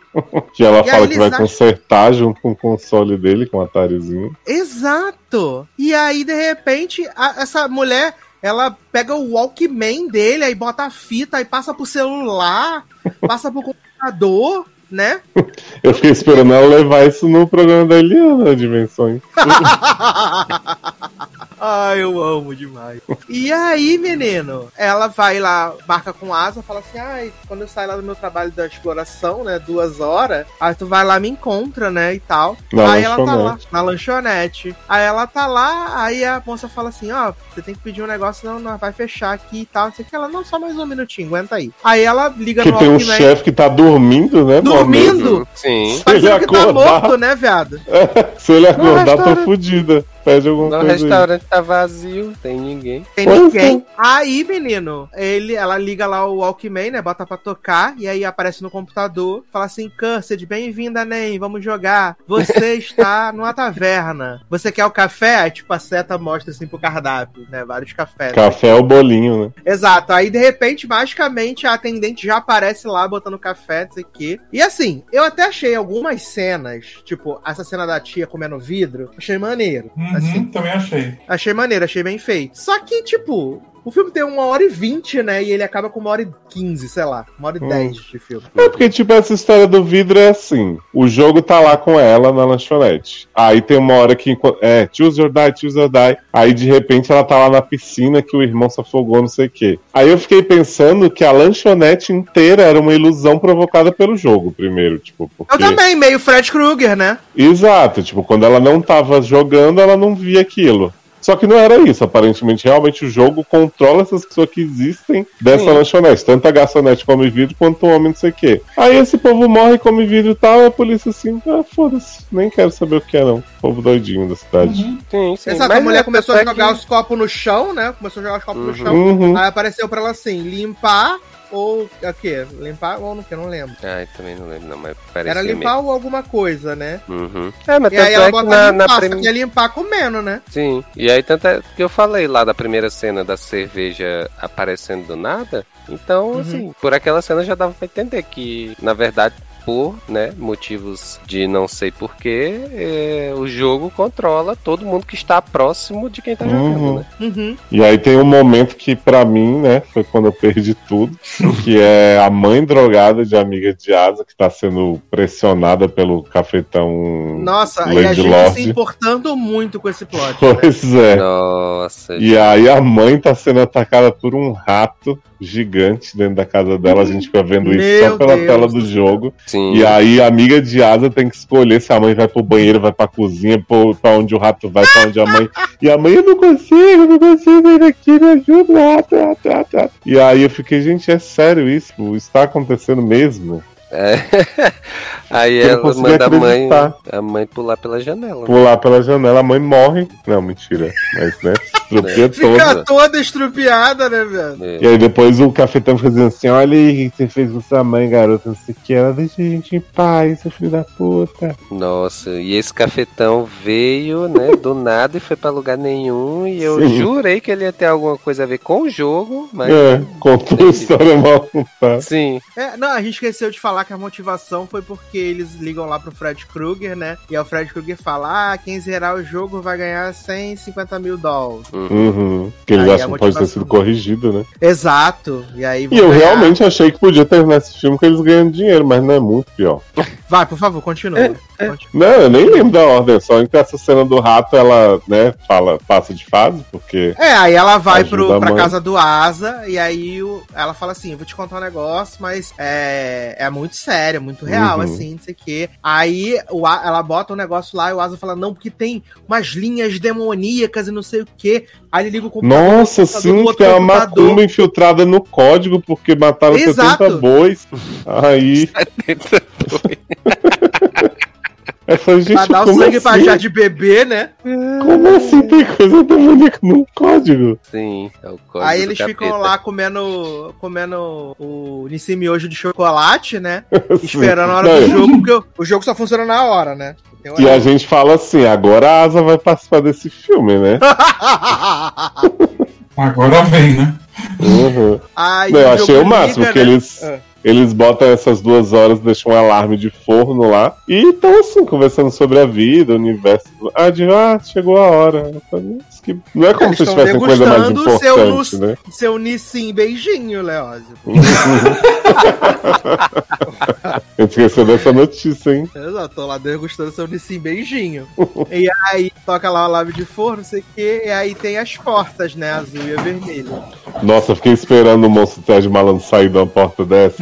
Que ela E fala que vai acham- consertar junto com o console dele, com o Atarizinho. Exato! E aí, de repente, a- essa mulher. Ela pega o Walkman dele, aí bota a fita, aí passa pro celular, passa pro computador, né? Eu fiquei esperando ela levar isso no programa da Eliana, Dimensões. Ai, eu amo demais. E aí, menino, ela vai lá, marca com asa, fala assim: ai, quando eu sair lá do meu trabalho da exploração, né, duas horas, aí tu vai lá, me encontra, né, e tal. Na aí ela tá lá, lanchonete. na lanchonete. Aí ela tá lá, aí a moça fala assim: ó, você tem que pedir um negócio, não, não vai fechar aqui e tal. Não sei o que ela, não, só mais um minutinho, aguenta aí. Aí ela liga Que no tem um Walkman. chefe que tá dormindo, né? Dormindo? Sim. Parecendo ele que tá acordar- morto, né, viado? Se ele acordar, tô restaurante. Pede alguma No coisa. aí. restaurante tá vazio, tem ninguém. Tem Pois ninguém. Aí, menino, ele, ela liga lá o Walkman, né? Bota pra tocar, e aí aparece no computador, fala assim: Cursed, bem-vinda, Nen, vamos jogar. Você está numa taverna. Você quer o café? Aí, tipo, a seta mostra assim pro cardápio, né? Vários cafés. Café é o bolinho, né? Exato. Aí, de repente, magicamente, a atendente já aparece lá botando café, não sei o quê. E assim, eu até achei algumas cenas, tipo, essa cena da tia comendo vidro, achei maneiro. Uhum, Assim, também achei. Achei maneiro, achei bem feito. Só que, tipo, O filme tem uma hora e vinte, né? E ele acaba com uma hora e quinze, sei lá. Uma hora e Hum. dez de filme. É porque, tipo, essa história do vidro é assim: o jogo tá lá com ela na lanchonete. Aí tem uma hora que. É, choose or die, choose or die. Aí de repente ela tá lá na piscina que o irmão se afogou, não sei o quê. Aí eu fiquei pensando que a lanchonete inteira era uma ilusão provocada pelo jogo, primeiro, tipo. Porque... Eu também, meio Fred Krueger, né? Exato, tipo, quando ela não tava jogando, ela não via aquilo. Só que não era isso, aparentemente, realmente o jogo controla essas pessoas que existem dessa Sim. lanchonete. Tanto a garçonete come vidro quanto o homem não sei o quê. Aí esse povo morre, come vidro e tal, e a polícia assim, ah, foda-se, nem quero saber o que é não. Povo doidinho da cidade. Sim, sim. Exato, Mas a mulher é começou a é jogar que- os copos no chão, né? Começou a jogar os copos no Uhum. chão. Uhum. Aí apareceu pra ela assim, limpar ou o quê? Limpar ou não, que eu não lembro. Ai, também não lembro, não, mas parece Era limpar ou alguma coisa, né? Uhum. É, mas E tanto aí ela é que bota na, limpar, na prim- que é limpar comendo, né? Sim, e aí tanto é que eu falei lá da primeira cena da cerveja aparecendo do nada. Então, Uhum. assim, por aquela cena já dava pra entender que, na verdade, por né, motivos de não sei porquê, é, o jogo controla todo mundo que está próximo de quem tá Uhum. jogando, né? Uhum. E aí tem um momento que, pra mim, né, foi quando eu perdi tudo, que é a mãe drogada de amiga de Asa, que tá sendo pressionada pelo cafetão Nossa, e a Lady gente Lorde. se importando muito com esse plot. né? Pois é. Nossa, E aí a mãe tá sendo atacada por um rato gigante dentro da casa dela. A gente fica vendo isso Meu só pela Deus tela do jogo. sim. E aí a amiga de Asa tem que escolher se a mãe vai pro banheiro, vai pra cozinha, pro- pra onde o rato vai, pra onde a mãe. E a mãe, eu não consigo, eu não consigo sair daqui, me ajuda, rato, rato, rato, rato. E aí eu fiquei, gente, é sério isso? Isso tá acontecendo mesmo? É. Aí Eu ela manda a mãe, acreditar. a mãe pular pela janela. né? Pular pela janela, a mãe morre. Não, mentira. Mas, né, estrupia Fica toda. toda estrupiada, né, velho? É. E aí depois o cafetão fica dizendo assim, olha aí o que você fez com sua mãe, garota, não sei o que. Ela deixa a gente em paz, seu filho da puta. Nossa, e esse cafetão veio, né, do nada e foi pra lugar nenhum. E eu Sim. jurei que ele ia ter alguma coisa a ver com o jogo, mas. É, contou a história mal contada. Sim, É, não, a gente esqueceu de falar que a motivação foi porque eles ligam lá pro Fred Krueger, né? E aí o Fred Krueger fala: ah, quem zerar o jogo vai ganhar 150 mil dólares. Uhum. Que eles Aí acham que pode ter sido corrigido, né? Exato. E aí E eu ganhar- realmente achei que podia terminar esse filme com eles ganhando dinheiro, mas não é muito pior. Vai, por favor, continua. Continua. Não, eu nem lembro da ordem, só que essa cena do rato, ela, né, fala, passa de fase, porque. É, aí ela vai pro, a pra casa do Asa e aí o- ela fala assim: vou te contar um negócio, mas é, é muito sério, muito real, Uhum. assim, não sei o quê. Aí o, A- ela bota um negócio lá e o Asa fala: não, porque tem umas linhas demoníacas e não sei o quê. Aí ele liga o computador. Nossa, sim, outro tem uma macumba infiltrada no código, porque mataram Exato. 70 bois. Aí. Essa gente Pra dar o sangue pra assim? já de bebê, né? Como assim tem coisa demoníaca no código? sim, é o código Aí eles capeta. ficam lá comendo, comendo o Nissin Miojo de chocolate, né? Esperando a hora Não, do jogo, porque o, jogo só funciona na hora, né? Tem E a horário. gente fala assim, agora a Asa vai participar desse filme, né? Agora vem, né? Uhum. Aí Não, eu achei o máximo, liga, que né? eles, É. eles botam essas duas horas, deixam um alarme de forno lá, e estão assim, conversando sobre a vida, o universo. Ah, de, ah chegou a hora. Eu falei, "Isso que- Não é como Eles se tivesse coisa mais seu importante, luz- né? Seu Nissin beijinho, Leózio. Eu esqueci dessa notícia, hein? Exato, tô lá degustando seu Nissin beijinho. e aí toca lá o alarme de forno, não sei o quê, e aí tem as portas, né? Azul e a vermelha. Nossa, eu fiquei esperando o monstro Ted Malandro sair de uma porta dessa.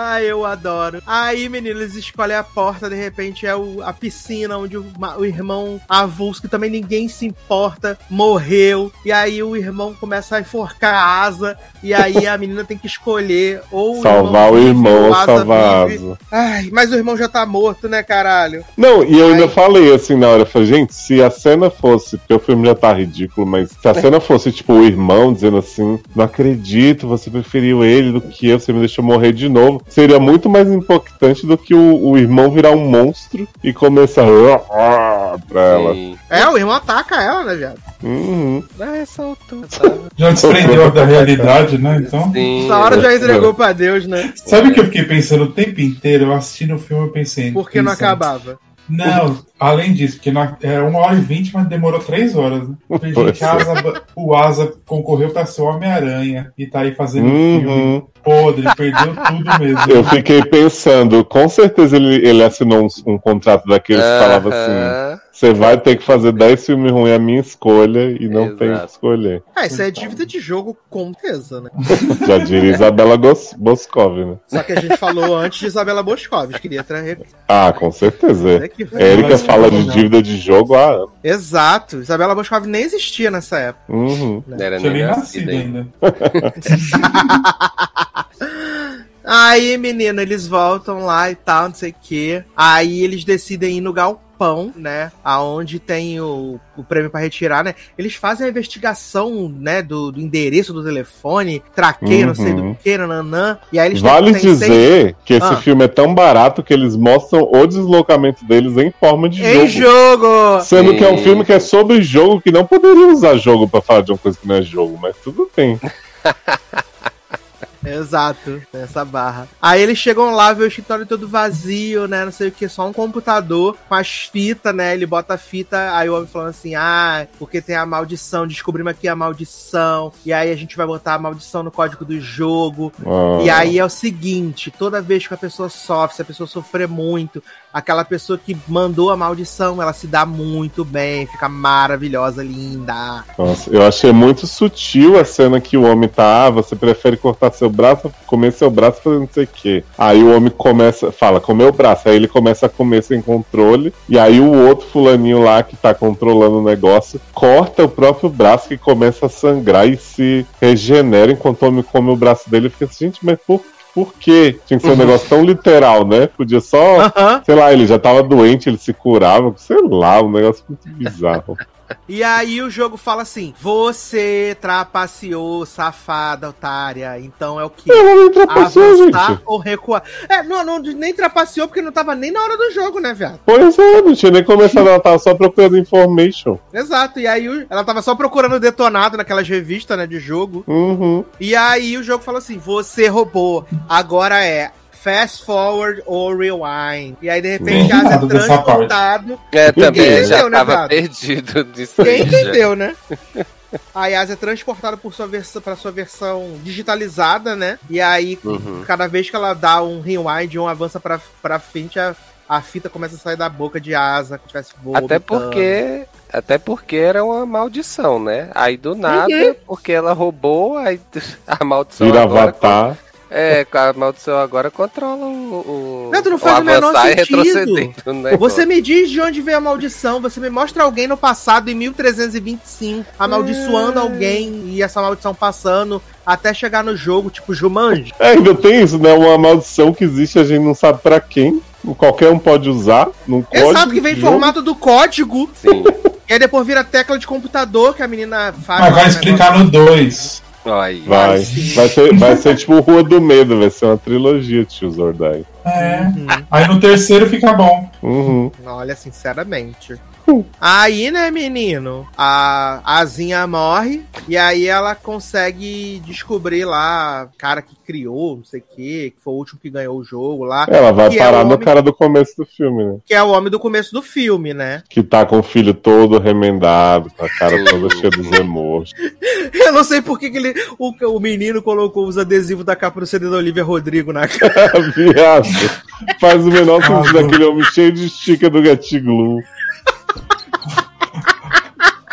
Ai, eu adoro. Aí, menino, eles escolhem a porta, de repente é o- a piscina onde o, o irmão avulso, que também ninguém se importa, morreu. E aí o irmão começa a enforcar a asa. E aí a menina tem que escolher ou salvar o irmão salvar asa. Ai, mas o irmão já tá morto, né, caralho? Não, e eu ainda Ai. falei assim na hora, eu falei, gente, se a cena fosse, porque o filme já tá ridículo, mas se a cena fosse, tipo, o irmão dizendo assim, não acredito, você preferiu ele do que eu, você me deixou morrer de novo, seria muito mais impactante do que o, o irmão virar um monstro e começar a pra ela. Sim. É, o irmão ataca ela, né, viado? Uhum. Ah, essa altura, sabe? Já desprendeu da realidade, né? Então. Sim. Essa hora já entregou pra Deus, né? Sabe o que eu fiquei pensando o tempo inteiro? Eu assistindo o filme, eu pensei. Porque não pensando, acabava. Não, além disso, porque nós- é uma hora e vinte, mas demorou três horas. Né? Tem gente, Asa- o Asa concorreu pra ser o Homem-Aranha e tá aí fazendo filme Uhum. podre, perdeu tudo mesmo. Eu fiquei pensando, com certeza ele, ele assinou um, um contrato daqueles que falava assim: Aham. Você vai ter que fazer 10 filmes ruins, é a minha escolha, e não tem Exato. que escolher. Ah, isso é dívida de jogo, com certeza, né? Já diria Isabela Gos- Boscov, né? Só que a gente falou antes de Isabela Boscov, queria trazer Ah, com certeza. aqui. Érica Mas- fala de dívida de jogo há anos. Exato, Isabela Boscov nem existia nessa época. Uhum. Não era Tinha nem nascido ainda. ainda. Aí, menino, eles voltam lá e tal, não sei o quê. Aí eles decidem ir no galpão, né? Aonde tem o, o prêmio pra retirar, né? Eles fazem a investigação, né? Do, do endereço do telefone, traqueio, não sei Uhum. do que, nananã. E aí eles Vale têm- dizer que esse Ah. filme é tão barato que eles mostram o deslocamento deles em forma de Em jogo. jogo! Sendo que é um filme que é sobre jogo, que não poderia usar jogo pra falar de uma coisa que não é jogo, mas tudo bem. Exato, essa barra. Aí eles chegam lá, vê o escritório todo vazio, né? Não sei o que, só um computador com as fitas, né? Ele bota a fita, aí o homem falando assim: ah, porque tem a maldição, descobrimos aqui a maldição, e aí a gente vai botar a maldição no código do jogo. Ah, E aí é o seguinte: toda vez que a pessoa sofre, se a pessoa sofrer muito, aquela pessoa que mandou a maldição, ela se dá muito bem, fica maravilhosa, linda. Nossa, eu achei muito sutil a cena que o homem tá, ah, você prefere cortar seu braço, comer seu braço fazendo não sei o quê. Aí o homem começa, fala, comer o braço, aí ele começa a comer sem controle, e aí o outro fulaninho lá que tá controlando o negócio, corta o próprio braço que começa a sangrar e se regenera enquanto o homem come o braço dele fica assim, gente, mas por, por quê? Tinha que ser um negócio tão literal, né? Podia só Aham. sei lá, ele já tava doente, ele se curava, sei lá, um negócio muito bizarro. E aí o jogo fala assim: você trapaceou, safada, otária. Então é o que? Eu não Avançar gente. ou recuar? É, não, não, nem trapaceou porque não tava nem na hora do jogo, né, viado? Pois é, não tinha nem começado, ela tava só procurando information. Exato. E aí ela tava só procurando detonado naquelas revistas, né, de jogo. Uhum. E aí o jogo falou assim: você roubou. Agora é. Fast forward ou rewind. E aí, de repente, Asa é transportado. É, também Ninguém já entendeu, né, tava viado? perdido disso Quem aí. já. entendeu, né? Aí a Asa é transportada por sua versão, pra sua versão digitalizada, né? E aí, Uhum. cada vez que ela dá um rewind ou um avança pra, pra frente, a, a fita começa a sair da boca de asa, que tivesse voando. Até porque. Até porque era uma maldição, né? Aí do nada, Uhum. porque ela roubou, aí a maldição Vira agora. avatar. É, a maldição agora controla o. o Não, tu não faz o menor avançar e sentido. negócio. Você me diz de onde veio a maldição, você me mostra alguém no passado, em 1325, amaldiçoando alguém e essa maldição passando até chegar no jogo, tipo Jumanji. É, ainda tem isso, né? Uma maldição que existe, a gente não sabe pra quem. Qualquer um pode usar. Não pode. Exato, que vem em formato do código, Sim. e aí depois vira tecla de computador que a menina faz. Mas vai um explicar no 2. Vai. Sim. Vai ser, vai ser tipo Rua do Medo, vai ser uma trilogia, tio Zordai. É. Uhum. Aí no terceiro fica bom. Uhum. Olha, sinceramente. Aí, né, menino, a Azinha morre e aí ela consegue descobrir lá o cara que criou, não sei o que, que foi o último que ganhou o jogo lá, Ela vai é parar o no cara do começo do filme, né? que é o homem do começo do filme, né? Que tá com o filho todo remendado, com a cara toda cheia dos remorsos. Eu não sei por que, que ele, o, o menino colocou os adesivos da capa do CD da Olivia Rodrigo na cara. Viado. Faz o menor sentido daquele homem cheio de estica do gatiglu.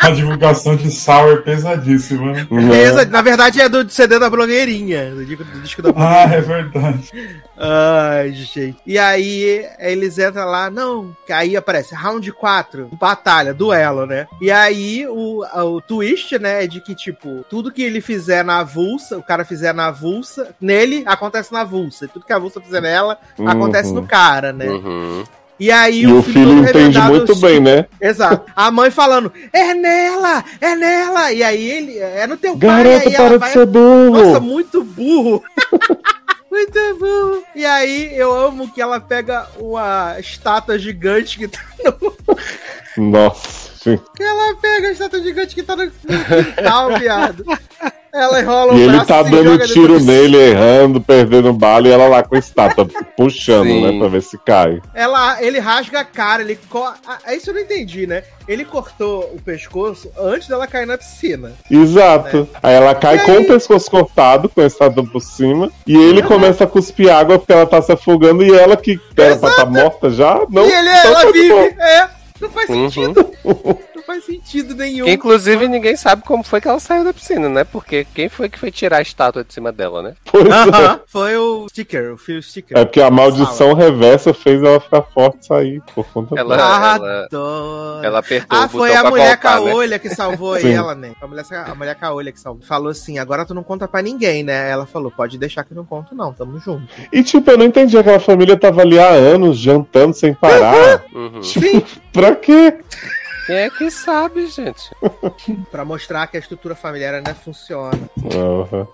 A divulgação de Sour é pesadíssima. né? Na verdade é do CD da blogueirinha, do disco, do disco da blogueirinha. Ah, é verdade. Ai, gente. E aí eles entram lá, não, aí aparece round 4, batalha, duelo, né? E aí o, o twist, né, é de que, tipo, tudo que ele fizer na avulsa, o cara fizer na avulsa, nele, acontece na avulsa. E tudo que a avulsa fizer nela, Uhum. acontece no cara, né? Uhum. E aí E o filho todo entende muito bem, né? Exato. A mãe falando, é nela, é nela. E aí ele, é no teu pai. Garoto, aí ela para de vai- ser burro! nossa, muito burro. muito burro. E aí eu amo que ela pega uma estátua gigante que tá no. Nossa, gente. Que ela pega a estátua gigante que tá no quintal, viado. Ela enrola o E ele tá dando tiro nele, errando, perdendo bala, e ela lá com a estátua, puxando, Sim. né, pra ver se cai. Ela, ele rasga a cara, ele co... ah, Isso eu não entendi, né? Ele cortou o pescoço antes dela cair na piscina. Exato. Aí ela cai É. E com aí? o pescoço cortado, com a estátua por cima, e ele começa a cuspir água porque ela tá se afogando, e ela que era pra estar morta já, não. e ele, então ela tá vive. É, não faz Uhum. sentido. Faz sentido nenhum. Inclusive, ninguém sabe como foi que ela saiu da piscina, né? Porque quem foi que foi tirar a estátua de cima dela, né? Pois é. Foi o sticker, o fio sticker. É porque a maldição reversa fez ela ficar forte e sair por conta Ela- dela. Adoro. Ela apertou Ah, o botão foi a pra mulher voltar, né? caolha que salvou ela, né? A mulher, a mulher caolha que salvou. Falou assim: agora tu não conta pra ninguém, né? Ela falou: pode deixar que eu não conto, não. Tamo junto. E tipo, eu não entendi, aquela família tava ali há anos, jantando sem parar. Uhum. Sim. pra quê? Quem é que sabe, gente? pra mostrar que a estrutura familiar ainda funciona. Aham.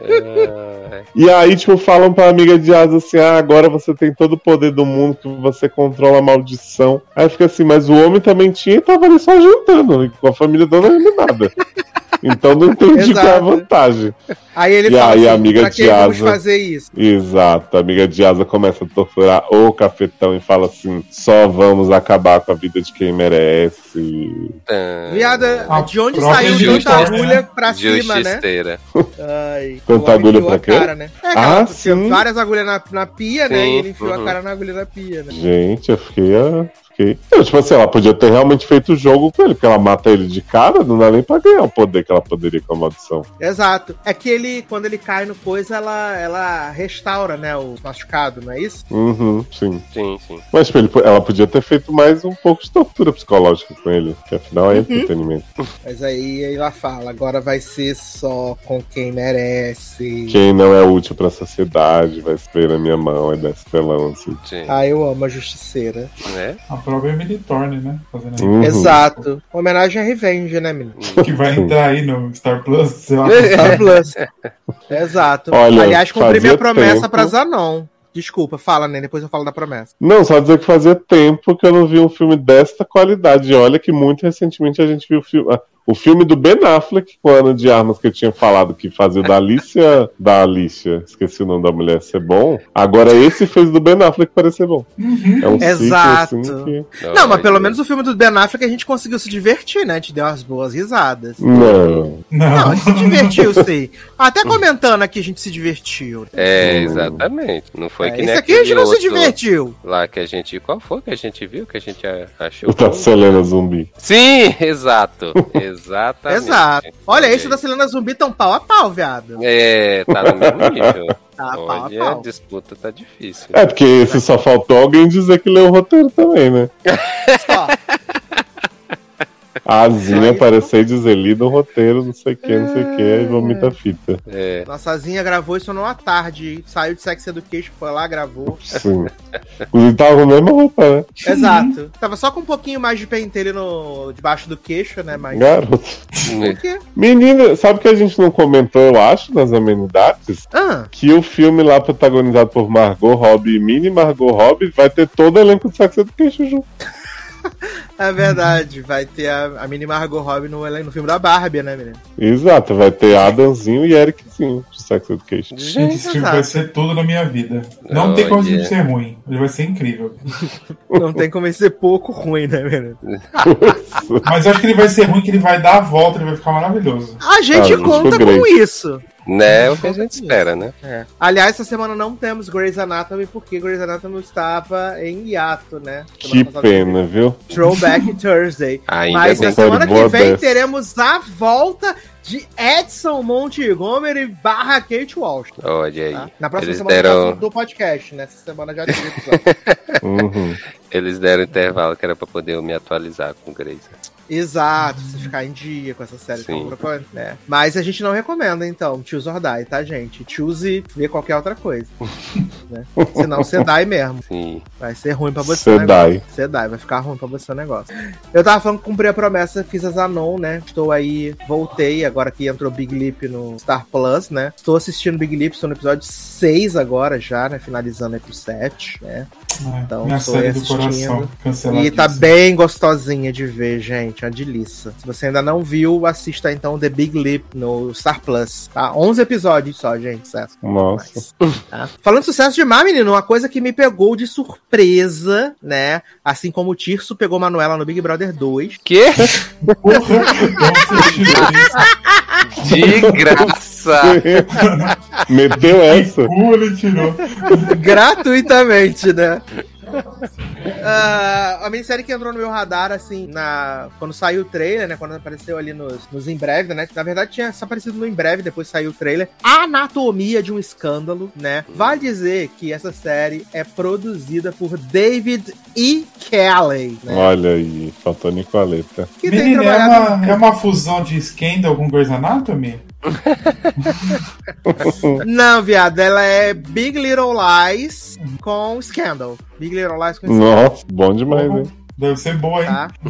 É, E aí, tipo, falam pra amiga de Asa assim: ah, agora você tem todo o poder do mundo, que você controla a maldição. Aí fica assim, mas o homem também tinha e tava ali só jantando, e com a família dando nada. Então não entendi qual é a vantagem. Aí ele E fala: aí, assim, amiga pra de que vamos fazer isso? Exato, a amiga de Asa começa a torturar o cafetão e fala assim: só vamos acabar com a vida de quem merece. Tã. Viada, A de onde saiu justiça, tanta né? agulha pra cima, né? Ai, Tanta agulha pra a quê? Cara, né? É, Ah, sim. várias agulhas na, na pia, né? Sim, E ele enfiou uhum. a cara na agulha da pia, né? Gente, eu fiquei. Eu, fiquei... eu, tipo assim, ela podia ter realmente feito o jogo com ele, porque ela mata ele de cara, não dá nem pra ganhar o poder que ela poderia com a maldição. Exato. É que ele, quando ele cai no coisa, ela, ela restaura, né, o machucado, não é isso? Uhum, sim. Sim, sim. Mas tipo, ele, ela podia ter feito mais um pouco de tortura psicológica com ele, que afinal é entretenimento. Mas aí ela fala, agora vai ser só com quem merece. Quem não é útil pra sociedade vai se ver na minha mão, é desse telão, assim. Sim. Ah, eu amo a justiceira. Né? A própria Emily Thorne, né? Fazendo Uhum. Exato. Homenagem a Revenge, né, menino? Que vai entrar aí no Star Plus, sei lá. Star Plus. Exato. Olha, Aliás, cumpri minha promessa tempo- pra Zanon. Desculpa, fala, né? Depois eu falo da promessa. Não, só dizer que fazia tempo que eu não vi um filme desta qualidade. E olha que muito recentemente a gente viu o filme. O filme do Ben Affleck com a Ana de Armas, que eu tinha falado que fazia o da Alicia. Da Alicia, esqueci o nome da mulher, ser bom. Agora esse fez do Ben Affleck parecer bom. É um Exato. ciclo assim que. Não, mas pelo Olha. menos o filme do Ben Affleck a gente conseguiu se divertir, né? Te deu umas boas risadas. Não. Não, a Não. gente se divertiu, sim. Até comentando aqui a gente se divertiu. É, exatamente. Não foi É, que nem Isso aqui a gente não se divertiu. Lá que a gente. Qual foi que a gente viu? Que a gente a- achou. O da Selena Zumbi. Sim, exato. Exatamente. Exato. Olha, esse da Selena Zumbi tão pau a pau, viado. É, tá no mesmo nível. Tá pau a Olha, a pau. disputa tá difícil. É, porque esse só faltou alguém dizer que leu o roteiro também, né? Só. A Azinha aparecer e dizer, lida o roteiro, não sei o que, não sei o que, aí vomita a fita. É. Nossa Zinha gravou isso numa tarde. Saiu de Sex Education, foi lá, gravou. Sim. Inclusive tava com a mesma roupa, né? Exato. Tava só com um pouquinho mais de pentelho no, debaixo do queixo, né? Mas. Garoto. Por quê? Menina, sabe que a gente não comentou, eu acho, nas amenidades? Ah, Que o filme lá protagonizado por Margot Robbie e Mini Margot Robbie vai ter todo o elenco de Sex Education junto. é verdade. Vai ter a, a mini Margot Robbie no, no filme da Barbie, né, menina? Exato, vai ter Adamzinho e Ericzinho de Sex Education. Gente, Gente, esse filme vai ser tudo na minha vida. Não tem como Olha. ser ruim. Ele vai ser incrível. Não tem como ele ser pouco ruim, né, menina? Mas eu acho que ele vai ser ruim, que ele vai dar a volta, ele vai ficar maravilhoso. A gente Ah, conta com isso. Né? É o que a gente espera, né? É. Aliás, essa semana não temos Grey's Anatomy porque Grey's Anatomy estava em hiato, né? Que pena, viu? Throwback Thursday. Ainda Mas na semana que vem dessa. teremos a volta de Edson Montgomery barra Kate Walsh. Olha aí. Tá? Na próxima Eles semana deram, do podcast, né? Essa semana já episódio. Uhum. eles deram intervalo que era pra poder eu me atualizar com o Grace. Exato, você ficar em dia com essa série. Sim. que eu- né? Mas a gente não recomenda, então, Choose or Die, tá, gente? Choose ver qualquer outra coisa. né? Senão você die mesmo. Sim. Vai ser ruim pra você. o Cê negócio. die. Cê die, vai ficar ruim pra você o negócio. Eu tava falando que cumpri a promessa, fiz a Zanon, né? Estou aí, voltei, agora que entrou Big Lip no Star Plus, né? Estou assistindo Big Lip, estou no episódio 6 agora já, né? Finalizando aí pro 7, né? É, Então, do assistindo. E tá bem gostosinha de ver, gente. Tinha de Lissa. Se você ainda não viu, assista então The Big Leap no Star Plus, tá? 11 episódios só, gente, sucesso. Nossa. Tá? Falando de sucesso de mar, menino, uma coisa que me pegou de surpresa, né? Assim como o Tirso pegou Manuela no Big Brother 2. Que? De graça! Meteu essa? Gratuitamente, né? Ah, a minissérie que entrou no meu radar, assim, na quando saiu o trailer, né? Quando apareceu ali nos, nos em breve, né? Na verdade, tinha só aparecido no em breve, depois saiu o trailer. A Anatomia de um Escândalo, né? Vale dizer que essa série é produzida por David E. Kelly, né? Olha aí, faltou Nicoleta. Que tem Menina, é uma, é uma fusão de Scandal com Grey's Anatomy? Não, viado, ela é Big Little Lies com Scandal. Big Little Lies com Scandal. Nossa, bom demais, hein? Deve ser boa, hein? Tá?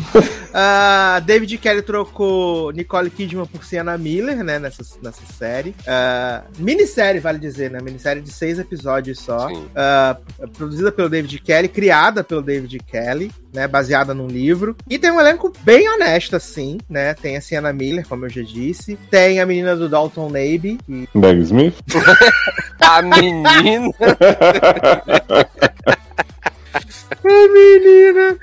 Ah, David Kelly trocou Nicole Kidman por Sienna Miller, né, nessa, nessa série. Ah, minissérie, vale dizer, né? Minissérie de seis episódios só. Ah, produzida pelo David Kelly, criada pelo David Kelly, né? Baseada num livro. E tem um elenco bem honesto, assim, né? Tem a Sienna Miller, como eu já disse. Tem a menina do Dalton Naby, que Meg Smith? A menina. Ai, menina!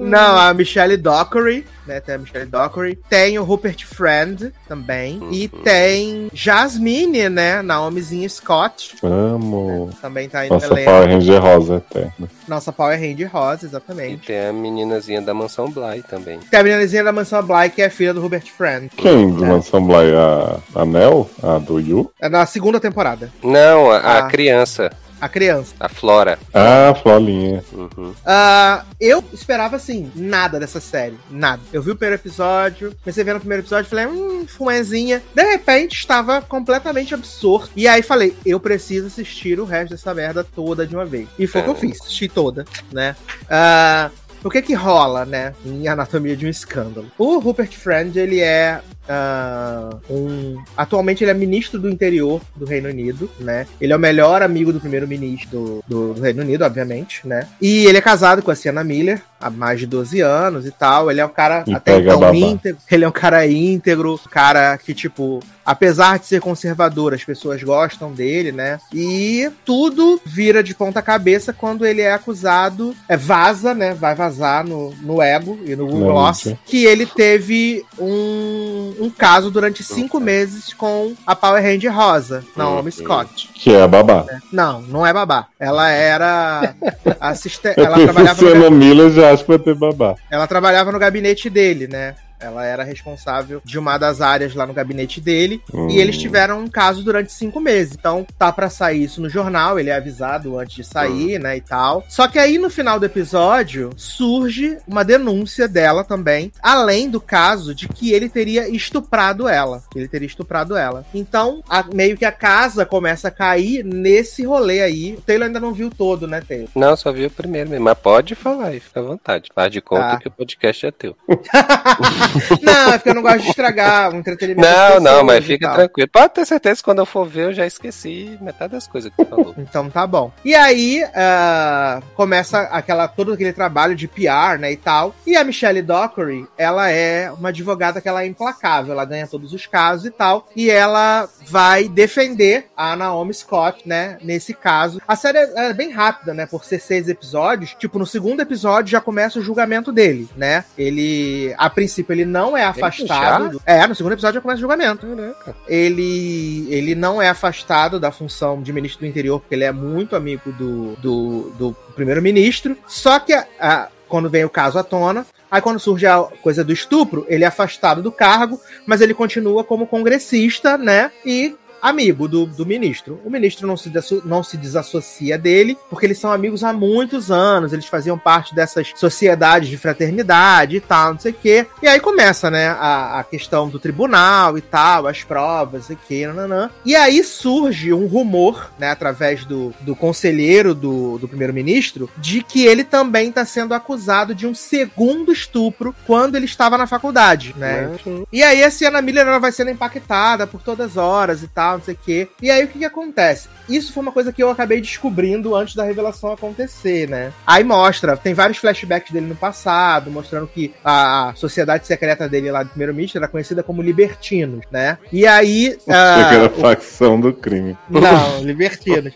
Não, a Michelle Dockery, né? Tem a Michelle Dockery. Tem o Rupert Friend também. E tem Jasmine, né? Naomizinha Scott. Amo. Também tá aí no Nossa, elenco. Power Ranger Rosa eterna. Nossa Power Hand Rosa, E exatamente. tem a meninazinha da mansão Bly também. Tem a meninazinha da Mansão Bly, que é filha do Rupert Friend. Quem do Mansão Bly? A, a Nel? A do Yu? É na segunda temporada. Não, a, a Ah. criança, A criança. a Flora. Ah, Flolinha. Uhum. Ah, eu esperava, assim, nada dessa série. Nada. Eu vi o primeiro episódio, comecei a ver no primeiro episódio, falei, hum, fumezinha. De repente, estava completamente absorto. E aí falei, eu preciso assistir o resto dessa merda toda de uma vez. E foi o que eu fiz, assisti toda, né? Ah, o que que rola, né, em Anatomia de um Escândalo? O Rupert Friend, ele é ah, um... Atualmente ele é ministro do interior do Reino Unido, né? Ele é o melhor amigo do primeiro-ministro do, do- Reino Unido, obviamente, né? E ele é casado com a Sienna Miller há mais de 12 anos e tal. Ele é um cara E até então babá. íntegro. Ele é um cara íntegro, cara que, tipo, apesar de ser conservador, as pessoas gostam dele, né? E tudo vira de ponta cabeça quando ele é acusado, é, vaza, né? Vai vazar no, no Ego e no Google mídia. que ele teve um, um caso durante cinco meses com a Power Hand Rosa, Naomi Uhum. Scott. Que é a babá. Não, não é babá. Ela era assistente. Ela trabalhava, no, Miller já acho que vai ter babá. ela trabalhava no gabinete dele, né? Ela era responsável de uma das áreas lá no gabinete dele. Hum. E eles tiveram um caso durante cinco meses. Então tá pra sair isso no jornal. Ele é avisado antes de sair, né? E tal. Só que aí no final do episódio surge uma denúncia dela também. Além do caso de que ele teria estuprado ela. Que ele teria estuprado ela. Então, a- meio que a casa começa a cair nesse rolê aí. O Taylor ainda não viu todo, né, Taylor? Não, só vi o primeiro mesmo. Mas pode falar aí, fica à vontade. Faz de conta Tá. que o podcast é teu. não, é porque eu não gosto de estragar o entretenimento. Não, não, mas fica tranquilo. Pode ter certeza que quando eu for ver, eu já esqueci metade das coisas que tu falou. Então tá bom. E aí ah, começa aquela todo aquele trabalho de PR, né, e tal. E a Michelle Dockery, ela é uma advogada que ela é implacável, ela ganha todos os casos e tal. E ela vai defender a Naomi Scott, né, nesse caso. A série é bem rápida, né, por ser seis episódios. Tipo, no segundo episódio já começa o julgamento dele, né? Ele, a princípio, ele não é afastado. do- É, no segundo episódio já começa o julgamento Caraca. ele, ele não é afastado da função de ministro do interior, porque ele é muito amigo do, do, do primeiro-ministro. Só que a- a- quando vem o caso à tona, aí quando surge a coisa do estupro, ele é afastado do cargo, mas ele continua como congressista, né? E amigo do, do ministro. O ministro não se, não se desassocia dele, porque eles são amigos há muitos anos, eles faziam parte dessas sociedades de fraternidade e tal, não sei o quê. E aí começa, né, a, a questão do tribunal e tal, as provas e que, nananã. E aí surge um rumor, né, através do, do conselheiro do, do primeiro-ministro, de que ele também está sendo acusado de um segundo estupro quando ele estava na faculdade, né? Uhum. E aí a Sienna Miller ela vai sendo impactada por todas as horas e tal. Tal, não sei o quê. E aí o que que acontece? Isso foi uma coisa que eu acabei descobrindo antes da revelação acontecer, né? Aí mostra, tem vários flashbacks dele no passado, mostrando que a sociedade secreta dele lá do primeiro ministro era conhecida como libertinos, né? E aí. Achei que ah, era a facção do crime. não, libertinos.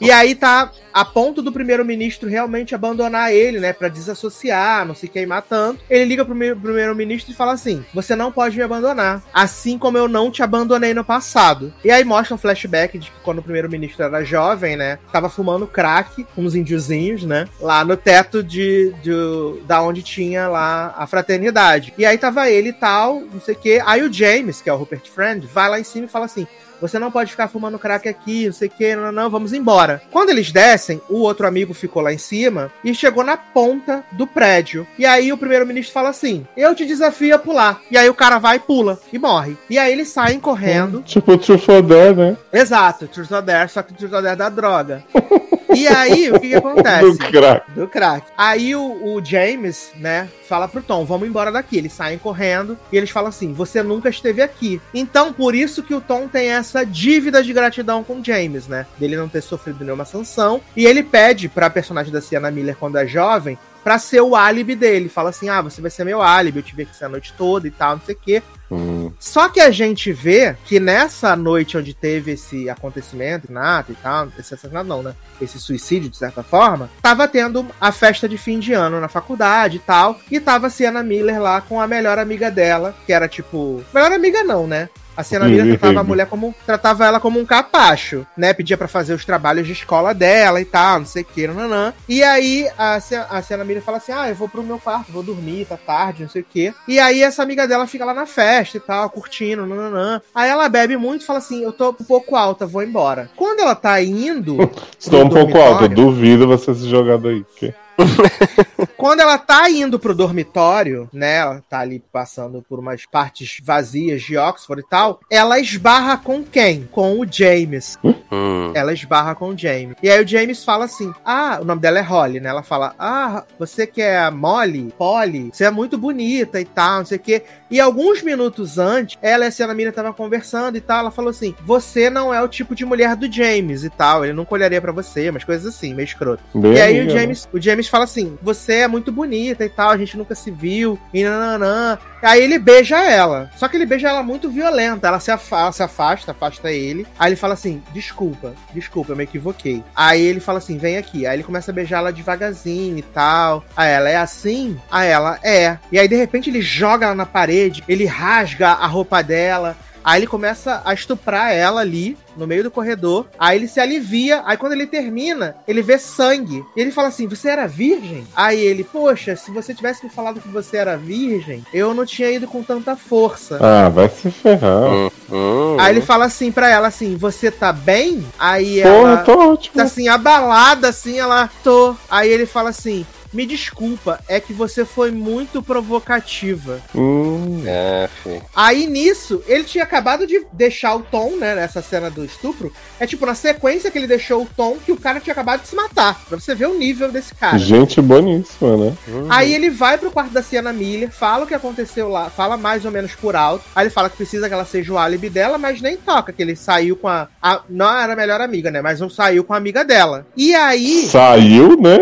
E aí tá a ponto do primeiro-ministro realmente abandonar ele, né, Pra desassociar, não se queimar tanto. Ele liga pro primeiro-ministro e fala assim: "Você não pode me abandonar, assim como eu não te abandonei no passado". E aí mostra um flashback de que quando o primeiro-ministro era jovem, né, tava fumando crack com uns índiozinhos, né, lá no teto de, de da onde tinha lá a fraternidade. E aí tava ele e tal, não sei o quê. Aí o James, que é o Rupert Friend, vai lá em cima e fala assim: você não pode ficar fumando crack aqui, não sei o que, não, não, vamos embora. Quando eles descem, o outro amigo ficou lá em cima e chegou na ponta do prédio. E aí o primeiro-ministro fala assim: Eu te desafio a pular. E aí o cara vai e pula e morre. E aí eles saem correndo. Tipo Dare, né? Exato, Dare, só que or Dare da droga. E aí, o que, que acontece? Do crack. Do crack. Aí o, o James, né, fala pro Tom, vamos embora daqui. Eles saem correndo e eles falam assim, você nunca esteve aqui. Então, por isso que o Tom tem essa dívida de gratidão com o James, né? Dele não ter sofrido nenhuma sanção. E ele pede pra personagem da Sienna Miller, quando é jovem, pra ser o álibi dele. Fala assim, ah, você vai ser meu álibi, eu tive aqui a noite toda e tal, não sei o quê. Hum. Só que a gente vê que nessa noite onde teve esse acontecimento, nato e tal, esse assassinato não, né? Esse suicídio, de certa forma, tava tendo a festa de fim de ano na faculdade e tal, e tava Sienna Miller lá com a melhor amiga dela, que era tipo. Melhor amiga não, né? A Sienna Miller tratava a mulher como. tratava ela como um capacho, né? Pedia pra fazer os trabalhos de escola dela e tal, não sei o que, nanã. E aí a, a Sienna Miller fala assim: ah, eu vou pro meu quarto, vou dormir, tá tarde, não sei o que. E aí essa amiga dela fica lá na festa e tal, curtindo, nananã. Aí ela bebe muito e fala assim: eu tô um pouco alta, vou embora. Quando ela tá indo. Estou um pouco dormitório- duvido você se jogado aí. que- Quando ela tá indo pro dormitório, né? Ela tá ali passando por umas partes vazias de Oxford e tal. Ela esbarra com quem? Com o James. Hum. Ela esbarra com o James. E aí o James fala assim: Ah, o nome dela é Holly, né? Ela fala: Ah, você que é a Molly, Polly, você é muito bonita e tal, não sei o quê. E alguns minutos antes, ela e a Sienna Miller estavam conversando e tal. Ela falou assim: Você não é o tipo de mulher do James e tal. Ele nunca olharia pra você, umas coisas assim, meio escroto. Bem E aí o amiga, né? James, o James fala assim: Você é muito bonita e tal, a gente nunca se viu, e nananã. Aí ele beija ela. Só que ele beija ela muito violenta. Ela se, afa- se afasta, afasta ele. Aí ele fala assim: Desculpa, desculpa, eu me equivoquei. Aí ele fala assim: Vem aqui. Aí ele começa a beijar ela devagarzinho e tal. Aí ela é assim? Aí ela é. E aí de repente ele joga ela na parede, ele rasga a roupa dela. Aí ele começa a estuprar ela ali, no meio do corredor. Aí ele se alivia. Aí quando ele termina, ele vê sangue. E ele fala assim: Você era virgem? Aí ele, poxa, se você tivesse me falado que você era virgem, eu não tinha ido com tanta força. Ah, vai se ferrar. Hum, hum. Aí ele fala assim pra ela assim: Você tá bem? Aí Porra, ela tô ótimo. tá assim, abalada, assim, ela tô. Aí ele fala assim: Me desculpa, é que você foi muito provocativa. Hum. É. Aí nisso, ele tinha acabado de deixar o Tom, né, nessa cena do estupro. É tipo, na sequência que ele deixou o Tom, que o cara tinha acabado de se matar. Pra você ver o nível desse cara. Gente boníssima, né? Aí ele vai pro quarto da Sienna Miller, fala o que aconteceu lá, fala mais ou menos por alto. Aí ele fala que precisa que ela seja o álibi dela, mas nem toca, que ele saiu com a. a- não era a melhor amiga, né? Mas não saiu com a amiga dela. E aí. Saiu, né?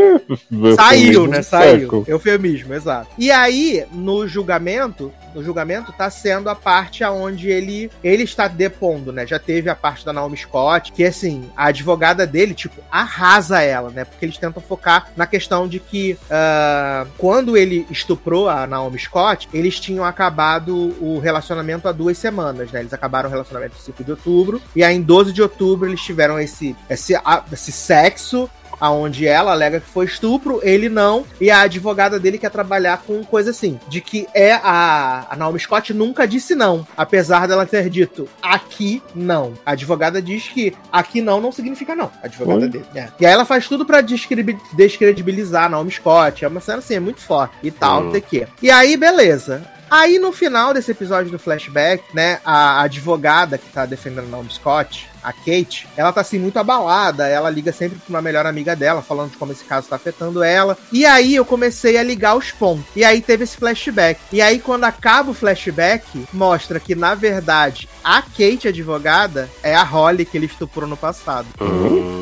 Saiu, né? Saiu. Eufemismo. Eufemismo, exato. E aí, no julgamento, no julgamento tá sendo a parte aonde ele ele está depondo, né? Já teve a parte da Naomi Scott, que assim, a advogada dele, tipo, arrasa ela, né? Porque eles tentam focar na questão de que ah, quando ele estuprou a Naomi Scott, eles tinham acabado o relacionamento há duas semanas, né? Eles acabaram o relacionamento em 5 de outubro, e aí em 12 de outubro eles tiveram esse, esse, esse sexo aonde ela alega que foi estupro, ele não, e a advogada dele quer trabalhar com coisa assim, de que é a, a Naomi Scott nunca disse não, apesar dela ter dito aqui não. A advogada diz que aqui não não significa não, a advogada Oi? dele. é. E aí ela faz tudo pra descrebi- descredibilizar a Naomi Scott, é uma cena assim, é muito forte e tal, não sei o quê. E aí, beleza. Aí no final desse episódio do flashback, né, a advogada que tá defendendo Naomi Scott, a Kate, ela tá assim muito abalada, ela liga sempre pra uma melhor amiga dela, falando de como esse caso tá afetando ela. E aí eu comecei a ligar os pontos. E aí teve esse flashback. E aí quando acaba o flashback, mostra que na verdade a Kate advogada é a Holly que ele estuprou no passado,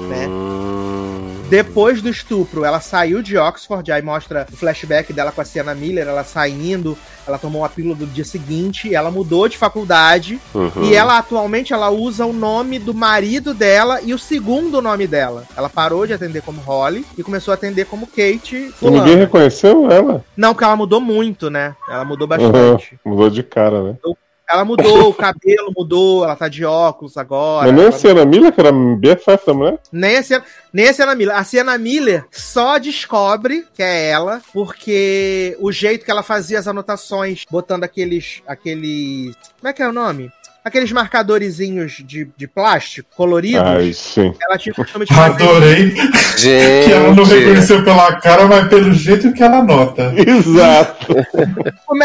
né? Depois do estupro, ela saiu de Oxford, aí mostra o flashback dela com a Sienna Miller, ela saindo, ela tomou uma pílula do dia seguinte, ela mudou de faculdade Uhum. e ela atualmente ela usa o nome do marido dela e o segundo nome dela. Ela parou de atender como Holly e começou a atender como Kate ninguém reconheceu ela? Não, porque ela mudou muito, né? Ela mudou Uhum, bastante. mudou de cara, né? Ela mudou, o cabelo mudou, ela tá de óculos agora. Mas nem a Sienna Miller, que era BFF da mulher? Nem a Sienna, nem a Sienna Miller. A Sienna Miller só descobre que é ela, porque o jeito que ela fazia as anotações, botando aqueles. aqueles. Como é que é o nome? Aqueles marcadorzinhos de, de plástico coloridos. Ai, sim. Ela tinha o costume de fazer. Adorei Gente. que ela não reconheceu pela cara, mas pelo jeito que ela nota. Exato.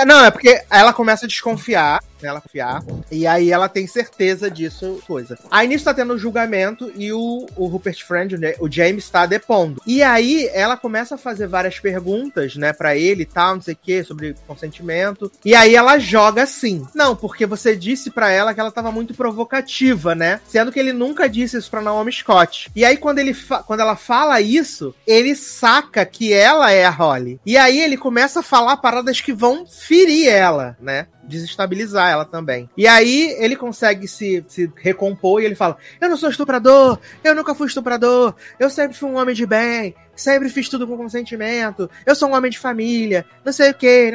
Não, é porque ela começa a desconfiar, né, ela confiar, e aí ela tem certeza disso, coisa. Aí nisso tá tendo o julgamento e o, o Rupert Friend, o James, tá depondo. E aí ela começa a fazer várias perguntas, né, pra ele e tal, não sei o que, sobre consentimento. E aí ela joga assim. Não, porque você disse pra ela que ela tava muito provocativa, né? Sendo que ele nunca disse isso pra Naomi Scott. E aí quando, ele quando ela fala isso, ele saca que ela é a Holly. E aí ele começa a falar paradas que vão ferir ela, né? Desestabilizar ela também. E aí ele consegue se, se recompor e ele fala: Eu não sou estuprador, eu nunca fui estuprador, eu sempre fui um homem de bem, sempre fiz tudo com consentimento, eu sou um homem de família, não sei o que.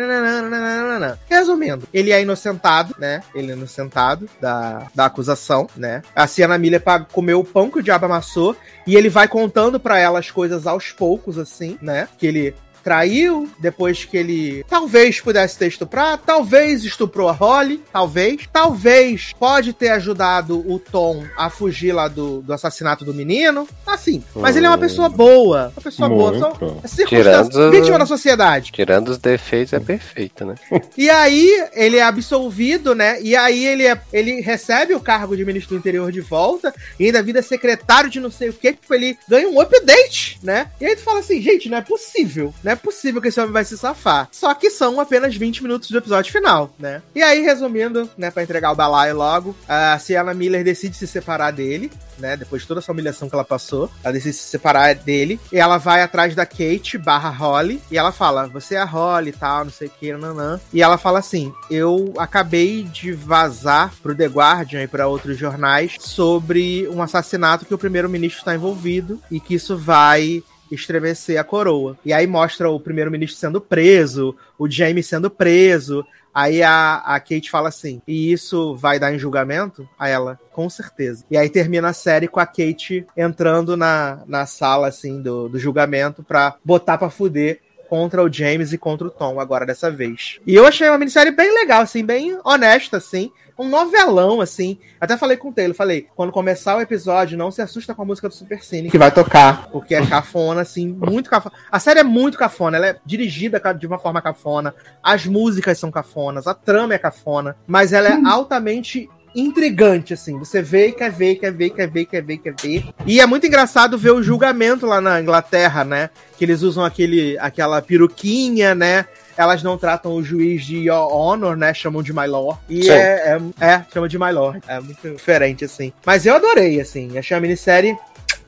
Resumindo, ele é inocentado, né? Ele é inocentado da, da acusação, né? A Sienna Miller comeu o pão que o diabo amassou e ele vai contando pra ela as coisas aos poucos, assim, né? Que ele traiu, depois que ele talvez pudesse ter estuprado, talvez estuprou a Holly, talvez, talvez pode ter ajudado o Tom a fugir lá do, do assassinato do menino, assim, mas ele é uma pessoa boa, uma pessoa boa, só Muito. circunstância, Tirando- vítima da sociedade. Tirando os defeitos, é perfeito, né? E aí ele é absolvido, né? E aí ele, é, ele recebe o cargo de ministro do interior de volta e ainda vira secretário de não sei o que, tipo, ele ganha um update, né? E aí tu fala assim, gente, não é possível, não é possível que esse homem vai se safar. Só que são apenas 20 minutos do episódio final, né? E aí, resumindo, né, pra entregar o balaio logo, a Sienna Miller decide se separar dele, né? Depois de toda essa humilhação que ela passou, ela decide se separar dele. E ela vai atrás da Kate barra Holly. E ela fala: Você é a Holly e tal, não sei o que, nanã. E ela fala assim: Eu acabei de vazar pro The Guardian e pra outros jornais sobre um assassinato que o primeiro-ministro está envolvido e que isso vai estremecer a coroa. E aí mostra o primeiro-ministro sendo preso, o James sendo preso. Aí a, a Kate fala assim: e isso vai dar em julgamento? A ela, com certeza. E aí termina a série com a Kate entrando na, na sala, assim, do, do julgamento pra botar pra fuder contra o James e contra o Tom, agora dessa vez. E eu achei uma minissérie bem legal, assim, bem honesta, assim. Um novelão, assim. Até falei com o Taylor, falei, quando começar o episódio, não se assusta com a música do Super Cine que vai tocar, porque é cafona, assim, muito cafona. A série é muito cafona, ela é dirigida de uma forma cafona, as músicas são cafonas, a trama é cafona, mas ela é altamente intrigante, assim. Você vê e quer ver, quer ver, quer ver, quer ver, quer ver. E é muito engraçado ver o julgamento lá na Inglaterra, né? Que eles usam aquele, aquela peruquinha, né? Elas não tratam o juiz de Your Honor, né? Chamam de My Lord. E é, é, é, chamam de My Lord. É muito diferente, assim. Mas eu adorei, assim. Achei a minissérie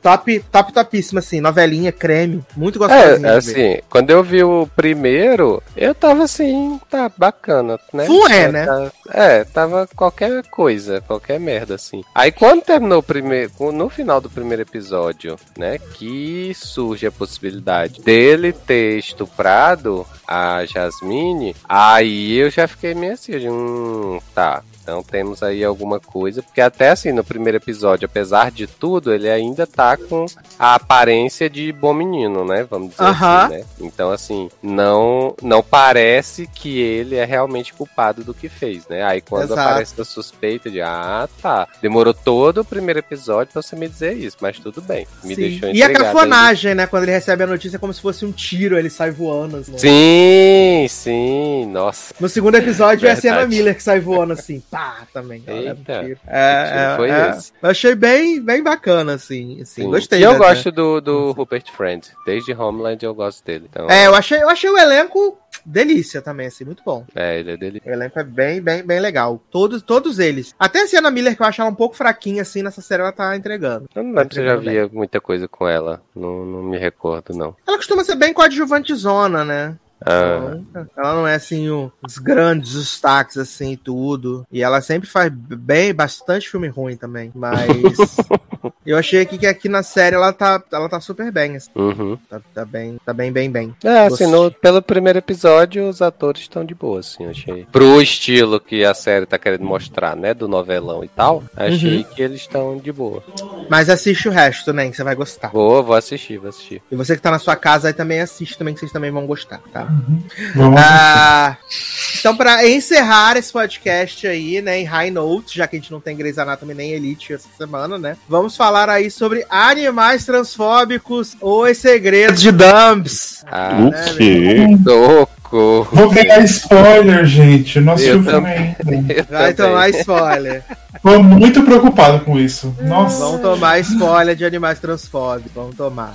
top, top, topíssima, assim. Novelinha, creme. Muito gostosinha. É, de ver. assim, quando eu vi o primeiro, eu tava assim, tá bacana, né? Fué, É, né? tá- é, tava qualquer coisa, qualquer merda, assim. Aí quando terminou o primeiro, no final do primeiro episódio, né, que surge a possibilidade dele ter estuprado a Jasmine, aí eu já fiquei meio assim, hum, tá. Então temos aí alguma coisa, porque até assim, no primeiro episódio, apesar de tudo, ele ainda tá com a aparência de bom menino, né? Vamos dizer Aham. assim, né? Então, assim, não, não parece que ele é realmente culpado do que fez, né? Aí quando Exato. aparece a suspeita de, ah, tá, demorou todo o primeiro episódio pra você me dizer isso, mas tudo bem. Me Sim. deixou E a cafonagem, né? Quando ele recebe a notícia é como se fosse um tiro, ele sai voando. Assim. Sim, sim, nossa. No segundo episódio é a Verdade. Miller que sai voando assim, pá, também. leva um Eita, tiro. É, é, foi é. esse? Eu achei bem, bem bacana, assim. assim Sim. Gostei. E eu né, gosto do, do Rupert Friend. Desde Homeland eu gosto dele. Então, É, eu achei, eu achei o elenco delícia também, assim, muito bom. é, ele é dele. O elenco é bem, bem, bem legal. Todos, todos eles. Até a Sienna Miller, que eu acho ela um pouco fraquinha, assim, nessa série ela tá entregando. Eu não lembro se eu já via muita coisa com ela. Não, não me recordo, não. Ela costuma ser bem coadjuvante zona, né? Ah, ela não é assim o- os grandes destaques assim e tudo. E ela sempre faz bem bastante filme ruim também, mas eu achei aqui que aqui na série ela tá ela tá super bem, assim, uhum. tá, tá bem, tá bem bem bem. É, assim, no- pelo primeiro episódio, os atores estão de boa, assim, eu achei. Pro estilo que a série tá querendo mostrar, né, do novelão e tal, achei Uhum. que eles estão de boa. Mas assiste o resto, né, que você vai gostar. Vou, vou assistir, vou assistir. E você que tá na sua casa aí também assiste também que vocês também vão gostar, tá? Vamos Ah, então, pra encerrar esse podcast aí, né, em High Notes, já que a gente não tem Grey's Anatomy nem Elite essa semana, né, vamos falar aí sobre animais transfóbicos, os segredos de Dumbs. Ah, O né, quê? Socorro. Vou pegar spoiler, gente. Nossa, Eu eu filme ainda. Eu Vai também. tomar spoiler. Tô muito preocupado com isso. Nossa. Vamos tomar spoiler de animais transfóbicos. Vamos tomar.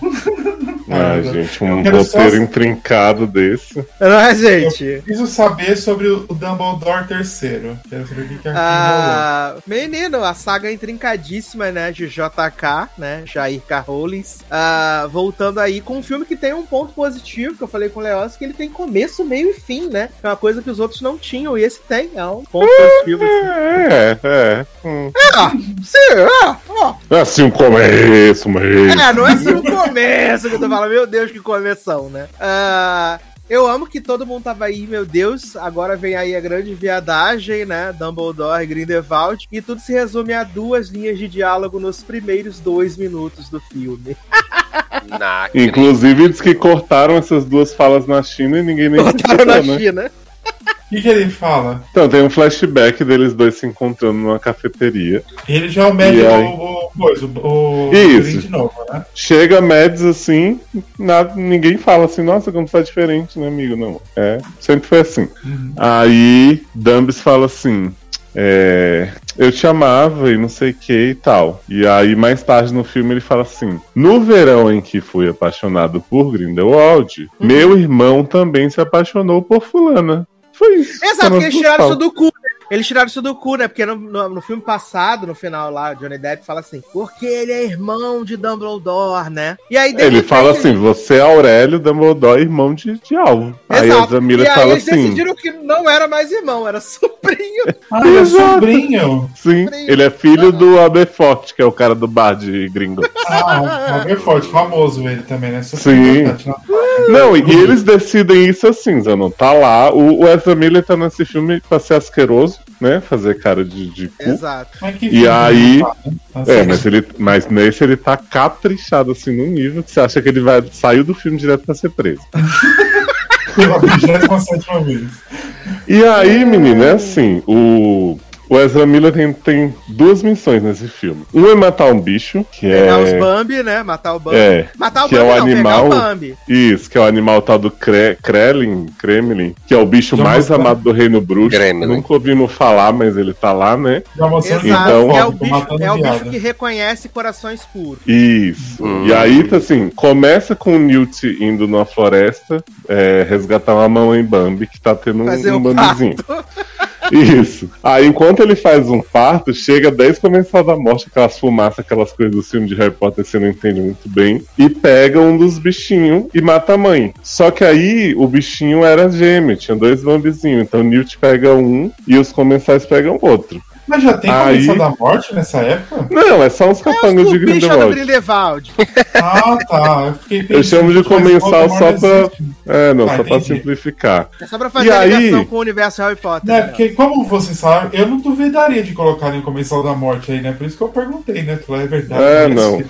Ai, gente, um Eu quero só- roteiro intrincado desse. Não é, gente? Preciso saber sobre o Dumbledore terceiro. Quero saber o que, rolou. Ah, menino, a saga intrincadíssima, né, de JK, né, Jair K. Rollins, ah, voltando aí com um filme que tem um ponto positivo, que eu falei com o Leoz, que ele tem começo, meio e fim, né, é uma coisa que os outros não tinham, e esse tem, é um ponto positivo, assim. É, é. Hum. Ah, sim, ah, ó. É assim um começo, meio. É, não é assim o começo que eu tô falando, meu Deus, que começão, né? Ah, eu amo que todo mundo tava aí, meu Deus, agora vem aí a grande viadagem, né? Dumbledore e Grindelwald, e tudo se resume a duas linhas de diálogo nos primeiros dois minutos do filme. Na Inclusive, diz que cortaram essas duas falas na China e ninguém nem Botaram na né? China. O que, que ele fala? Então, tem um flashback deles dois se encontrando numa cafeteria. Ele já é o médico, E aí? o, o, coisa, o, o Isso. De novo, né? Chega Mads assim, nada, ninguém fala assim, nossa, como tá diferente, né, amigo? Não. É, sempre foi assim. Aí, Dumbs fala assim. É, eu te amava e não sei o que e tal. E aí, mais tarde no filme, ele fala assim: No verão em que fui apaixonado por Grindelwald, meu irmão também se apaixonou por Fulana. Foi isso. Exato, porque eles tiraram isso do cu. Eles tiraram isso do cu, né? Porque no, no, no filme passado, no final lá, Johnny Depp fala assim: porque ele é irmão de Dumbledore, né? E aí Ele repente, fala assim: você é Aurélio Dumbledore, irmão de, de Alvo. Aí a Exato. Ezra Miller e aí fala eles assim: decidiram que não era mais irmão, era sobrinho. Ah, ele é sobrinho. sim, ele é filho do Aberforth, que é o cara do bar de gringo. Ah, é forte, famoso ele também, né? Super Sim. né? Não, e eles decidem isso assim, Zanon. Tá lá, o, o Ezra Miller tá nesse filme pra ser asqueroso, né? Fazer cara de, de cu. Exato. E aí-? Tá É, mas, ele, mas nesse ele tá caprichado assim num nível que você acha que ele vai sair do filme direto pra ser preso. Pela 27ª vez. E aí, menino, é assim, o, o Ezra Miller tem, tem duas missões nesse filme. Um é matar um bicho, que Pegar os é. Bambi, né? Matar o Bambi. É, Matar o que é Bambi, o não, animal- pegar o Bambi. isso, que é o animal tal do Kre Kremlin, Kremlin, que é o bicho Já mais mostrou. amado do Reino Bruxo. Gremlin. Nunca ouvimos falar, mas ele tá lá, né? Exato. Então- é o tô bicho, é o bicho que reconhece corações puros. Isso. Hum. E aí, tá assim, começa com o Newt indo numa floresta é, resgatar uma mamãe Bambi que tá tendo um, Fazer um o Bambizinho. Isso. Aí, enquanto ele faz um parto, chega 10 comensais da morte, aquelas fumaças, aquelas coisas do filme de Harry Potter, você não entende muito bem, e pega um dos bichinhos e mata a mãe. Só que aí, o bichinho era gêmeo, tinha dois bambizinhos. Então, Newt pega um e os comensais pegam outro. Mas já tem Aí- Comissão da Morte nessa época? Não, é só uns capangas de Grindelwald. Grindelwald. Ah, tá. Eu, fiquei Eu chamo de comensal só pra. É, não, Ah, só pra entendi. simplificar. É só pra fazer E a aí- ligação com o universo Harry Potter. Né, né? porque como vocês falaram, eu não duvidaria de colocar em Comensal da Morte aí, né? Por isso que eu perguntei, né? Falei, é verdade. É, mas- não.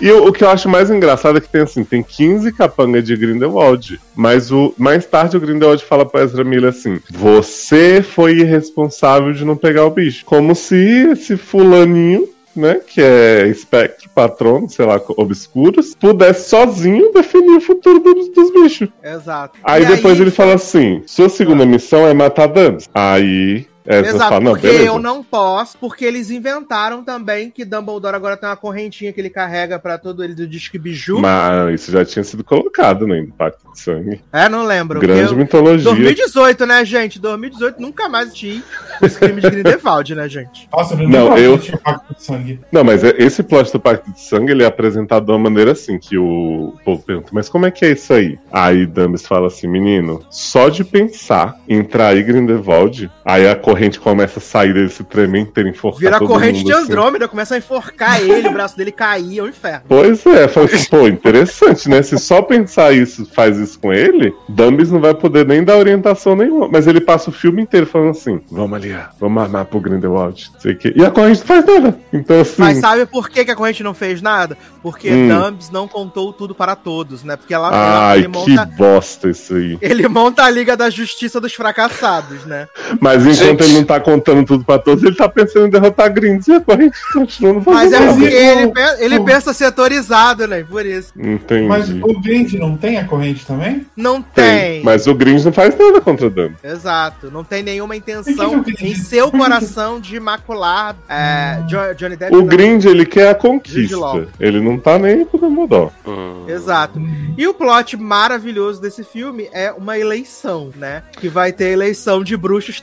E o, o que eu acho mais engraçado é que tem assim, tem 15 capangas de Grindelwald. Mas o mais tarde o Grindelwald fala pra Ezra Miller assim: Você foi irresponsável de não pegar o bicho. Como se esse fulaninho. Né, que é espectro, patrono, sei lá, obscuros, pudesse sozinho definir o futuro dos, dos bichos. Exato. Aí E depois ele fala assim: sua segunda missão é matar Dambs. Aí Ezra Exato, fala, não, porque beleza. eu não posso, porque eles inventaram também que Dumbledore agora tem uma correntinha que ele carrega pra todo ele do Disque Biju. Mas isso já tinha sido colocado, né? No Pacto de Sangue. É, não lembro. Grande Eu- mitologia. 2018, né, gente? 2018 nunca mais assisti os crimes de Grindelwald, né, gente? Nossa, eu não, eu- tinha pacto de sangue. Não, mas é- esse plot do Pacto de Sangue ele é apresentado de uma maneira assim, que o povo pergunta, mas como é que é isso aí? Aí Dumbs fala assim, menino, só de pensar em trair Grindelwald, aí a corrente começa a sair dele se tremer inteiro, enforcar Vira a todo corrente mundo, de assim. Andrômeda, começa a enforcar ele, o braço dele cair, é um inferno. Pois é, fala assim, pô, interessante, né? Se só pensar isso faz isso com ele, Dumbis não vai poder nem dar orientação nenhuma. Mas ele passa o filme inteiro falando assim: vamos aliar, vamos armar pro Grindelwald. Sei que... E a corrente não faz nada. Então, assim. Mas sabe por que, que a corrente não fez nada? Porque Hum. Dumbs não contou tudo para todos, né? Porque ela, Ai, ele, que monta, bosta isso aí. ele monta a Liga da Justiça dos Fracassados, né? Mas enquanto. Ele não tá contando tudo pra todos, ele tá pensando em derrotar Grinds e a corrente continua não Mas fazendo é porque ele, o- pe- ele o- pensa setorizado, né? Por isso. Entendi. Mas o Grind não tem a corrente também? Não Tem. tem. Mas o Grinds não faz nada contra Dumbis. Exato. Não tem nenhuma intenção que que eu em seu coração de macular é, Jo- Johnny Depp. O não. Grind, ele quer a conquista. Ele não tá nem pro Dumbledore. Hum. Exato. E o plot maravilhoso desse filme é uma eleição, né? Que vai ter eleição de bruxos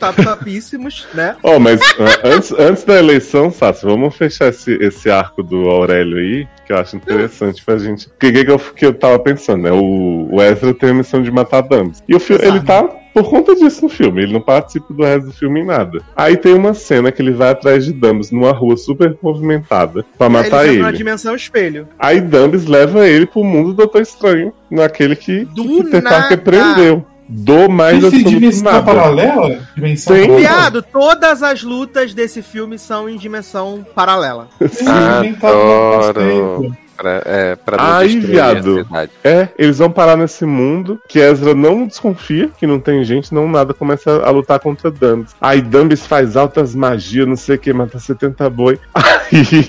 tapapíssimos, né? Ó, mas antes, antes da eleição, Sassi, vamos fechar esse, esse arco do Aurélio aí, que eu acho interessante pra gente. Porque que, que, eu, que eu tava pensando, né? O, o Ezra tem a missão de matar Dumbs. E o filme, ele tá por conta disso no filme, ele não participa do resto do filme em nada. Aí tem uma cena que ele vai atrás de Dumbs numa rua super movimentada pra matar Eles entram na ele. dimensão espelho. Aí Dumbs leva ele pro mundo do Doutor Estranho, naquele que, Do que nada. prendeu. Do mais Esse absoluto dimensão nada. paralela? Dimensão Sim. Viado, todas as lutas desse filme são em dimensão paralela. Tá Adoro. Pra, é, pra destruir viado. a. É, eles vão parar nesse mundo que Ezra não desconfia, que não tem gente, não nada, começa a lutar contra Dumbis. Aí Dumbis faz altas magias, não sei o que, mata 70 boi. Aí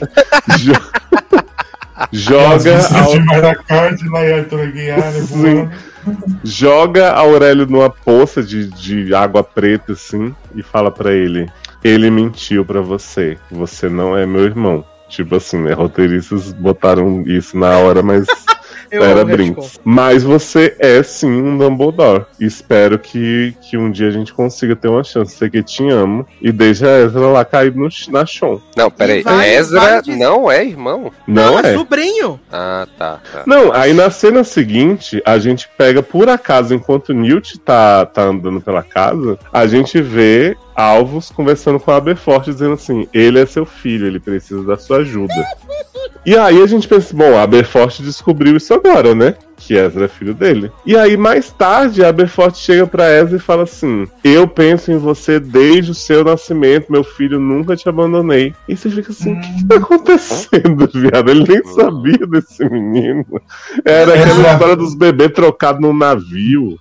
joga, joga Aurélio numa poça de, de água preta, assim, e fala pra ele: Ele mentiu pra você, você não é meu irmão. Tipo assim, né? Roteiristas botaram isso na hora, mas Era brinks. Mas você é sim um Dumbledore. Espero que, que um dia a gente consiga ter uma chance. Sei que te amo. E deixa a Ezra lá cair no, na chão. Não, peraí. Vai- Ezra vai dizer- não é irmão? Não, é é? sobrinho. Ah, tá. tá. Não, aí na cena seguinte, a gente pega por acaso, enquanto o Newt tá, tá andando pela casa, a gente vê Alvos conversando com a Aberforth, dizendo assim: ele é seu filho, ele precisa da sua ajuda. E aí a gente pensa, bom, a Aberforth descobriu isso agora, né? Que Ezra é filho dele. E aí, mais tarde, a Aberforth chega pra Ezra e fala assim: Eu penso em você desde o seu nascimento, meu filho, nunca te abandonei. E você fica assim: o que, que tá acontecendo, viado? Ele nem sabia desse menino. Era aquela Ezra- história dos bebês trocados no navio.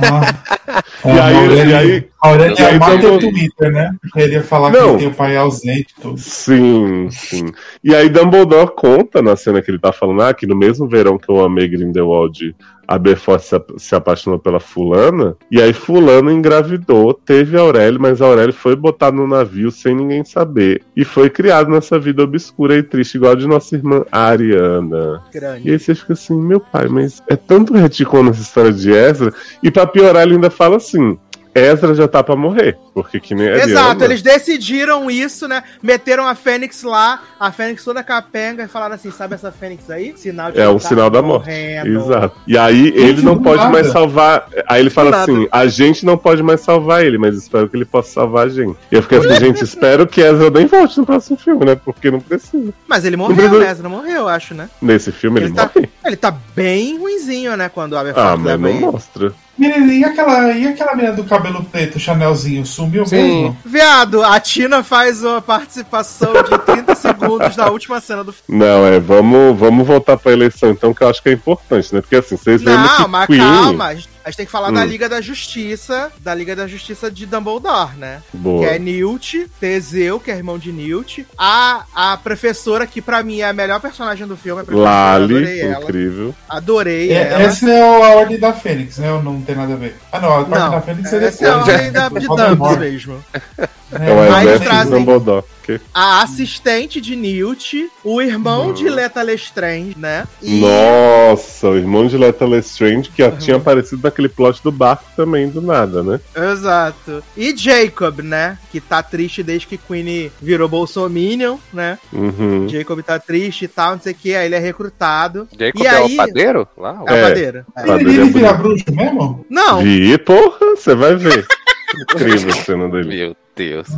Ah. E É, aí- a Aurélia- e aí- Aurélia e aí matar Dumbledore- o Twitter, né? Porque ele ia falar Não. que tem o pai ausente e tudo. Sim, sim. E aí Dumbledore conta na cena que ele tá falando, ah, que no mesmo verão que eu amei Grindelwald, a Beforce se, se apaixonou pela fulana, e aí fulano engravidou, teve a Aurélio, mas a Aurélio foi botada no navio sem ninguém saber, e foi criado nessa vida obscura e triste, igual a de nossa irmã Ariana. E Grande. aí você fica assim, meu pai, mas é tanto retcon nessa história de Ezra, e pra piorar ele ainda fala assim, Ezra já tá pra morrer. Porque que nem a Exato, Ariana- eles decidiram isso, né? Meteram a Fênix lá, a Fênix toda capenga e falaram assim: sabe essa Fênix aí? Sinal de É um tá sinal da morte. morrendo. Exato. E aí ele não pode nada. mais salvar. Aí ele fala assim: a gente não pode mais salvar ele, mas espero que ele possa salvar a gente. E eu fiquei assim, gente, espero que Ezra nem volte no próximo filme, né? Porque não precisa. Mas ele morreu, precisa- né? Ezra morreu, eu acho, né? Nesse filme ele, Ele tá, morre. ele tá bem ruinzinho, né? Quando o Aberforth Ah, mas não ele. mostra. Menina, e aquela, e aquela menina do cabelo preto, Chanelzinho, sumiu Sim. mesmo? Viado, a Tina faz uma participação de 30 segundos na última cena do filme. Não, é, vamos, vamos voltar pra eleição então, que eu acho que é importante, né? Porque assim, vocês lembram Não, que mas Queen... calma. A gente tem que falar da Hum. Liga da Justiça, da Liga da Justiça de Dumbledore, né? Boa. Que é Newt, Teseu, que é irmão de Newt. A, a professora, que pra mim é a melhor personagem do filme, Lali, adorei ela. incrível. Adorei É, ela. essa é a ordem da Fênix, né? Não tem nada a ver? Ah, não, a ordem Não, da Fênix é essa é a depois, ordem da, de. Dumbledore mesmo. É o Aí mas- exército Dumbledore. A assistente de Newt, o irmão de Leta Lestrange, né? E Nossa, o irmão de Lethal Lestrange, que já tinha aparecido naquele plot do barco também, do nada, né? Exato. E Jacob, né? Que tá triste desde que Queen virou Bolsominion, né? Uhum. Jacob tá triste e tal, não sei o que. Aí ele é recrutado. Jacob E é aí- o padeiro? Lá, É a É. padeira. É. Tá. Ele, ele é vira bruxo mesmo? Não, Vi, porra, você vai ver. Incrível a cena dele. Meu Deus.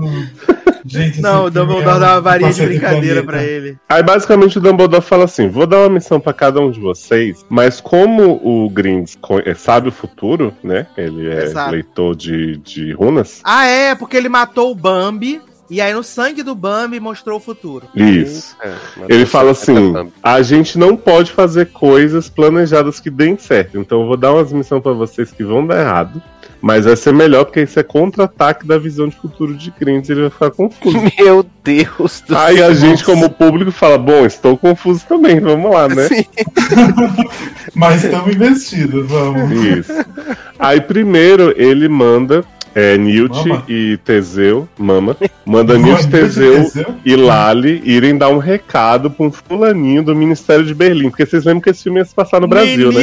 Gente, não, o Dumbledore é dá uma um varinha de brincadeira pra ele. Aí basicamente o Dumbledore fala assim: vou dar uma missão pra cada um de vocês, mas como o Grinds co- é, sabe o futuro, né? Ele é Exato. leitor de, de runas. Ah, é, porque ele matou o Bambi. E aí no sangue do Bambi mostrou o futuro. Isso. É, Ele fala é assim: a gente não pode fazer coisas planejadas que deem certo. Então eu vou dar umas missões pra vocês que vão dar errado. Mas vai ser melhor, porque isso é contra-ataque da visão de futuro de e ele vai ficar confuso. Meu Deus do Aí a gente, como público, fala: bom, estou confuso também, vamos lá, né? Sim. Mas estamos investidos, vamos. Isso. Aí primeiro ele manda é, Newt Mama. e Teseu, mama, manda Mama, Newt, e Teseu Teseu? e Lali irem dar um recado pra um fulaninho do Ministério de Berlim, porque vocês lembram que esse filme ia se passar no Brasil, né?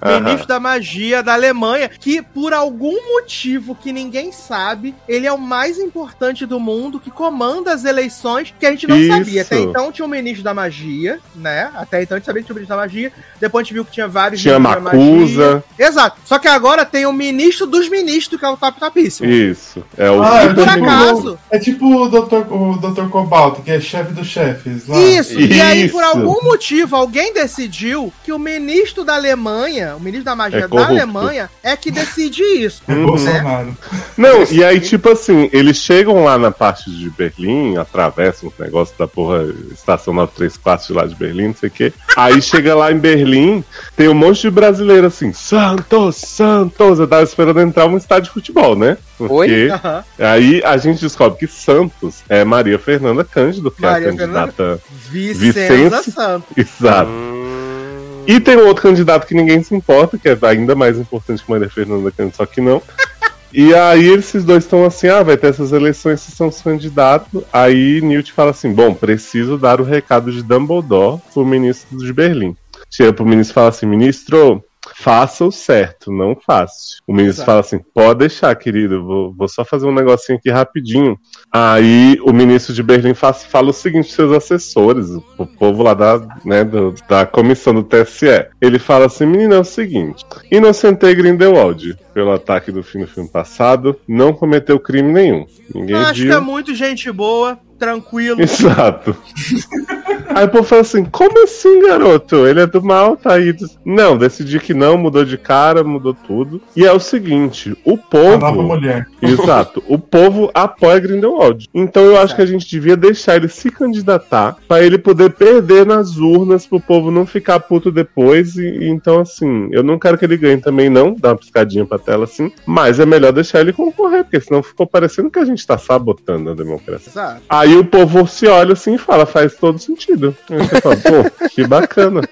Ministro, Aham. ministro da magia da Alemanha, que por algum motivo que ninguém sabe, ele é o mais importante do mundo, que comanda as eleições, que a gente não Isso. sabia. Até então tinha um ministro da magia, né? Até então a gente sabia que tinha um ministro da magia. Depois a gente viu que tinha vários Tinha ministros da Macusa. magia. Exato. Só que agora tem o ministro dos ministros, que é o Top Tapíssimo. Isso. É o Ah, E é por tipo- acaso, É tipo o Dr. o Dr. Cobalto, que é chefe dos chefes. Lá. Isso, e aí, por Isso. algum motivo, alguém decidiu que o ministro da Alemanha, o ministro da magia É da. Alemanha, é que decide isso. É Uhum. Bolsonaro. Não, e aí, tipo assim, eles chegam lá na parte de Berlim, atravessam os negócios da porra estação 934 de lá de Berlim, não sei o quê. Aí chega lá em Berlim, tem um monte de brasileiro assim, Santos, Santos. Eu tava esperando entrar um estádio de futebol, né? Porque Oi? Aham. aí a gente descobre que Santos é Maria Fernanda Cândido, que Maria é a candidata. Vicenza Vicente- Santos. Exato. Hum, E tem um outro candidato que ninguém se importa, que é ainda mais importante que Maria Fernanda Cândido, só que não. E aí esses dois estão assim, ah, vai ter essas eleições, vocês são os candidatos. Aí Newt fala assim, bom, preciso dar o recado de Dumbledore pro ministro de Berlim. Chega pro ministro e fala assim, ministro, faça o certo, não fácil. O ministro Exato. fala assim, pode deixar, querido, vou, vou só fazer um negocinho aqui rapidinho. Aí o ministro de Berlim faz- fala o seguinte seus assessores, o povo lá da, né, do- da comissão do TSE. Ele fala assim, menino, é o seguinte, inocentei Grindelwald pelo ataque do fim do filme passado, não cometeu crime nenhum. Ninguém Acho que viu. é muito gente boa, tranquilo. Exato. Aí o povo fala assim: como assim, garoto? Ele é do mal, tá aí. Não, decidi que não, mudou de cara, mudou tudo. E é o seguinte: o A nova povo. mulher. Exato. O povo apoia Grindelwald. Então eu acho que a gente devia deixar ele se candidatar pra ele poder perder nas urnas pro povo não ficar puto depois. E, e então, assim, eu não quero que ele ganhe também, não. Dá uma piscadinha pra tela assim. Mas é melhor deixar ele concorrer, porque senão ficou parecendo que a gente tá sabotando a democracia. Exato. Aí o povo se olha assim e fala, faz todo sentido. Aí você fala, pô, que bacana.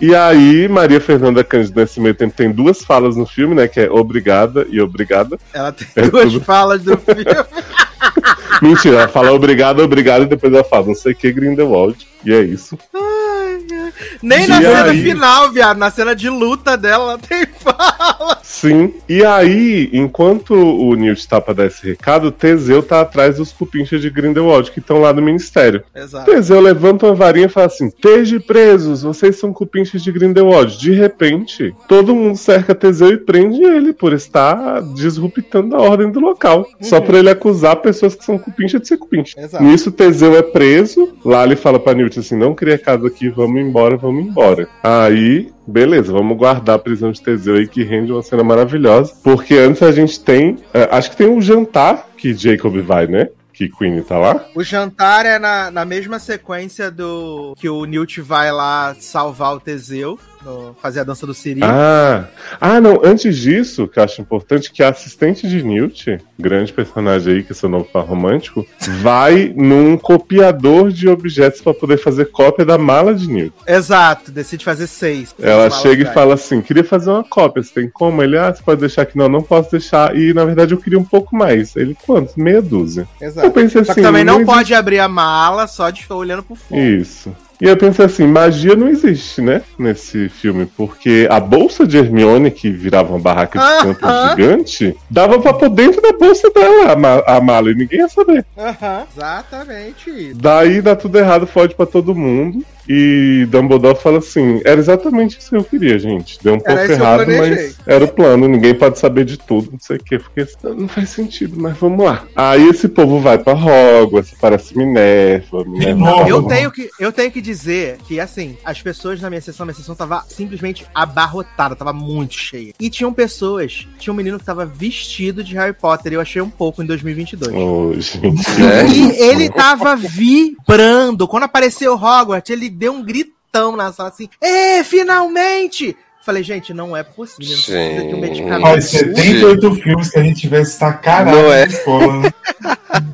E aí, Maria Fernanda Cândido, nesse meio tempo, tem duas falas no filme, né? Que é obrigada e obrigada. Ela tem É duas tudo. falas do filme. Mentira, ela fala obrigada, obrigada, e depois ela fala não sei o que, Grindelwald. E é isso. Nem na E cena aí? final, viado. Na cena de luta dela, ela tem fala. Sim. E aí, enquanto o Newt tá pra dar esse recado, Teseu tá atrás dos cupinchas de Grindelwald que estão lá no ministério. Exato. Teseu levanta uma varinha e fala assim: Esteja presos, vocês são cupinchas de Grindelwald. De repente, todo mundo cerca Teseu e prende ele por estar disruptando a ordem do local. Só pra ele acusar pessoas que são cupinchas de ser cupincha. Exato. Nisso, Teseu é preso. Lá ele fala pra Newt assim: Não cria casa aqui, vamos embora, vamos embora. Aí. Beleza, vamos guardar a prisão de Teseu aí que rende uma cena maravilhosa. Porque antes a gente tem. eh, acho que tem um jantar que Jacob vai, né? Que Queen tá lá. O jantar é na, na mesma sequência do que o Newt vai lá salvar o Teseu, no- fazer a dança do Siri. Ah, ah, não. Antes disso, que eu acho importante, que a assistente de Newt, grande personagem aí, que é seu novo par romântico, vai num copiador de objetos pra poder fazer cópia da mala de Newt. Exato, decide fazer seis. Ela chega e fala assim: queria fazer uma cópia, você tem como? Ele, ah, você pode deixar aqui? Não, não posso deixar. E na verdade eu queria um pouco mais. Ele, quantos? Meia dúzia. Exato. Eu pensei Só assim: também não, existe- pode abrir a mala só de ficar olhando pro fundo. Isso. E eu pensei assim, magia não existe, né? Nesse filme, porque a bolsa de Hermione, que virava uma barraca de campo Aham. gigante, dava pra pôr dentro da bolsa dela a, ma- a mala e ninguém ia saber. Aham, exatamente isso. Daí dá tudo errado, fode pra todo mundo. E Dumbledore fala assim: era exatamente isso que eu queria, gente. Deu um Era pouco errado, mas era o plano. Ninguém pode saber de tudo, não sei o que. Porque não faz sentido, mas vamos lá. Aí esse povo vai pra Hogwarts, parece Minerva. Minerva. Eu tenho, que, eu tenho que dizer que, assim, as pessoas na minha sessão, minha sessão tava simplesmente abarrotada, tava muito cheia. E tinham pessoas, tinha um menino que tava vestido de Harry Potter, eu achei um pouco em 2022. Ô, gente. É. E ele tava vibrando. Quando apareceu Hogwarts, ele deu um gritão na sala assim: Ê, finalmente! Falei, gente, não é possível. Não precisa de um medicamento. Olha, 78 filmes que a gente vê está caralho Não é?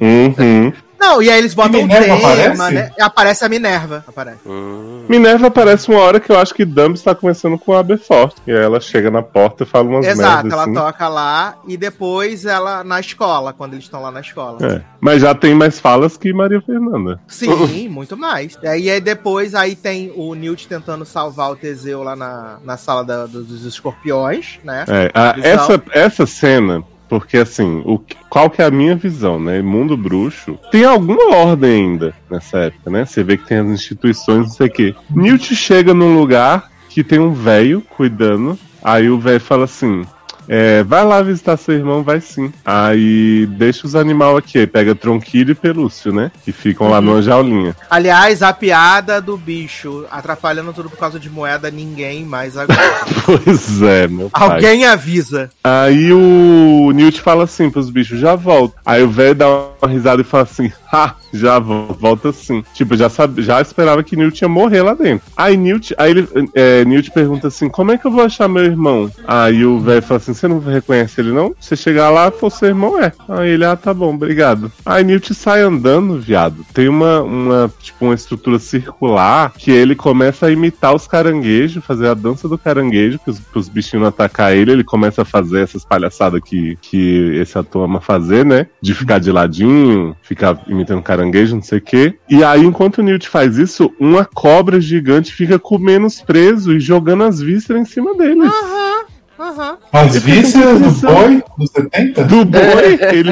Uhum. Não, e aí eles botam um Minerva tema, aparece? né? Aparece a Minerva. Aparece. Hum. Minerva aparece uma hora que eu acho que Dumb está conversando com a Aberforth. E aí ela chega na porta e fala umas Exato, merdas ela assim. toca lá e depois ela na escola, quando eles estão lá na escola. É. Mas já tem mais falas que Maria Fernanda. Sim, muito mais. E aí, depois aí tem o Newt tentando salvar o Teseu lá na, na sala da- dos, escorpiões, né? É, a- essa, essa cena, porque assim, o, qual que é a minha visão, né? Mundo bruxo tem alguma ordem ainda nessa época, né? Você vê que tem as instituições, não sei o quê. Newt chega num lugar que tem um velho cuidando, aí o velho fala assim. É, vai lá visitar seu irmão, vai sim. Aí deixa os animais aqui, aí pega Tronquilho e Pelúcio, né? Que ficam lá numa jaulinha. Aliás, a piada do bicho atrapalhando tudo por causa de moeda, ninguém mais agora. Pois é, meu pai. Alguém avisa. Aí o Newt fala assim pros bichos, já volto. Aí o velho dá uma risada e fala assim, ha, já volta sim. Tipo, já, sabe, já esperava que Newt ia morrer lá dentro. Aí Newt, aí ele, é, Newt pergunta assim, como é que eu vou achar meu irmão? Aí o velho fala assim, você não reconhece ele não? Você chegar lá, for seu irmão é. Aí ele, ah, tá bom, obrigado. Aí Newt sai andando, viado. Tem uma, uma, tipo, uma estrutura circular que ele começa a imitar os caranguejos, fazer a dança do caranguejo, pros, pros bichinhos não atacar ele. Ele começa a fazer essas palhaçadas que, que esse ator ama fazer, né? De ficar de ladinho, ficar imitando caranguejo, não sei o quê. E aí, enquanto o Newt faz isso, uma cobra gigante fica comendo os presos e jogando as vísceras em cima deles. Aham, aham. As vísceras do boi dos 70? Do boi, ele,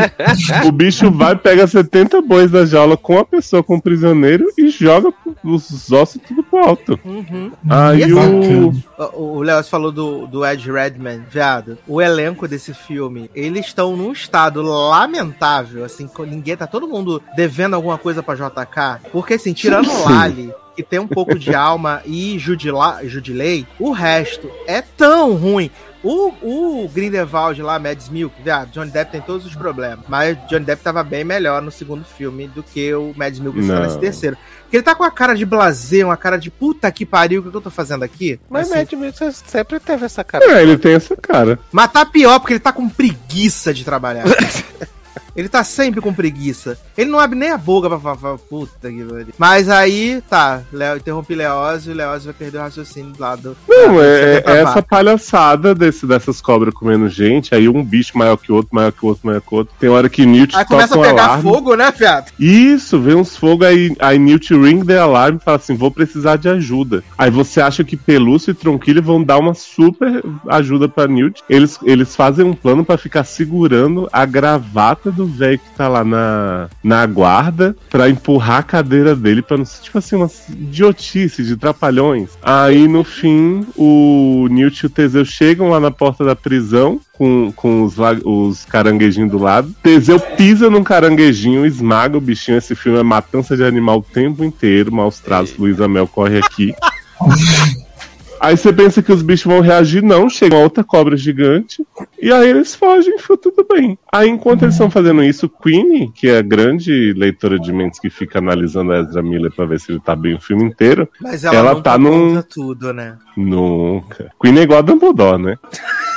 o bicho vai, pega 70 bois da jaula com a pessoa, com o prisioneiro, e joga os ossos tudo pro alto. Uhum. Aí E o. O Léo você falou do, do Ed Redman, viado. O elenco desse filme, eles estão num estado lamentável, assim, ninguém, tá todo mundo devendo alguma coisa pra JK. Porque, assim, tirando o Lali, que tem um pouco de alma, e Judila, Judilei, o resto é tão ruim. O, o Grindelwald lá, Mads Milk, viado, Johnny Depp tem todos os problemas. Mas Johnny Depp tava bem melhor no segundo filme do que o Mads Milk Não. nesse terceiro. Porque ele tá com a cara de blazer, uma cara de puta que pariu, o que que eu tô fazendo aqui? Mas Assim, Mad Milk sempre teve essa cara. É, ele tem essa cara. Mas tá pior, porque ele tá com preguiça de trabalhar. Ele tá sempre com preguiça. Ele não abre nem a boca pra falar, puta que pariu. Mas aí, tá, Leo, interrompi Leózio, e Leózio vai perder o raciocínio do lado. Não, é, é essa palhaçada desse, dessas cobras comendo gente, aí um bicho maior que o outro, maior que o outro, maior que o outro. Tem hora que Newt Aí toca começa a pegar alarme. fogo, né, fiado? Isso, vê uns fogos aí, aí Newt ring the alarme e fala assim, vou precisar de ajuda. Aí você acha que Pelúcio e Tronquilho vão dar uma super ajuda pra Newt. Eles, eles fazem um plano pra ficar segurando a gravata do velho que tá lá na, na guarda pra empurrar a cadeira dele pra não ser, tipo assim, uma idiotice de trapalhões. Aí no fim, o Newt e o Teseu chegam lá na porta da prisão com, com os, os caranguejinhos do lado. Teseu pisa num caranguejinho, esmaga o bichinho. Esse filme é matança de animal o tempo inteiro. Maus traços, Luísa Mel corre aqui. Aí você pensa que os bichos vão reagir, não. Chega uma outra cobra gigante. E aí eles fogem e fica tudo bem. Aí enquanto eles estão fazendo isso, Queenie, que é a grande leitora de mentes que fica analisando a Ezra Miller pra ver se ele tá bem o filme inteiro, Mas ela, Ela não tá num- tudo, né? nunca. Queenie é igual a Dumbledore, né?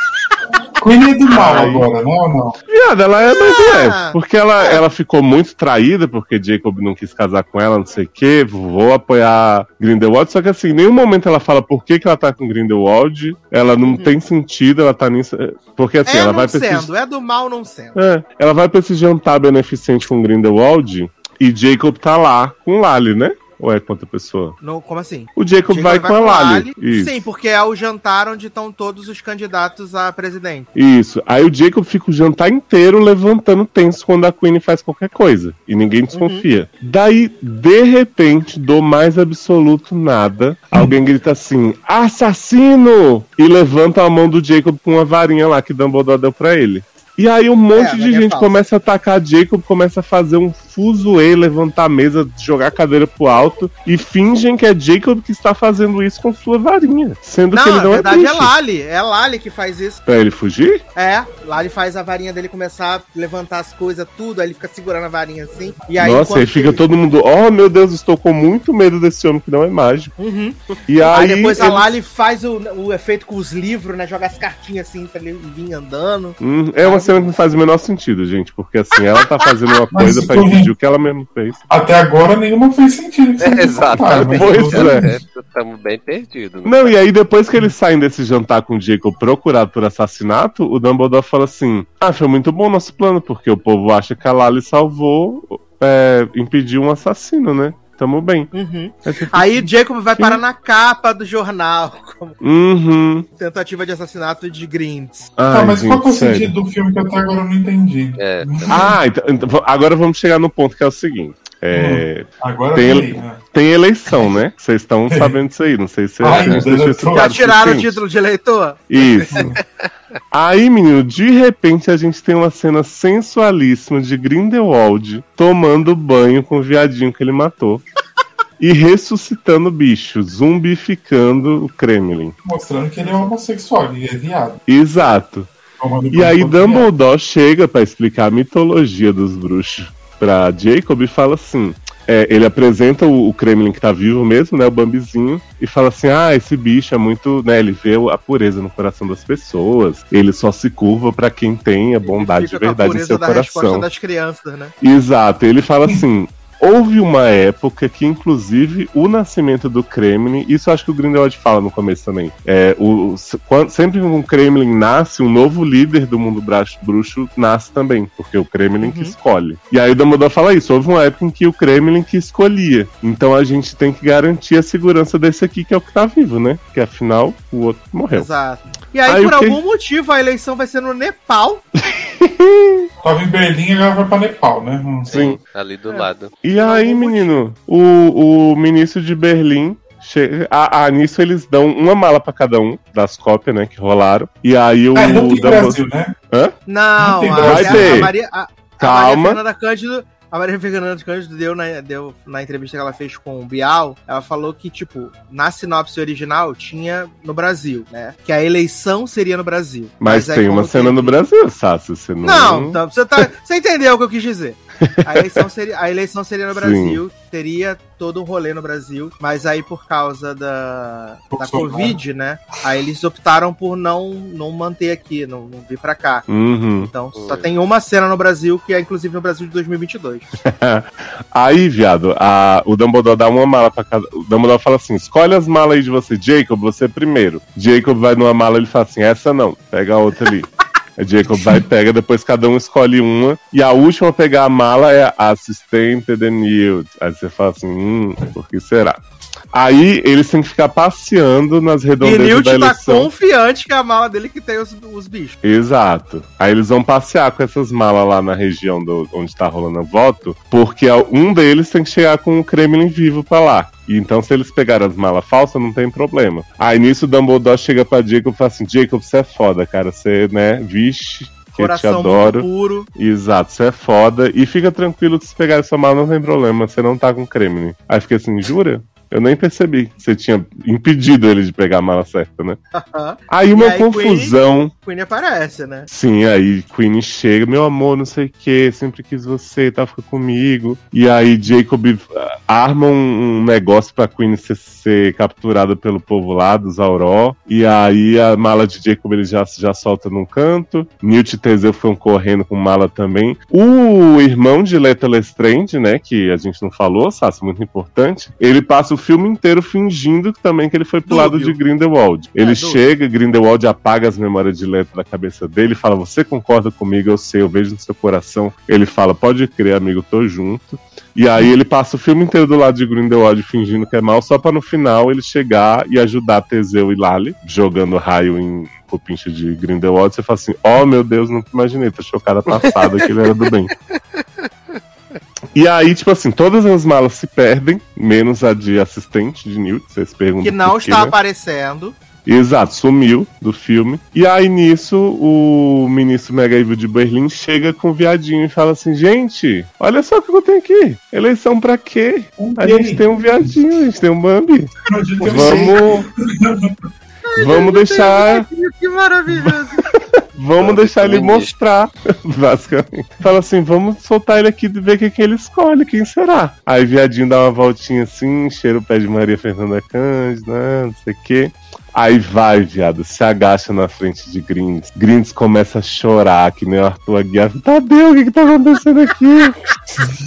Queen é do mal Ai. agora, não ou não? Viado, ela é, mas não Ah. é. Porque ela, ela ficou muito traída, porque Jacob não quis casar com ela, não sei o quê. Vou apoiar Grindelwald. Só que assim, em nenhum momento ela fala por que, que ela tá com Grindelwald. Ela não tem sentido, ela tá nisso. Porque assim, é ela vai pra esse, sendo, é do mal não sendo. é, ela vai pra esse jantar beneficente com Grindelwald e Jacob tá lá com Lali, né? Ou é com outra pessoa? Não, como assim? O Jacob, Jacob vai, com a Lali. Isso. Sim, porque é o jantar onde estão todos os candidatos a presidente. Isso. Aí o Jacob fica o jantar inteiro levantando tenso quando a Queen faz qualquer coisa. E ninguém desconfia. Daí, de repente, do mais absoluto nada, alguém grita assim: assassino! E levanta a mão do Jacob com uma varinha lá que Dumbledore deu pra ele. E aí um monte É, de é gente falso. começa a atacar Jacob, começa a fazer um fuzuê, levantar a mesa, jogar a cadeira pro alto e fingem que é Jacob que está fazendo isso com sua varinha. Sendo Não, que ele na não verdade é é. Lali. É Lali que faz isso. Pra ele fugir? É, Lali faz a varinha dele começar a levantar as coisas, tudo, aí ele fica segurando a varinha assim. E aí, Nossa, aí fica ele- todo mundo, oh meu Deus, estou com muito medo desse homem que não é mágico. Uhum. E aí, Aí, depois a ele- Lali faz o, o efeito com os livros, né? Joga as cartinhas assim pra ele vir andando. Hum, é uma cena que não faz o menor sentido, gente, porque assim, ela tá fazendo uma coisa pra tu- o que ela mesma fez. Até agora nenhuma fez sentido. você me Exatamente. Pois é. Estamos bem perdidos. né? Não, e aí depois que eles saem desse jantar com o Jacob procurado por assassinato, o Dumbledore fala assim: Ah, foi muito bom o nosso plano, porque o povo acha que a Lali salvou, é, impediu um assassino, né? Tamo bem. Uhum. É tipo, Aí Jacob vai Sim. parar na capa do jornal, como Uhum. tentativa de assassinato de Grinds. Tá, mas qual que é o gente, sério. sentido do filme que até agora eu não entendi? É, Ah, então, então, agora vamos chegar no ponto que é o seguinte. É, Agora Tem- virei, né? Tem eleição, né? Vocês estão sabendo disso aí, não sei se Ai, a gente meu Deus, deixou eu isso tô- claro Já tiraram o título de eleitor? Isso. Aí, menino, de repente a gente tem uma cena sensualíssima de Grindelwald tomando banho com o viadinho que ele matou. E ressuscitando o bicho, zumbificando o Kremlin. Mostrando que ele é homossexual, ele é viado. Exato. Tomando E aí com viado. Dumbledore chega pra explicar a mitologia dos bruxos pra Jacob e fala assim. É, ele apresenta o, o Kremlin que tá vivo mesmo, né? O Bambizinho, e fala assim: ah, esse bicho é muito. né? Ele vê a pureza no coração das pessoas. Ele só se curva pra quem tem a bondade a verdade em seu coração. das crianças, né? Exato, ele fala assim. Houve uma época que, inclusive, o nascimento do Kremlin, isso acho que o Grindelwald fala no começo também. É, o, quando- sempre que um Kremlin nasce, um novo líder do mundo bruxo nasce também, porque o Kremlin que escolhe. E aí o Dumbledore fala isso, houve uma época em que o Kremlin que escolhia. Então a gente tem que garantir a segurança desse aqui, que é o que tá vivo, né? Que afinal, o outro morreu. Exato. E aí, Aí, por o que- algum motivo, a eleição vai ser no Nepal. Tava em Berlim e agora vai pra Nepal, né? Sim. ali do É. lado. E aí, menino, o, o ministro de Berlim. Chega, ah, ah, nisso eles dão uma mala pra cada um das cópias, né, que rolaram. E aí o É, não tem Brasil, né? Hã? Não, Não tem a, Brasil. A- a Maria, a, a Calma. Maria Fernanda Cândido. A Maria Fernanda Cândido deu na, deu na entrevista que ela fez com o Bial, ela falou que, tipo, na sinopse original tinha no Brasil, né? Que a eleição seria no Brasil. Mas, aí, tem uma cena teve- no Brasil, Sassi. Você não. Não, então, você, tá, você entendeu o que eu quis dizer. A eleição seria, a eleição seria no Sim. Brasil, teria todo um rolê no Brasil, mas aí por causa da, da. Covid, né? Aí eles optaram por não, não manter aqui, não, não vir pra cá. Uhum. Então só tem uma cena no Brasil, que é inclusive no Brasil de 2022. Aí, viado, a- o Dumbledore dá uma mala pra cada. O Dumbledore fala assim: escolhe as malas aí de você. Jacob, você primeiro. Jacob vai numa mala ele fala assim: essa não, pega a outra ali. Aí Jacob vai e pega, depois cada um escolhe uma. E a última a pegar a mala é a assistente de Newt. Aí você fala assim: hum, por que será? Aí eles têm que ficar passeando nas E redondezas Newt da tá eleição. confiante que é a mala dele que tem os, os bichos. Exato. Aí eles vão passear com essas malas lá na região do, onde tá rolando o voto, porque um deles tem que chegar com o Kremlin vivo pra lá. E então, se eles pegarem as malas falsas, não tem problema. Aí nisso o Dumbledore chega pra Jacob e fala assim: Jacob, você é foda, cara. Você, né, vixe, que eu te Coração muito adoro. puro. Exato, você é foda. E fica tranquilo que se pegarem sua mala, não tem problema. Você não tá com Kremlin. Aí fiquei assim: jura? Eu nem percebi que você tinha impedido ele de pegar a mala certa, né? Aí uma aí, confusão. Queen aparece, né? Sim, aí Queen chega, meu amor, não sei o que, sempre quis você, tá, fica comigo. E aí Jacob ah, arma um, um negócio pra Queen ser, ser capturada pelo povo lá dos Auró. E aí a mala de Jacob ele já, já solta num canto. Newt e Teseu ficam correndo com mala também. O irmão de Leta Lestrange, né, que a gente não falou, Sassi, muito importante, ele passa o filme inteiro fingindo que também que ele foi pro Dúbio. lado de Grindelwald. Ele É, chega, Grindelwald apaga as memórias de Leto da cabeça dele e fala: Você concorda comigo? Eu sei, eu vejo no seu coração. Ele fala: Pode crer, amigo, tô junto. E aí ele passa o filme inteiro do lado de Grindelwald fingindo que é mal, só pra no final ele chegar e ajudar Teseu e Lali, jogando raio em copincha de Grindelwald. Você fala assim: Oh meu Deus, nunca imaginei, tô chocada passada que ele era do bem. E aí, tipo assim, todas as malas se perdem, menos a de assistente de Newt. Vocês perguntam. Que não por quê, está né? aparecendo. Exato, sumiu do filme. E aí nisso, o ministro Mega Evil de Berlim chega com o viadinho e fala assim: gente, olha só o que eu tenho aqui. Eleição pra quê? Um A gente tem um viadinho, a gente tem um Bambi. Vamos. Vamos deixar. Que maravilhoso. Vamos deixar ele mostrar, basicamente. Fala assim, vamos soltar ele aqui e ver o que, que ele escolhe, quem será? Aí viadinho dá uma voltinha assim, cheira o pé de Maria Fernanda Cândido, né, não sei o quê. Aí vai, viado, se agacha na frente de Grinds. Grinds começa a chorar, que nem o Arthur Aguiar. Tadeu, o que que tá acontecendo aqui?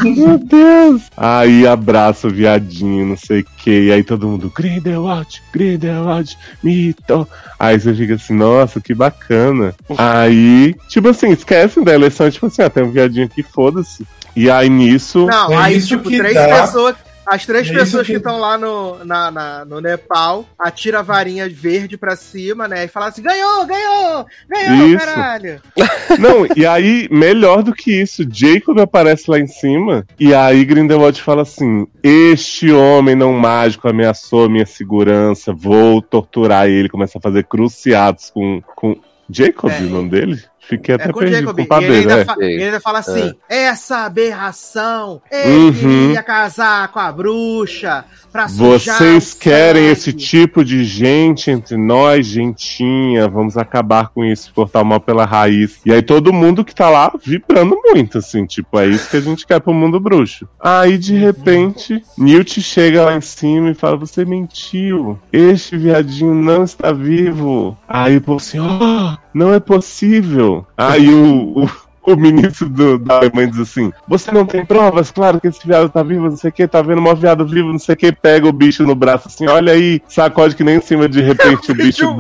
Meu Deus! Aí abraça o viadinho, não sei o que. E aí todo mundo, Grindelwald, Grindelwald, mito. Aí você fica assim, nossa, que bacana. Aí, tipo assim, esquecem da eleição, tipo assim, ah, tem um viadinho aqui, foda-se. E aí nisso. Não, É aí, isso tipo, que três dá. pessoas. As três É pessoas que- que estão lá no, na, na- no Nepal atira a varinha verde pra cima, né? E fala assim: ganhou, ganhou, ganhou, Isso. caralho. Não, e aí, melhor do que isso, Jacob aparece lá em cima, e aí Grindelwald fala assim: Este homem não mágico ameaçou a minha segurança, vou torturar ele. Começa a fazer cruciados com. com... Jacob, É. o nome dele? Fiquei até É com o perdido. Jacob. Culpa E ele, ainda é. fa- ele ainda fala assim: essa aberração, ele Uhum. queria casar com a bruxa pra sujar Vocês o querem sangue." esse tipo de gente entre nós, gentinha? Vamos acabar com isso, cortar o mal pela raiz. E aí todo mundo que tá lá vibrando muito, assim, tipo, é isso que a gente quer pro mundo bruxo. Aí de repente, Newt chega lá em cima e fala: Você mentiu, este viadinho não está vivo. Aí o povo assim: Oh, não é possível. Aí o- o o ministro do, da Alemanha diz assim: Você não tem provas? Claro que esse viado tá vivo, não sei o que, tá vendo um viado vivo, não sei o que, pega o bicho no braço assim, olha aí, sacode que nem em cima, de repente o bicho.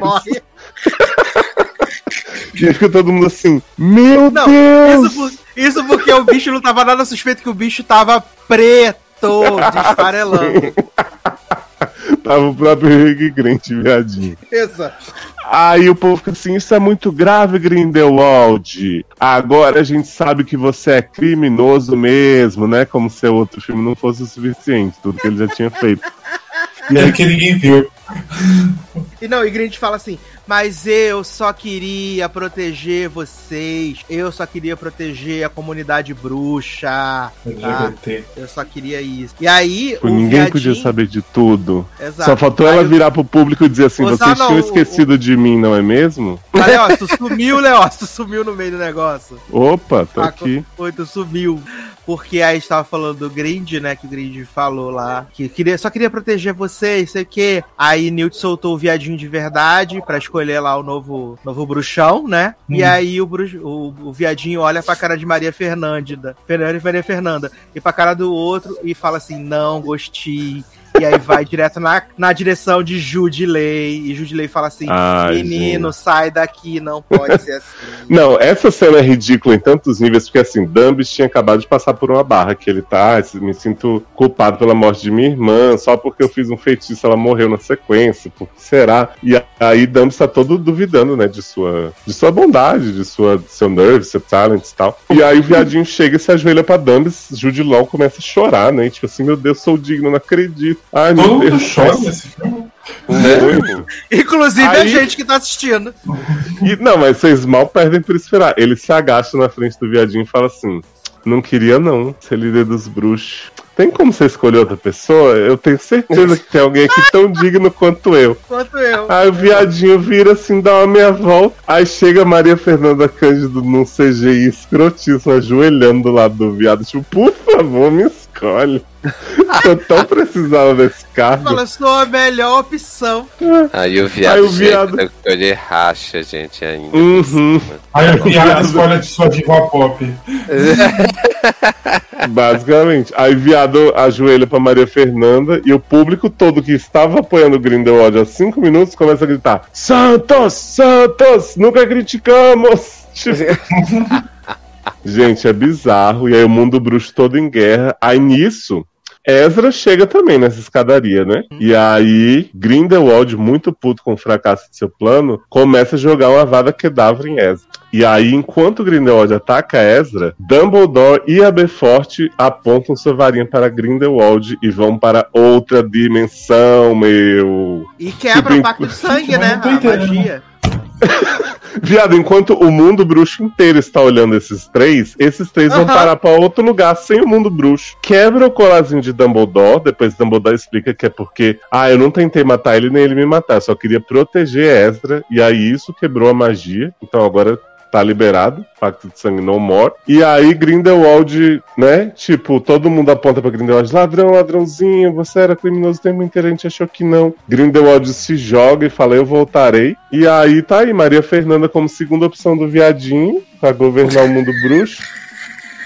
Morre. E fica todo mundo assim: Meu Não, Deus! Isso, por- isso porque o bicho não tava nada suspeito que o bicho tava preto, desfarelando. Tava o próprio Rick Grant, viadinho. Exato. Aí o povo fica assim: Isso é muito grave, Grindelwald. Agora a gente sabe que você é criminoso mesmo, né? Como se o outro filme não fosse o suficiente, tudo que ele já tinha feito. E aí que ninguém viu. E não, e Grind fala assim, mas eu só queria proteger vocês, eu só queria proteger a comunidade bruxa. Tá? Eu só queria isso. E aí, Tipo, o ninguém viadinho- podia saber de tudo. Exato. Só faltou Aí ela o- virar pro público e dizer assim: Ô, vocês Zanon, tinham o- esquecido de mim, não é mesmo? Ah, Leócio, tu sumiu, Leócio, tu sumiu no meio do negócio. Opa, tô Ah, aqui. Foi, tu sumiu. Porque aí estava falando do Grind, né? Que o Grind falou lá. Que queria, só queria proteger vocês, sei o quê. Aí Newt soltou o viadinho de verdade pra escolher lá o novo, novo bruxão, né? E Hum. aí o, bruxo, o, o viadinho olha pra cara de Maria Fernanda. Fernanda e Maria Fernanda. E pra cara do outro e fala assim: não, gostei. E aí vai direto na, na direção de Judilei. E Judilei fala assim: Ai, menino, sai daqui, não pode ser assim. Não, essa cena é ridícula em tantos níveis, porque assim, Dumbis tinha acabado de passar por uma barra que ele tá, "Ah, me sinto culpado pela morte de minha irmã, só porque eu fiz um feitiço, ela morreu na sequência, por que será? E aí Dumbis tá todo duvidando, né, de sua, de sua bondade, de sua, seu nerve, seu talent e tal. E aí o viadinho chega e se ajoelha pra Dumbis, Jude Law começa a chorar, né, e tipo assim, meu Deus, sou digno, não acredito. Ai, Todo mundo Deus. chora nesse filme. Muito. Inclusive a Aí- gente que tá assistindo. E- não, mas vocês mal perdem por esperar. Ele se agacha na frente do viadinho e fala assim: Não queria não ser líder dos bruxos. Tem como você escolher outra pessoa? Eu tenho certeza que tem alguém aqui tão digno quanto eu. Quanto eu. Aí o viadinho vira assim, dá uma meia volta. Aí chega a Maria Fernanda Cândido num CGI escrotíssimo, ajoelhando do lado do viado. Tipo, por favor, me escolhe. Eu tão precisava desse cargo. Fala, sou a melhor opção. Aí o viado, Aí o gente, viado- eu escolhi racha, gente, ainda. Uhum. Aí a piada escolhe de sua diva pop. Basicamente. Aí viado ajoelha pra Maria Fernanda e o público todo que estava apoiando o Grindelwald há cinco minutos começa a gritar: Santos! Santos! Nunca criticamos! Tipo- Gente, é bizarro. E aí o mundo bruxo todo em guerra. Aí nisso. Ezra chega também nessa escadaria, né? E aí, Grindelwald, muito puto com o fracasso de seu plano, começa a jogar uma vada Kedavra em Ezra. E aí, enquanto Grindelwald ataca Ezra, Dumbledore e a Befort apontam sua varinha para Grindelwald e vão para outra dimensão, meu. E quebra Tipo, o pacto de sangue, Mas né? não tô A magia. Viado, enquanto o mundo bruxo inteiro está olhando esses três, esses três vão parar para outro lugar sem o mundo bruxo. Quebra o colarzinho de Dumbledore, depois Dumbledore explica que é porque, ah, eu não tentei matar ele nem ele me matar, eu só queria proteger Ezra, e aí isso quebrou a magia, então agora tá liberado, pacto de sangue no more. E aí Grindelwald, né, tipo, todo mundo aponta pra Grindelwald, ladrão, ladrãozinho, você era criminoso o tempo inteiro, a gente achou que não. Grindelwald se joga e fala, eu voltarei. E aí tá aí, Maria Fernanda como segunda opção do viadinho, pra governar o mundo bruxo.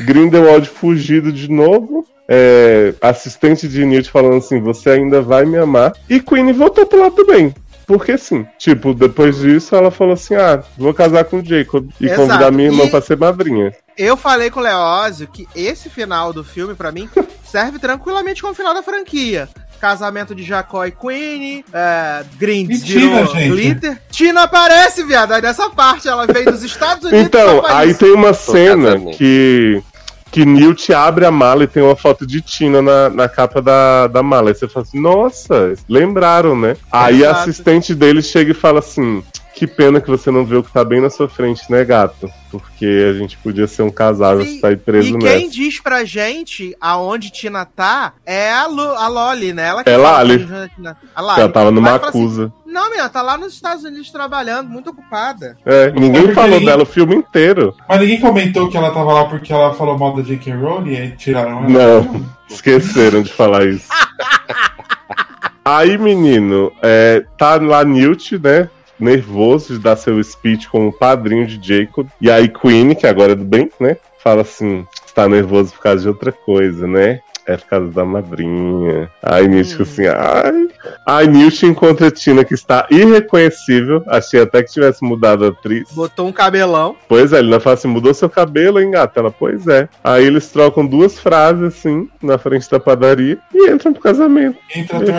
Grindelwald fugido de novo. É, assistente de Newt falando assim: Você ainda vai me amar. E Queen voltou pro lado do bem. Porque sim. Tipo, depois disso ela falou assim: Ah, vou casar com o Jacob. E Exato. convidar minha irmã E- pra ser madrinha. Eu falei com o Leózio que esse final do filme, pra mim, serve tranquilamente como final da franquia. Casamento de Jacó e Queen, é, Grinds Tina, virou gente? Glitter. Tina aparece, viado. Aí nessa parte ela veio dos Estados Unidos. Então, aí tem uma cena que. Que Newt abre a mala e tem uma foto de Tina na, na capa da, da mala. Aí você fala assim, nossa, lembraram, né? Aí a Exato. assistente dele chega e fala assim: Que pena que você não vê o que tá bem na sua frente, né, gato? Porque a gente podia ser um casal e você tá aí preso E nessa. quem diz pra gente aonde Tina tá é a, Lu, a Loli, né? Ela que É Lali. onde a Lali. Ela tava numa assim, acusa. Não, menina, tá lá nos Estados Unidos trabalhando, muito ocupada. É, ninguém porque falou ninguém- dela o filme inteiro. Mas ninguém comentou que ela tava lá porque ela falou mal da J.K. Rowling e aí tiraram ela. Não, esqueceram de falar isso. Aí, menino, é, tá lá Newt, né? Nervoso de dar seu speech como padrinho de Jacob. E aí, Queen, que agora é do bem, né? Fala assim: está nervoso por causa de outra coisa, né? É por causa da madrinha. Aí Newt fica assim, ai. Aí Newt encontra a Tina, que está irreconhecível. Achei até que tivesse mudado a atriz. Botou um cabelão. Pois é, ele ainda fala assim, mudou seu cabelo, hein, gata? Ela, pois é. Aí eles trocam duas frases, assim, na frente da padaria e entram pro casamento. Entra até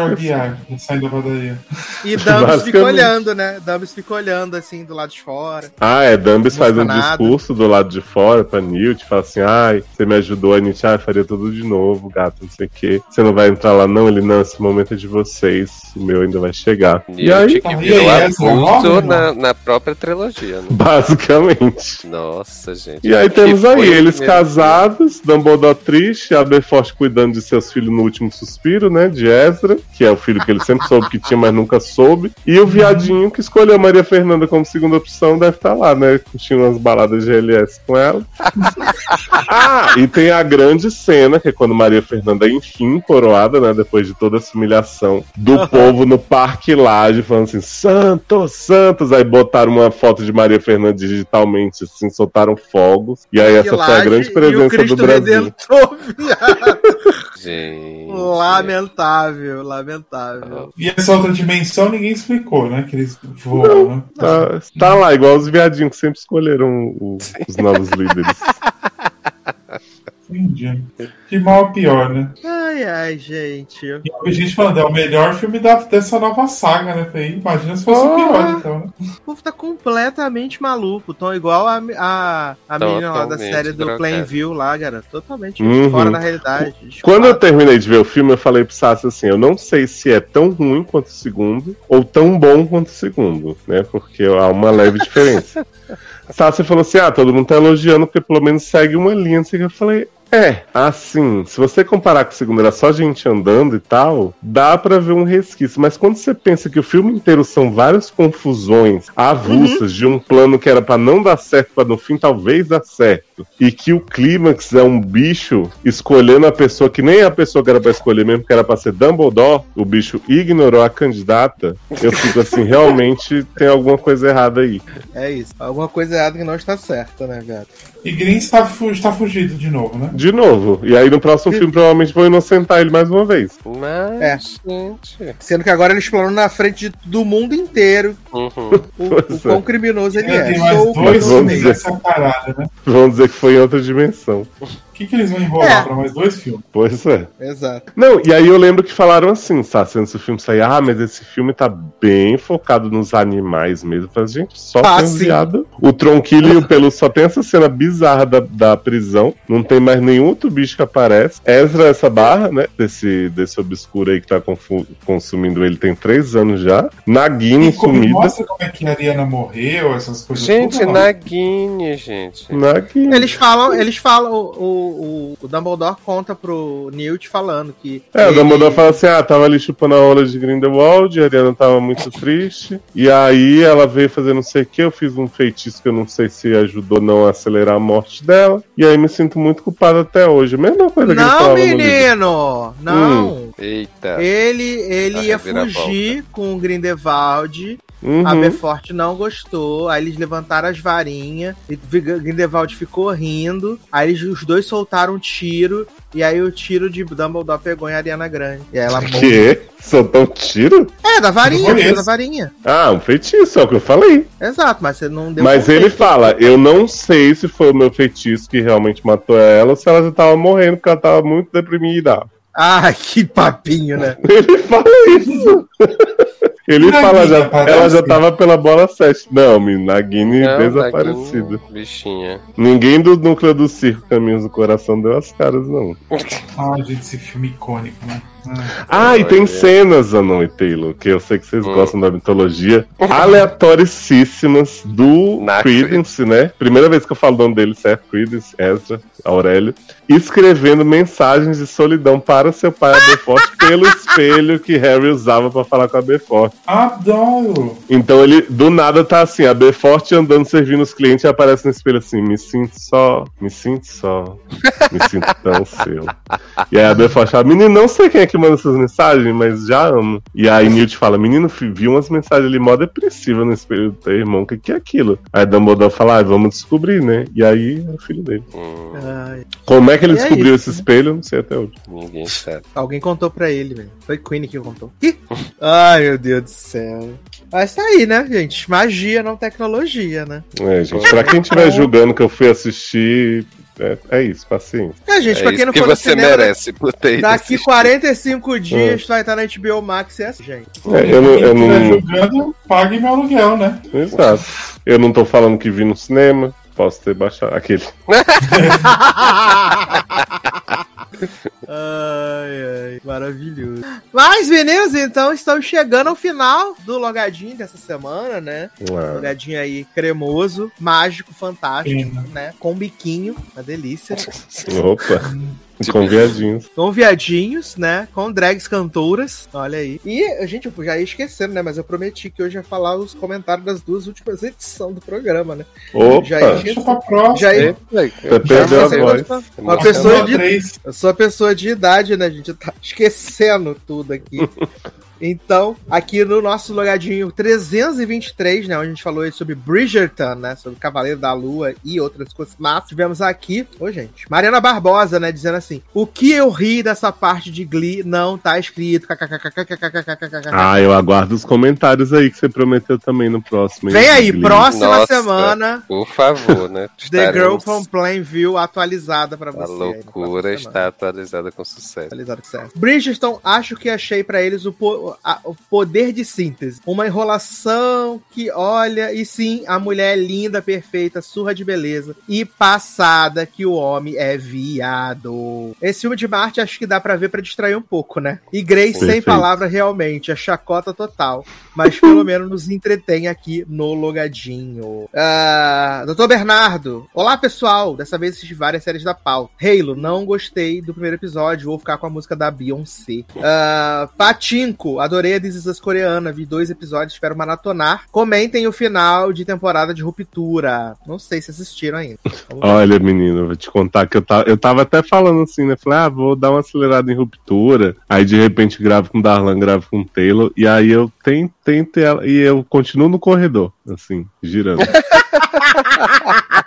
o saindo da padaria. E Dumbs fica olhando, né? Dumbs fica olhando assim do lado de fora. Ah, é, Dumbis Não faz um nada. discurso do lado de fora pra Newt, fala assim, ai, você me ajudou, a Newt, ai, faria tudo de novo, gata, não sei o quê. Você não vai entrar lá, não? Ele, não, esse momento é de vocês. O meu ainda vai chegar. E, E aí, que Ah, virou aí, avulso nova, na, na própria trilogia, né? basicamente. Nossa, gente. E aí Que temos aí eles casados, Dumbledore triste, Aberforth cuidando de seus filhos no último suspiro, né? De Ezra, que é o filho que ele sempre soube que tinha, mas nunca soube. E o viadinho que escolheu a Maria Fernanda como segunda opção deve estar lá, né? Curtindo umas baladas de GLS com ela. ah, e tem a grande cena, que é quando Maria Fernanda é enfim coroada, né? Depois de toda essa humilhação do povo no Parque Laje, falando assim: Santos, Santos. Aí botaram uma foto de Maria Fernanda digitalmente, assim, soltaram fogos. E aí essa foi a grande e o presença do Brasil. Redentor, viado. Gente. Lamentável, lamentável. E essa outra dimensão ninguém explicou, né? Que eles voam, né? Tá, tá lá, igual os viadinhos que sempre escolheram o- os novos líderes. Entendi. De mal a pior, né? Ai, ai, gente. E a gente falando, é o melhor filme da, dessa nova saga, né? Falei, imagina se fosse o pior, então, né? O povo tá completamente maluco. Tão igual a, a, a menina lá da série do. Plainview lá, cara. Totalmente Uhum. fora da realidade. Quando eu Desculpa. terminei de ver o filme, eu falei pro Sassi assim: eu não sei se é tão ruim quanto o segundo, ou tão bom quanto o segundo, né? Porque há uma leve diferença. Sassi falou assim: ah, todo mundo tá elogiando porque pelo menos segue uma linha. Assim, eu falei. É, assim, se você comparar com o segundo, era só gente andando e tal, dá pra ver um resquício. Mas quando você pensa que o filme inteiro são várias confusões avulsas de um plano que era pra não dar certo, pra no fim talvez dar certo, e que o clímax é um bicho escolhendo a pessoa que nem a pessoa que era pra escolher mesmo, que era pra ser Dumbledore, o bicho ignorou a candidata, eu fico assim, realmente tem alguma coisa errada aí. É isso. Alguma coisa errada que não está certa, né, cara? E Green está, fu- está fugido de novo, né? De novo. E aí no próximo filme provavelmente vão inocentar ele mais uma vez. Mas, É. gente. Sendo que agora eles exploram na frente de- do mundo inteiro Uhum. o, o é. quão criminoso ele é. tem mais Sou dois vamos dizer- dessa parada, né? Vão dizer que foi em outra dimensão. O que, que eles vão enrolar É. pra mais dois filmes? Pois é. Exato. Não, e aí eu lembro que falaram assim, sabe? Antes do filme sair, ah, mas esse filme tá bem focado nos animais mesmo. Eu falei, gente, só Ah, um viado. O Tronquilho e o Pelu só tem essa cena bizarra da, da prisão. Não tem mais nenhum outro bicho que aparece. Ezra, essa barra, né? Desse, desse obscuro aí que tá consumindo ele tem três anos já. Nagini E como sumida. mostra como é que a Ariana morreu, essas coisas Gente. Nagini, gente. Nagini. Eles falam, eles falam, o, o, o Dumbledore conta pro Newt falando que. É, o ele- Dumbledore fala assim: ah, tava ali chupando a rola de Grindelwald, a Ariana tava muito triste. E aí ela veio fazer não sei o que, eu fiz um feitiço que eu não sei se ajudou ou não a acelerar a morte dela. E aí me sinto muito culpado até hoje. Mesma coisa que ele Não, falava no livro. menino! Não! Eita. Ele, ele ia fugir com o Grindelwald. Uhum. A Befort não gostou. Aí eles levantaram as varinhas. E Grindelwald ficou rindo. Aí eles, os dois soltaram um tiro. E aí o tiro de Dumbledore pegou em Ariana Grande. E aí ela morreu. Que? Soltou um tiro? É, da varinha, da varinha. Ah, um feitiço, é o que eu falei. Exato, mas você não deu Mas ele contexto. fala: eu não sei se foi o meu feitiço que realmente matou ela ou se ela já tava morrendo porque ela tava muito deprimida. Ai, que papinho, né? Ele fala isso. Ele Nagini fala, já, aparece? ela já tava pela bola 7. Não, Nagini Não, desaparecido. Nagini, Bichinha. Ninguém do núcleo do circo Caminhos do Coração deu as caras, não. Ah, gente, esse filme icônico, né? Ah, e tem cenas, Anon e Taylor, que eu sei que vocês Hum. gostam da mitologia, aleatoricíssimas do Na Credence, né? Primeira vez que eu falo o nome dele, certo? Credence, Ezra, Aurélio, escrevendo mensagens de solidão para seu pai Aberforth pelo espelho que Harry usava pra falar com a Aberforth. Adoro! Então ele, do nada, tá assim, a Beforte andando servindo os clientes e aparece no espelho assim, me sinto só, me sinto só, me sinto tão seu. E aí a Beforte fala, menino, não sei quem é que manda essas mensagens, mas já amo. E aí Newt fala, menino, vi umas mensagens ali mó depressiva no espelho do teu irmão, o que, que é aquilo? Aí Dumbledore fala, ah, vamos descobrir, né? E aí é o filho dele. Hum, Ai, Como é que ele E é descobriu isso, esse espelho? Eu Não sei até hoje. ninguém sabe. alguém contou pra ele, velho. Foi Queen que contou. Ih! Ai, meu Deus do céu. Mas tá aí, né, gente? Magia, não tecnologia, né? É, gente, pra quem estiver julgando que eu fui assistir, é, é isso, paciência. É, gente, É pra quem não que for no você cinema, merece por ter ido Daqui assistir. 45 dias vai estar na HBO Max e é assim, gente. É, eu não- eu não... julgando, pague meu aluguel, né? Exato. Eu não tô falando que vi no cinema. Posso ter baixado. Aquele. Ai, ai, maravilhoso. Mas, meninos, então estamos chegando ao final do logadinho dessa semana, né? Ah, Logadinho aí cremoso, mágico, fantástico, Sim. né? Com biquinho, uma delícia. Opa, com viadinhos. Com viadinhos, né? Com drags cantoras. Olha aí. E, gente, eu já ia esquecendo, né? Mas eu prometi que hoje ia falar os comentários das duas últimas edições do programa, né? Já ia Opa, Deixa pra próxima. Já ia. você perdeu a voz. Uma Nossa, pessoa de. Eu sou uma pessoa de idade, né, gente? Tá esquecendo tudo aqui. Então, aqui no nosso logadinho 323, né? Onde a gente falou sobre Bridgerton, né? Sobre Cavaleiro da Lua e outras coisas. Mas tivemos aqui, ô gente, Mariana Barbosa, né? Dizendo assim: O que eu ri dessa parte de Glee não tá escrito. Ah, eu aguardo os comentários aí que você prometeu também no próximo. Vem aí, próxima semana. Por favor, né? The Girl from Plainview atualizada pra você. A loucura está atualizada com sucesso. Atualizada com sucesso. Bridgerton, acho que achei para eles o a- o poder de síntese. Uma enrolação que olha, e sim, a mulher é linda, perfeita, surra de beleza. E passada que o homem é viado. Esse filme de Marte acho que dá pra ver pra distrair um pouco, né? E Grace, sem palavra, realmente, é chacota total. Mas pelo menos nos entretém aqui no Logadinho. Ah, Doutor Bernardo, olá pessoal. Dessa vez assisti várias séries da pauta. Halo, não gostei do primeiro episódio, vou ficar com a música da Beyoncé. Ah, Patinko, adorei a This coreana, vi dois episódios, espero maratonar. Comentem o final de temporada de Ruptura. Não sei se assistiram ainda. Olha, menino, eu vou te contar que eu tava, eu tava até falando assim, né? Falei, ah, vou dar uma acelerada em ruptura. Aí de repente gravo com Darlan, gravo com Taylor. E aí eu tento, tento ela. E eu continuo no corredor, assim, girando.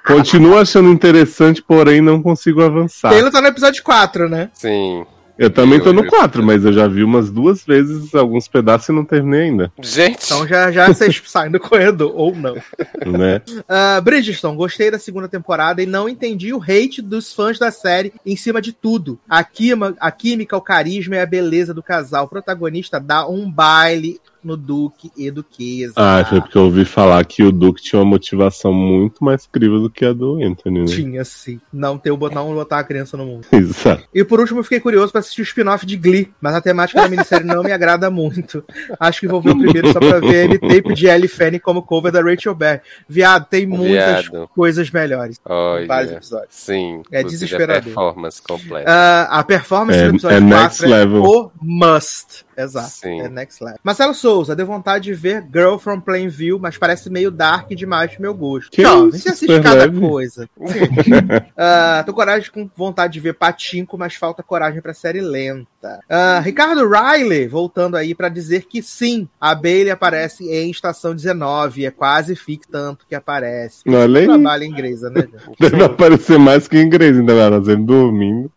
Continuo achando interessante, porém não consigo avançar. Taylor tá no episódio 4, né? Sim. Eu também tô no Eu- 4, mas eu já vi umas duas vezes alguns pedaços e não terminei ainda, Gente, Então já, já vocês saem do corredor, ou não. né? Uh, Bridgestone, gostei da segunda temporada e não entendi o hate dos fãs da série em cima de tudo. A, quima, a química, o carisma e a beleza do casal. O protagonista dá um baile no Duque e Duquesa. Ah, foi porque eu ouvi falar que o Duke tinha uma motivação muito mais incrível do que a do Anthony, né? Tinha sim. Não ter o botão botar a criança no mundo. Exato. E por último, eu fiquei curioso pra assistir o spin-off de Glee, mas a temática da minissérie não me agrada muito. Acho que vou ver o primeiro só pra ver M-Tape de Ellie Fanny como cover da Rachel Berry. Viado, tem muitas Viado. coisas melhores. olha. Vários episódios. Sim. É inclusive a desesperador. performance completa. Ah, a performance É- do episódio é 4 next é level. o must. Exato. Sim. É next level. Marcelo Souza, deu vontade de ver Girl from Plainview, mas parece meio dark demais pro meu gosto. Que isso, você assiste cada leve. coisa. Ah, tô coragem com vontade de ver Patinco, mas falta coragem pra série lenta. Ah, Ricardo Riley, voltando aí pra dizer que sim, a Bailey aparece em Estação 19, é quase fic tanto que aparece. Olha aí. Trabalha em inglesa, né? Deve aparecer mais que inglês, ainda lá, nós ele dormindo.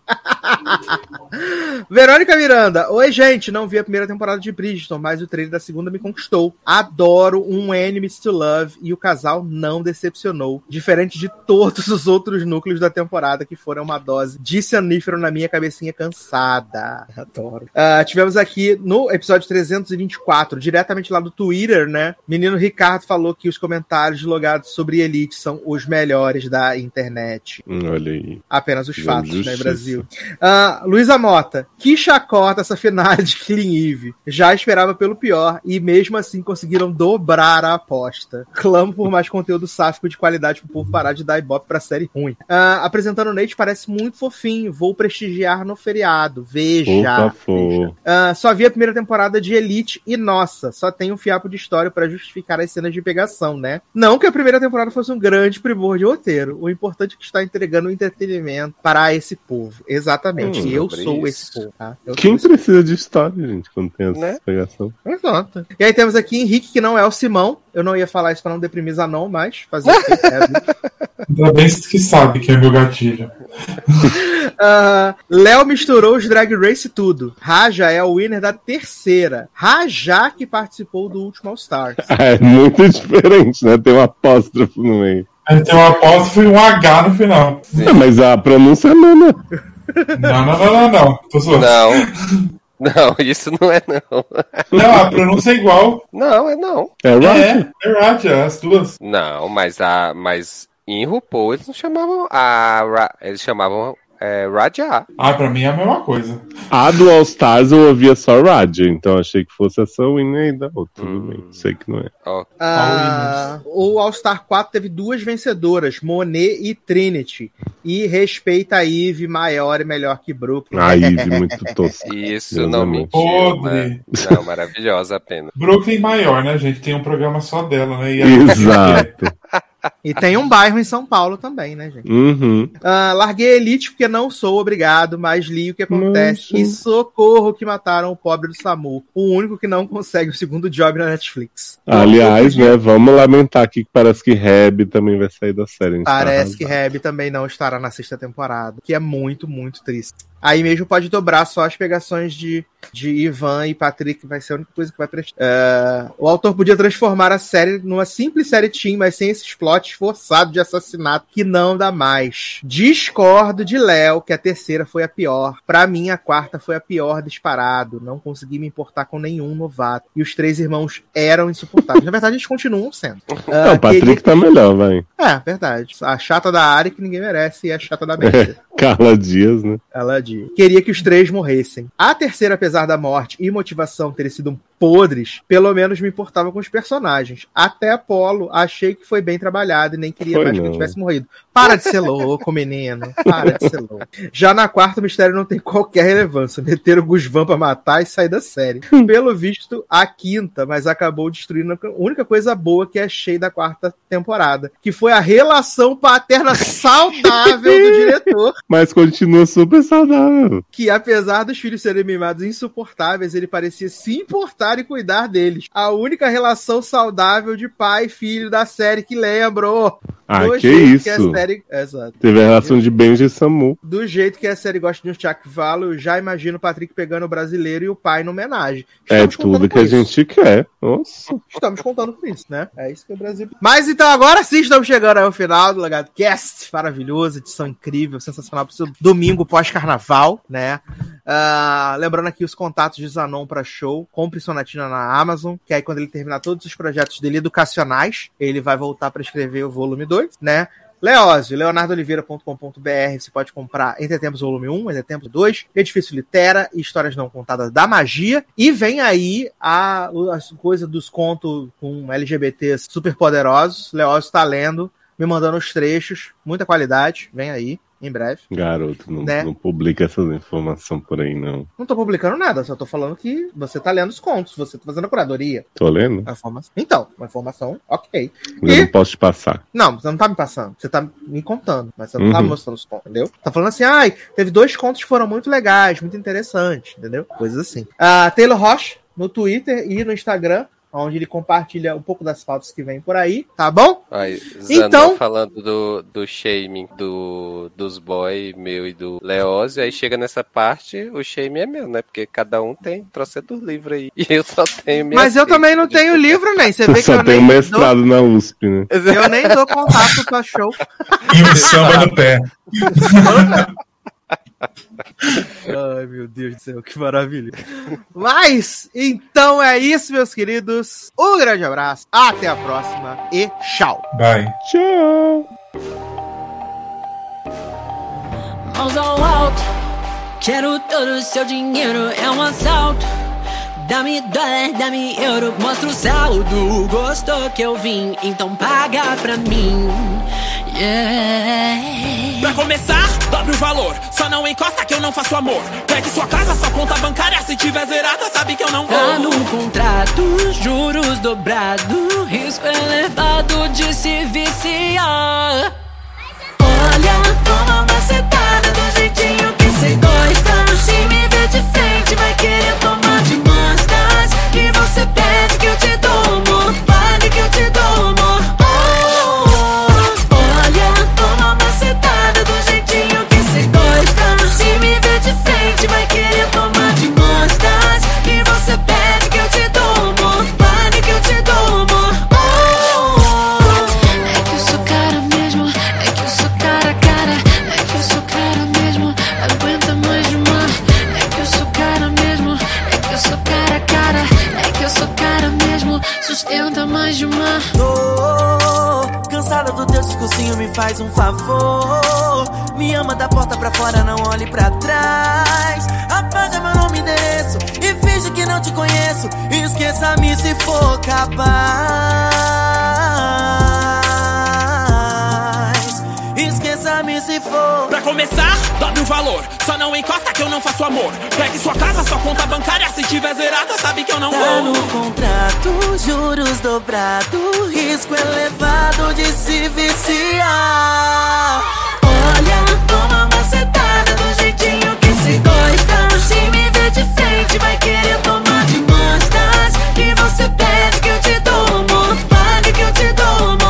Verônica Miranda. Oi, gente. Não vi a primeira temporada de Bridgerton, mas o trailer da segunda me conquistou. Adoro um Enemies to Love e o casal não decepcionou. Diferente de todos os outros núcleos da temporada que foram uma dose de cianífero na minha cabecinha cansada. Adoro. Ah, tivemos aqui no episódio 324, diretamente lá do Twitter, né? Menino Ricardo falou que os comentários logados sobre Elite são os melhores da internet. Hum, Olha aí. Apenas os fatos, né, justiça. Brasil? Ah, Luísa Mota, que chacota essa finale de Killing Eve. Já esperava pelo pior e mesmo assim conseguiram dobrar a aposta. Clamo por mais conteúdo sáfico de qualidade pro povo parar de dar ibope pra série ruim. Ah, apresentando o Nate parece muito fofinho. Vou prestigiar no feriado. Veja. Ah, só vi a primeira temporada de Elite e, nossa, só tem um fiapo de história pra justificar as cenas de pegação, né? Não que a primeira temporada fosse um grande primor de roteiro. O importante é que está entregando entretenimento para esse povo. Exatamente. Hum, eu sobre sou isso. esse povo, tá? Eu Quem precisa de história, gente, quando tem essa Né? pegação? Exato. E aí temos aqui Henrique, que não é o Simão. Eu não ia falar isso pra não deprimir Zanon, mas fazer o quê? É vida. Ainda bem que sabe que é meu gatilho. Ah, Léo misturou os Drag Race e tudo. Raja é o winner da terceira. Raja que participou do último All Stars. É muito diferente, né? Tem um apóstrofo no meio. Aí tem um apóstrofo e um H no final. É, mas a pronúncia é nona. Não, não, não, não, não. Tô zoando. Não. Não, isso não é não. Não, a pronúncia é igual. Não, é não. É right? É, é Raja, as duas. Não, mas a. Mas em RuPaul eles não chamavam a. Ra- Eles chamavam é Raja. Ah, pra mim é a mesma coisa. A do All Stars eu ouvia só Raja, então achei que fosse essa Winnie aí da outra. Tudo bem, sei que não é. Ó, Ah, o All Star 4 teve duas vencedoras, Monet e Trinity. E respeita a Eve, maior e melhor que Brooklyn. A muito tosca. Isso Deus não mentiu. Podre. né? Não, maravilhosa apenas. Brooklyn maior, né, gente? Tem um programa só dela, né? E Exato. E tem um bairro em São Paulo também, né, gente? Uhum. Ah, larguei Elite porque não sou obrigado, mas li o que acontece. Nossa. E socorro que mataram o pobre do Samu. O único que não consegue o segundo job na Netflix. Aliás, né, vamos lamentar aqui que parece que Reb também vai sair da série. tá Parece que. Reb também não estará na sexta temporada, que é muito, muito triste. Aí mesmo pode dobrar só as pegações de, de Ivan e Patrick, vai ser a única coisa que vai prestar. É, o autor podia transformar a série numa simples série teen, mas sem esses plots forçados de assassinato que não dá mais. Discordo de Léo que a terceira foi a pior. Pra mim, a quarta foi a pior disparado. Não consegui me importar com nenhum novato. E os três irmãos eram insuportáveis. Na verdade, eles continuam sendo. Não, Ah, o Patrick queria- tá melhor, vai. é, verdade. A chata da área que ninguém merece e a chata da mente. Carla Dias, né? Ela diz. Queria que os três morressem. A terceira, apesar da morte e motivação terem sido podres, pelo menos me importava com os personagens. Até Apolo, achei que foi bem trabalhado e nem queria Foi mais que não. ele tivesse morrido. Para de ser louco, menino. Para de ser louco. Já na quarta, o mistério não tem qualquer relevância. Meteram o Gusvan pra matar e sair da série. Pelo visto, a quinta, mas acabou destruindo a única coisa boa que achei da quarta temporada, que foi a relação paterna saudável do diretor Mas continua super saudável. que apesar dos filhos serem mimados insuportáveis, ele parecia se importar e cuidar deles. A única relação saudável de pai e filho da série que lembro. Ah, Do que isso. a série... Exato. Teve a relação de Benji e Samu. Do jeito que a série gosta de um Chuck Valo, eu já imagino o Patrick pegando o brasileiro e o pai no homenagem. É tudo que a isso. gente quer. Nossa. Estamos contando com isso, né? É isso que é o Brasil. Mas então agora sim estamos chegando ao final do Legado Cast. Maravilhoso, edição incrível, sensacional para o seu domingo pós-carnaval, né? Ah, lembrando aqui os contatos de Zanon para show. Compre Sonatina na Amazon, que aí quando ele terminar todos os projetos dele educacionais, ele vai voltar para escrever o volume 2, né? Leózio, leonardoliveira.com.br, você pode comprar Entre Tempos Volume 1, Entre Tempos 2, Edifício Litera e Histórias Não Contadas da Magia. E vem aí a, a coisa dos contos com LGBTs super poderosos. Leózio tá lendo, me mandando os trechos, muita qualidade, vem aí, em breve. Garoto, não, Né? não publica essas informações por aí, não. Não tô publicando nada, só tô falando que você tá lendo os contos, você tá fazendo a curadoria. Tô lendo? Então, uma informação, ok. Eu E- não posso te passar. Não, você não tá me passando. Você tá me contando, mas você não tá Uhum. mostrando os contos, entendeu? Tá falando assim, ai, teve dois contos que foram muito legais, muito interessantes, entendeu? Coisas assim. Ah, Taylor Roche, no Twitter e no Instagram, onde ele compartilha um pouco das fotos que vem por aí, tá bom? Aí, Zanon Então- falando do, do shaming do, dos boy, meu e do Leózio, aí chega nessa parte, o shaming é meu, né? Porque cada um tem trocentos livros aí. E eu só tenho minha Mas eu também não tenho livro, nem. Você vê que Só eu tem nem, um dou, mestrado na USP, né? eu nem dou contato pra show. E um samba no pé. Ai, meu Deus do céu, que maravilha. Mas, então é isso, meus queridos. Um grande abraço, até a próxima e tchau. Bye. Tchau! mãos ao alto. Quero todo o seu dinheiro, é um assalto. Dá-me dólar, dá-me euro, mostra o saldo. Gostou que eu vim, então paga pra mim. Yeah. Pra começar, dobre o valor. Só não encosta que eu não faço amor. Pegue sua casa, sua conta bancária. Se tiver zerada, sabe que eu não vou. Tá no contrato, juros dobrado, risco elevado de se viciar. Olha, toma uma setada do jeitinho que cê gosta. Se me ver de frente, vai querer tomar de costas. E você pede que eu discursinho, me faz um favor. Me ama da porta pra fora, não olhe pra trás. Apaga meu nome e endereço e finge que não te conheço. Esqueça-me se for capaz. Começar, dobre o valor. Só não encosta que eu não faço amor. Pegue sua casa, sua conta bancária. Se tiver zerada, sabe que eu não Tá vou. no contrato, juros dobrado, risco elevado de se viciar. Olha, toma uma setada do jeitinho que se gosta. Se me ver de frente, vai querer tomar de mostas. E você pede que eu te dou amor, pague que eu te dou amor.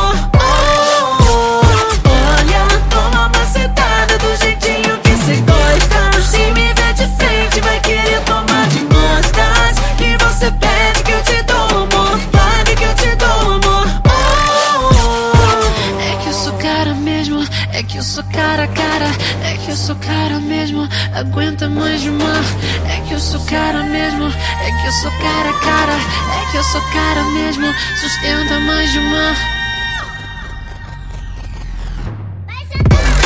sou cara mesmo, aguenta mais uma. É que eu sou cara mesmo, é que eu sou cara, cara. É que eu sou cara mesmo, sustenta mais uma. Vai.